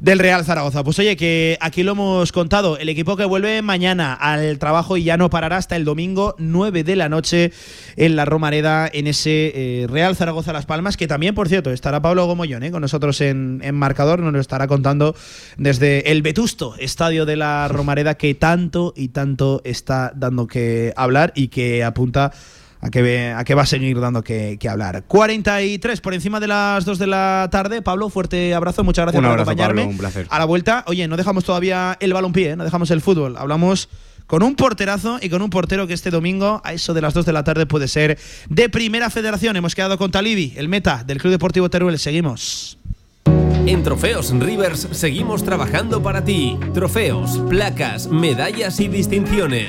del Real Zaragoza. Pues oye, que aquí lo hemos contado, el equipo que vuelve mañana al trabajo y ya no parará hasta el domingo 9 de la noche en la Romareda, en ese eh, Real Zaragoza Las Palmas, que también, por cierto, estará Pablo Gomollón eh, con nosotros en, en marcador, nos lo estará contando desde el vetusto estadio de la Romareda que tanto y tanto está dando que hablar y que apunta a que, a que va a seguir dando que, que hablar. 43 por encima de las 2 de la tarde. Pablo, fuerte abrazo, muchas gracias Un por abrazo, acompañarme. Pablo, un placer. A la vuelta, oye, no dejamos todavía el balompié, ¿eh? no dejamos el fútbol. Hablamos con un porterazo y con un portero que este domingo, a eso de las 2 de la tarde, puede ser de primera federación. Hemos quedado con Talibi, el meta del Club Deportivo Teruel. Seguimos. En Trofeos Rivers seguimos trabajando para ti. Trofeos, placas, medallas y distinciones.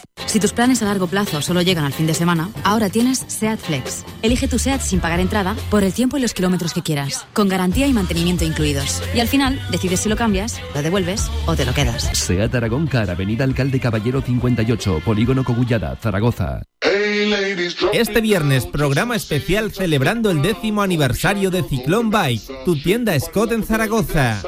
Si tus planes a largo plazo solo llegan al fin de semana, ahora tienes SEAT Flex. Elige tu SEAT sin pagar entrada por el tiempo y los kilómetros que quieras, con garantía y mantenimiento incluidos. Y al final, decides si lo cambias, lo devuelves o te lo quedas. Seat Aragón Car, Avenida Alcalde Caballero 58, Polígono Cogullada, Zaragoza. Este viernes, programa especial celebrando el décimo aniversario de Ciclón Bike, tu tienda Scott en Zaragoza.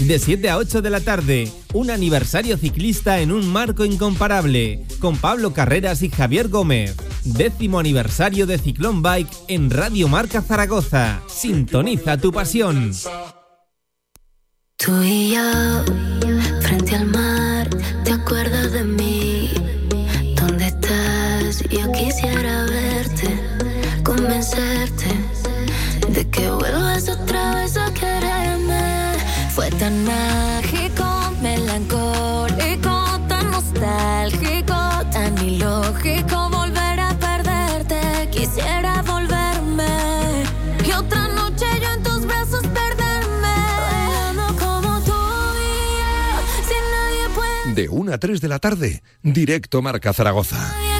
De 7 a 8 de la tarde, un aniversario ciclista en un marco incomparable, con Pablo Carreras y Javier Gómez. Décimo aniversario de Ciclón Bike en Radio Marca Zaragoza. Sintoniza tu pasión. Tú y yo, frente al mar, ¿te acuerdas de mí? ¿Dónde estás? Yo quisiera verte, convencerte de que vuelvas otra a 3 de la tarde, directo Marca Zaragoza.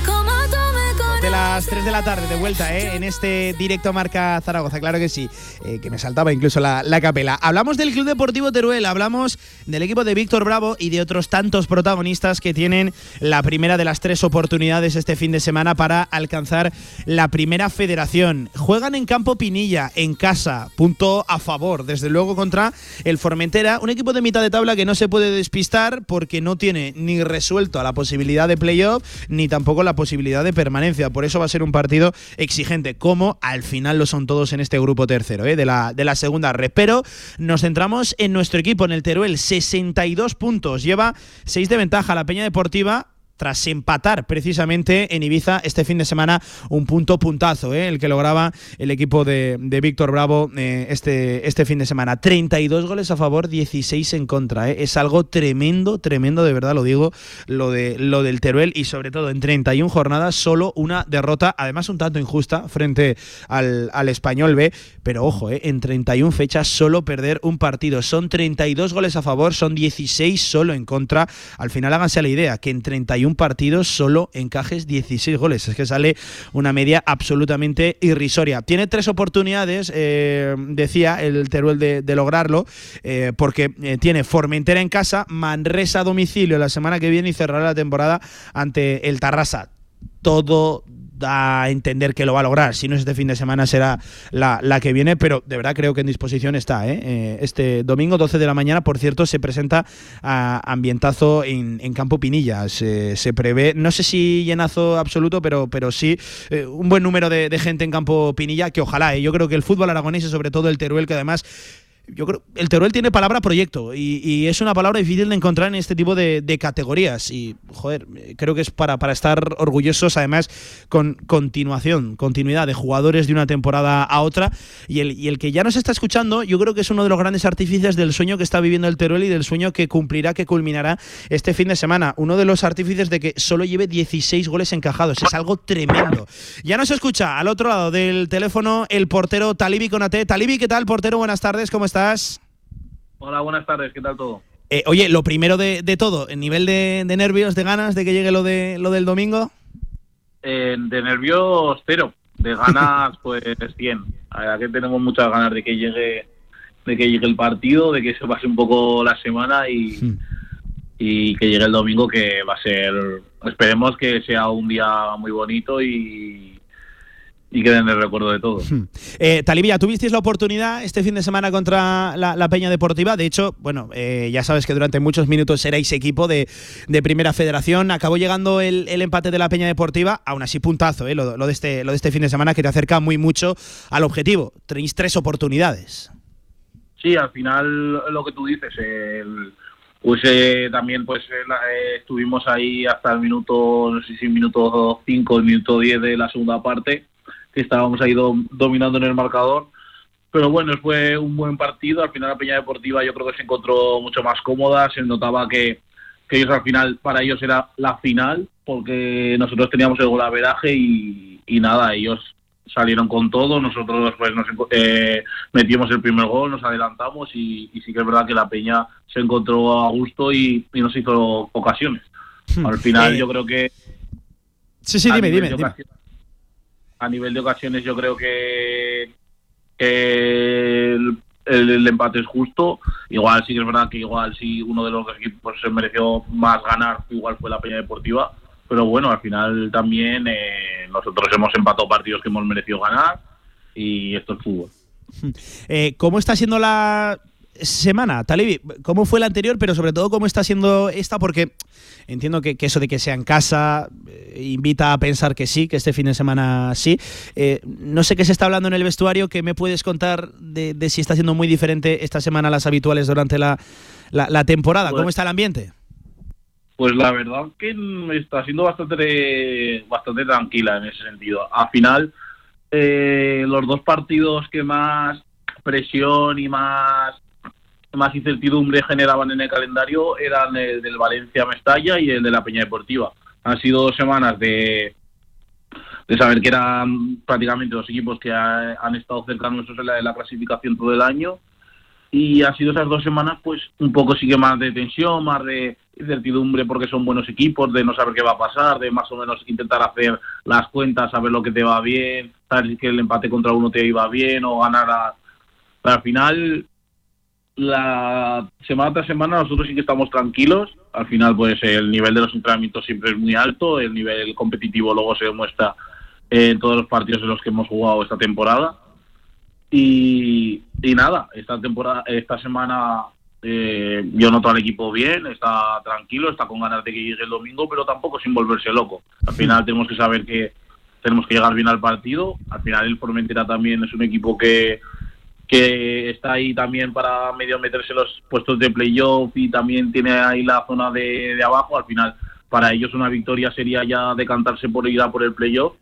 De las 3 de la tarde, de vuelta, ¿eh? en este directo marca Zaragoza, claro que sí, eh, que me saltaba incluso la, la capela. Hablamos del Club Deportivo Teruel, hablamos del equipo de Víctor Bravo y de otros tantos protagonistas que tienen la primera de las tres oportunidades este fin de semana para alcanzar la primera federación. Juegan en campo Pinilla, en casa, punto a favor, desde luego contra el Formentera, un equipo de mitad de tabla que no se puede despistar porque no tiene ni resuelto a la posibilidad de playoff ni tampoco la posibilidad de permanencia. Por eso va a ser un partido exigente, como al final lo son todos en este grupo tercero ¿eh? de, la, de la segunda red. Pero nos centramos en nuestro equipo, en el Teruel, 62 puntos. Lleva 6 de ventaja la Peña Deportiva tras empatar precisamente en Ibiza este fin de semana un punto puntazo, ¿eh? el que lograba el equipo de, de Víctor Bravo eh, este, este fin de semana. 32 goles a favor, 16 en contra. ¿eh? Es algo tremendo, tremendo, de verdad lo digo, lo, de, lo del Teruel y sobre todo en 31 jornadas solo una derrota, además un tanto injusta frente al, al Español B, pero ojo, ¿eh? en 31 fechas solo perder un partido. Son 32 goles a favor, son 16 solo en contra. Al final háganse la idea que en 31 partidos solo encajes 16 goles. Es que sale una media absolutamente irrisoria. Tiene tres oportunidades, eh, decía el Teruel, de, de lograrlo, eh, porque eh, tiene Formentera en casa, Manresa a domicilio la semana que viene y cerrará la temporada ante el Tarrasa. Todo da a entender que lo va a lograr. Si no es este fin de semana, será la, la que viene, pero de verdad creo que en disposición está. ¿eh? Eh, este domingo, 12 de la mañana, por cierto, se presenta a ambientazo en, en Campo Pinilla. Se, se prevé, no sé si llenazo absoluto, pero, pero sí eh, un buen número de, de gente en Campo Pinilla, que ojalá. ¿eh? Yo creo que el fútbol aragonés y sobre todo el Teruel, que además yo creo el Teruel tiene palabra proyecto y, es una palabra difícil de encontrar en este tipo de, categorías y joder creo que es para, para estar orgullosos además con continuación continuidad de jugadores de una temporada a otra y el, y el que ya nos está escuchando yo creo que es uno de los grandes artífices del sueño que está viviendo el Teruel y del sueño que cumplirá que culminará este fin de semana uno de los artífices de que solo lleve 16 goles encajados es algo tremendo ya nos escucha al otro lado del teléfono el portero Talibi Conate Talibi ¿qué tal portero? buenas tardes ¿cómo estás? Hola, buenas tardes, ¿qué tal todo? Eh, oye, lo primero de, de todo, ¿el nivel de, de nervios, de ganas de que llegue lo, de, lo del domingo? Eh, de nervios, cero. De ganas, pues 100. La verdad que tenemos muchas ganas de que llegue de que llegue el partido, de que se pase un poco la semana y, y que llegue el domingo que va a ser, esperemos que sea un día muy bonito y, y quede en el recuerdo de todos. Eh, Talibia, tuvisteis la oportunidad este fin de semana contra la, la Peña Deportiva. De hecho, bueno, eh, ya sabes que durante muchos minutos erais equipo de, de Primera Federación. Acabó llegando el, el empate de la Peña Deportiva, aún así puntazo, eh, lo, lo de este, lo de este fin de semana que te acerca muy mucho al objetivo. Tenéis tres oportunidades. Sí, al final lo que tú dices, el- pues eh, también pues eh, eh, estuvimos ahí hasta el minuto, no sé si minuto 5, el minuto 10 de la segunda parte, que estábamos ahí dom- dominando en el marcador. Pero bueno, fue un buen partido. Al final la Peña Deportiva yo creo que se encontró mucho más cómoda. Se notaba que, que ellos al final, para ellos era la final, porque nosotros teníamos el golaveraje y, y nada, ellos salieron con todo. Nosotros pues nos eh, metimos el primer gol, nos adelantamos y, y sí que es verdad que la Peña se encontró a gusto y, y nos hizo ocasiones. Al final Eh, yo creo que Sí, sí, dime, dime. dime. A nivel de ocasiones yo creo que, el, empate es justo. Igual sí que es verdad que igual sí uno de los equipos se mereció más ganar, igual fue la Peña Deportiva. Pero bueno, al final también eh, nosotros hemos empatado partidos que hemos merecido ganar y esto es fútbol. Eh, ¿Cómo está siendo la semana, Talibi? ¿Cómo fue la anterior, pero sobre todo cómo está siendo esta? Porque entiendo que, que eso de que sea en casa eh, invita a pensar que sí, que este fin de semana sí. Eh, no sé qué se está hablando en el vestuario, ¿qué me puedes contar de, de si está siendo muy diferente esta semana a las habituales durante la, la- la temporada? ¿Cómo Pues- está el ambiente? Pues la verdad que está siendo bastante, bastante tranquila en ese sentido. Al final, eh, los dos partidos que más presión y más, más incertidumbre generaban en el calendario eran el del Valencia-Mestalla y el de la Peña Deportiva. Han sido dos semanas de, de saber que eran prácticamente los equipos que ha- han estado cerca nuestros en la, en la clasificación todo el año y ha sido esas dos semanas pues un poco sí que más de tensión, más de incertidumbre porque son buenos equipos, de no saber qué va a pasar, de más o menos intentar hacer las cuentas, saber lo que te va bien, saber que el empate contra uno te iba bien o ganar a... Pero al final, la semana tras semana nosotros sí que estamos tranquilos. Al final, pues el nivel de los entrenamientos siempre es muy alto, el nivel competitivo luego se demuestra en todos los partidos en los que hemos jugado esta temporada. Y, y nada, esta temporada, esta semana eh, yo noto al equipo bien, está tranquilo, está con ganas de que llegue el domingo, pero tampoco sin volverse loco. Al final tenemos que saber que tenemos que llegar bien al partido. Al final el Formentera también es un equipo que, que está ahí también para medio meterse los puestos de playoff y también tiene ahí la zona de, de abajo. Al final para ellos una victoria sería ya decantarse por ir a por el playoff.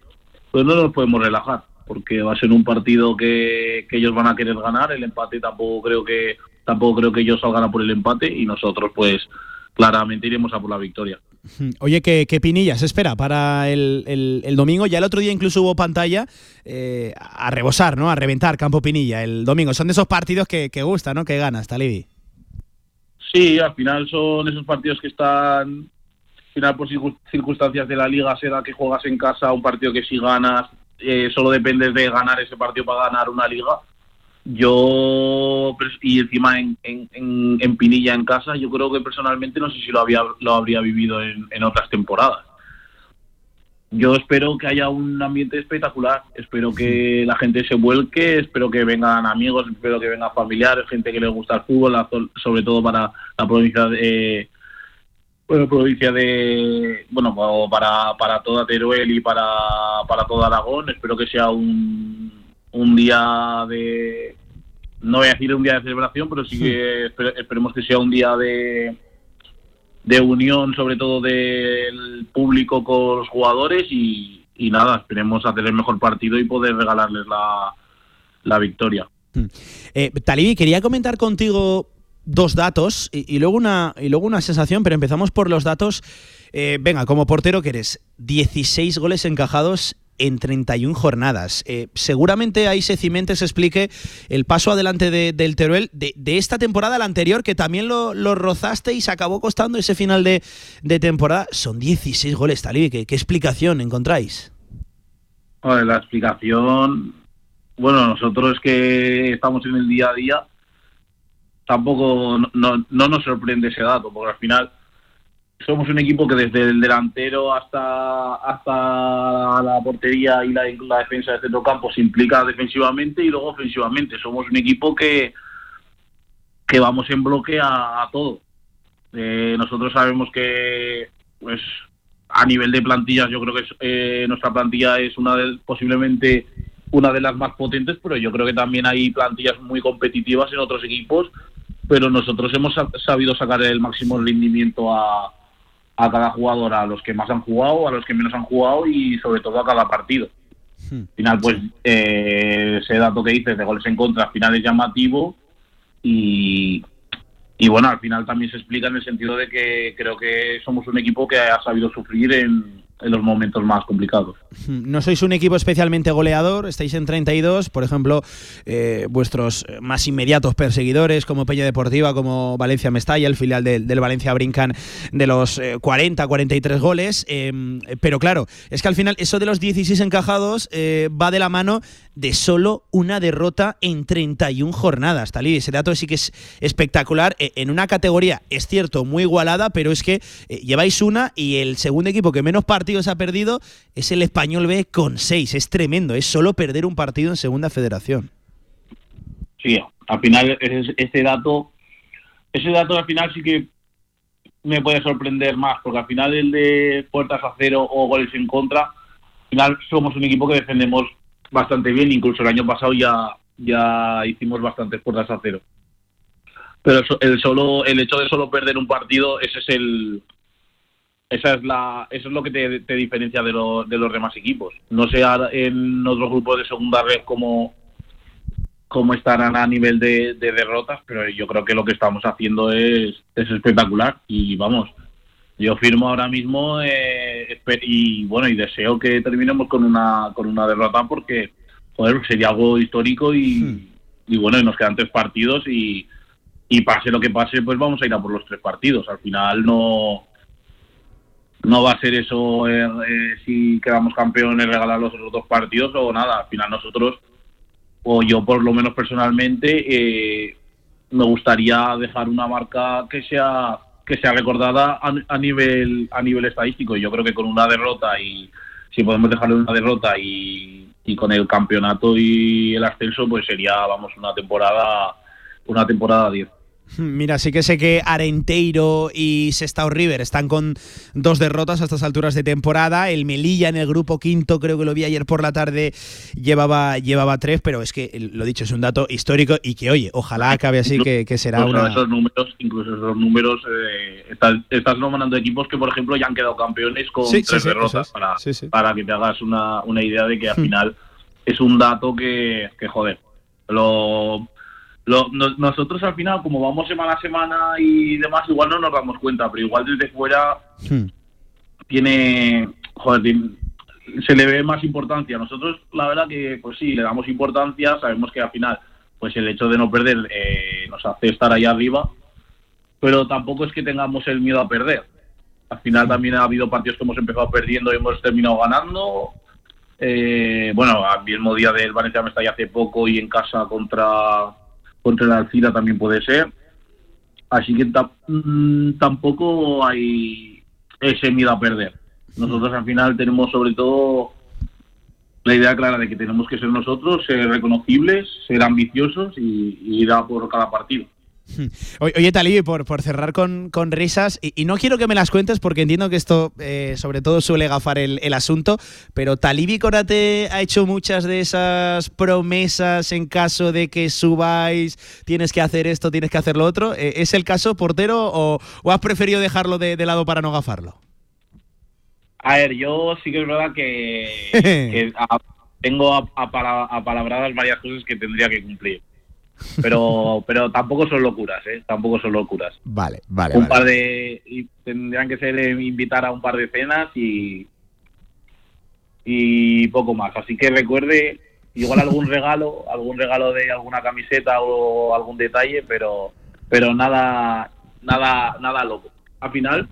Pues no nos podemos relajar porque va a ser un partido que, que ellos van a querer ganar. El empate tampoco creo que tampoco creo que ellos salgan a por el empate y nosotros pues claramente iremos a por la victoria. Oye, ¿qué, qué pinilla se espera para el, el- domingo? Ya el otro día incluso hubo pantalla eh, a rebosar, ¿no? A reventar Campo Pinilla el domingo. Son de esos partidos que, que gustan, ¿no? Que ganas, Talibi. Sí, al final son esos partidos que están, al final por circun- circunstancias de la liga, será que juegas en casa un partido que si ganas, eh, solo dependes de ganar ese partido para ganar una liga. Yo, y encima en, en, en- Pinilla en casa, yo creo que personalmente no sé si lo, había, lo habría vivido en, en otras temporadas. Yo espero que haya un ambiente espectacular, espero que la gente se vuelque, espero que vengan amigos, espero que vengan familiares, gente que le gusta el fútbol, sobre todo para la provincia de bueno, provincia de bueno para, para toda Teruel y para, para todo Aragón. Espero que sea un, un día de no voy a decir un día de celebración, pero sí que espe- esperemos que sea un día de de unión, sobre todo del público con los jugadores y, y nada, esperemos hacer el mejor partido y poder regalarles la, la victoria. Eh, Talibi, quería comentar contigo dos datos y, y luego una, y luego una sensación, pero empezamos por los datos. Eh, venga, como portero que eres, 16 goles encajados en 31 jornadas. Eh, seguramente ahí se cimente, se explique el paso adelante de- del Teruel de, esta temporada la anterior, que también lo, rozaste y se acabó costando ese final de, de temporada. Son 16 goles, Talibi. ¿Qué, explicación encontráis? La explicación, bueno, nosotros que estamos en el día a día, tampoco no nos sorprende ese dato, porque al final somos un equipo que desde el delantero hasta hasta la portería y la, defensa de centrocampo se implica defensivamente y luego ofensivamente. Somos un equipo que, que vamos en bloque a, todo. Eh, nosotros sabemos que pues a nivel de plantillas yo creo que eh, nuestra plantilla es una de, posiblemente una de las más potentes, pero yo creo que también hay plantillas muy competitivas en otros equipos, pero nosotros hemos sa- sabido sacar el máximo rendimiento a, a cada jugador, a los que más han jugado, a los que menos han jugado y sobre todo a cada partido. Al final, pues eh, ese dato que dices de goles en contra, al final es llamativo y, y bueno, al final también se explica en el sentido de que creo que somos un equipo que ha sabido sufrir en, en los momentos más complicados. No sois un equipo especialmente goleador, estáis en 32, por ejemplo, eh, vuestros más inmediatos perseguidores como Peña Deportiva, como Valencia Mestalla, el filial del, Valencia brincan de los eh, 40, 43 goles, eh, pero claro, es que al final eso de los 16 encajados eh, va de la mano de solo una derrota en 31 jornadas, Talí. Ese dato sí que es espectacular eh, en una categoría, es cierto, muy igualada, pero es que eh, lleváis una y el segundo equipo que menos partidos ha perdido es el Español B con 6. Es tremendo, es solo perder un partido en Segunda Federación. Sí, al final ese, dato, ese dato al final sí que me puede sorprender más, porque al final el de puertas a cero o goles en contra, al final somos un equipo que defendemos bastante bien, incluso el año pasado ya, ya hicimos bastantes puertas a cero. Pero el solo, el hecho de solo perder un partido, ese es el esa es la, eso es lo que te, te diferencia de, lo- de los demás equipos. No sé en otros grupos de segunda red como cómo estarán a nivel de, de derrotas, pero yo creo que lo que estamos haciendo es, es espectacular y vamos, yo firmo ahora mismo eh, y bueno y deseo que terminemos con una con una derrota porque joder sería algo histórico y, y bueno y nos quedan tres partidos y, y pase lo que pase pues vamos a ir a por los tres partidos al final no no va a ser eso eh, eh, si quedamos campeones regalar los otros dos partidos o nada. Al final nosotros o yo por lo menos personalmente eh, me gustaría dejar una marca que sea que sea recordada a, a nivel a nivel estadístico. Yo creo que con una derrota y si podemos dejarle una derrota y, y con el campeonato y el ascenso pues sería vamos una temporada una temporada 10 Mira, sí que sé que Arenteiro y Sestao River están con dos derrotas a estas alturas de temporada. El Melilla en el grupo quinto, creo que lo vi ayer por la tarde, llevaba, llevaba tres, pero es que lo dicho, es un dato histórico y que, oye, ojalá acabe así, que, que será Incluso una. esos números incluso esos números eh, estás, estás nombrando equipos que por ejemplo ya han quedado campeones con Sí, tres sí, derrotas para, Sí, sí. para que te hagas una, una idea de que al Hmm. final es un dato que, que joder lo, lo- no- nosotros al final como vamos semana a semana y demás igual no nos damos cuenta pero igual desde fuera Hmm. tiene joder se le ve más importancia. Nosotros la verdad que pues sí le damos importancia sabemos que al final pues el hecho de no perder eh, nos hace estar ahí arriba pero tampoco es que tengamos el miedo a perder. Al final también ha habido partidos que hemos empezado perdiendo y hemos terminado ganando. Eh, bueno al mismo día del Valencia Mestalla hace poco y en casa contra contra el Alcira también puede ser. Así que mm, tampoco hay ese miedo a perder. Nosotros al final tenemos sobre todo la idea clara de que tenemos que ser nosotros, ser reconocibles, ser ambiciosos y, y ir a por cada partido. Oye, Talí, por, por cerrar con, con risas, y, y no quiero que me las cuentes porque entiendo que esto eh, sobre todo suele gafar el, el asunto, pero Talibi Conate ha hecho muchas de esas promesas en caso de que subáis, tienes que hacer esto, tienes que hacer lo otro. Eh, ¿Es el caso, portero, o, o has preferido dejarlo de, de lado para no gafarlo? A ver, yo sí que es verdad que, que a- tengo apalabradas varias cosas que tendría que cumplir. Pero, pero tampoco son locuras, ¿eh? Tampoco son locuras. Vale, vale. un vale. par de y tendrían que ser eh, invitar a un par de cenas y y poco más así que recuerde igual algún regalo algún regalo de alguna camiseta o algún detalle pero pero nada nada nada loco al final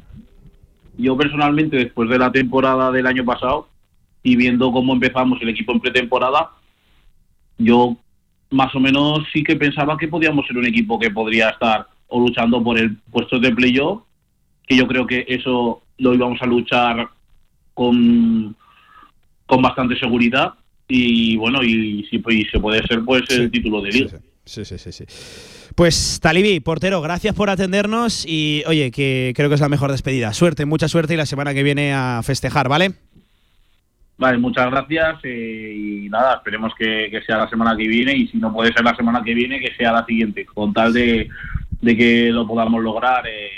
yo personalmente después de la temporada del año pasado y viendo cómo empezamos el equipo en pretemporada yo más o menos sí que pensaba que podíamos ser un equipo que podría estar o luchando por el puesto de playoff, que yo creo que eso lo íbamos a luchar con, con bastante seguridad y bueno, y si y se puede ser pues el título de liga. Sí, sí, sí, sí. Pues Talibi, portero, gracias por atendernos y oye, que creo que es la mejor despedida. Suerte, mucha suerte y la semana que viene a festejar, ¿vale? Vale, muchas gracias eh, y nada, esperemos que, sea la semana que viene y si no puede ser la semana que viene, que sea la siguiente, con tal de, que lo podamos lograr, eh,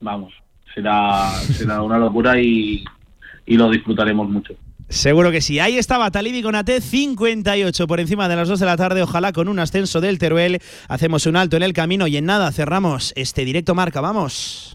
vamos, será, será una locura y, y lo disfrutaremos mucho. Seguro que sí. Ahí estaba Talibi con AT 58 por encima de las 2 de la tarde. Ojalá con un ascenso del Teruel. Hacemos un alto en el camino y en nada cerramos este directo marca. Vamos.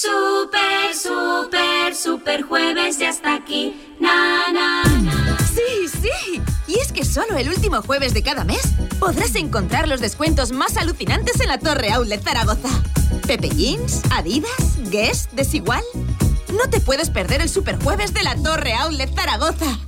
Super, super, super jueves ya está aquí. Na, na, na. Sí, sí. Y es que solo el último jueves de cada mes podrás encontrar los descuentos más alucinantes en la Torre Outlet Zaragoza. Pepe Jeans, Adidas, Guess, Desigual. No te puedes perder el super jueves de la Torre Outlet Zaragoza.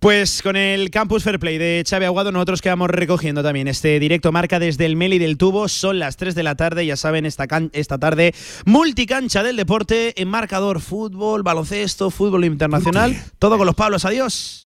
Pues con el Campus Fair Play de Xavi Aguado nosotros quedamos recogiendo también este directo marca desde el Meli del Tubo. Son las 3 de la tarde, ya saben, esta, esta tarde multicancha del deporte en marcador fútbol, baloncesto, fútbol internacional. Todo con los Pablos, adiós.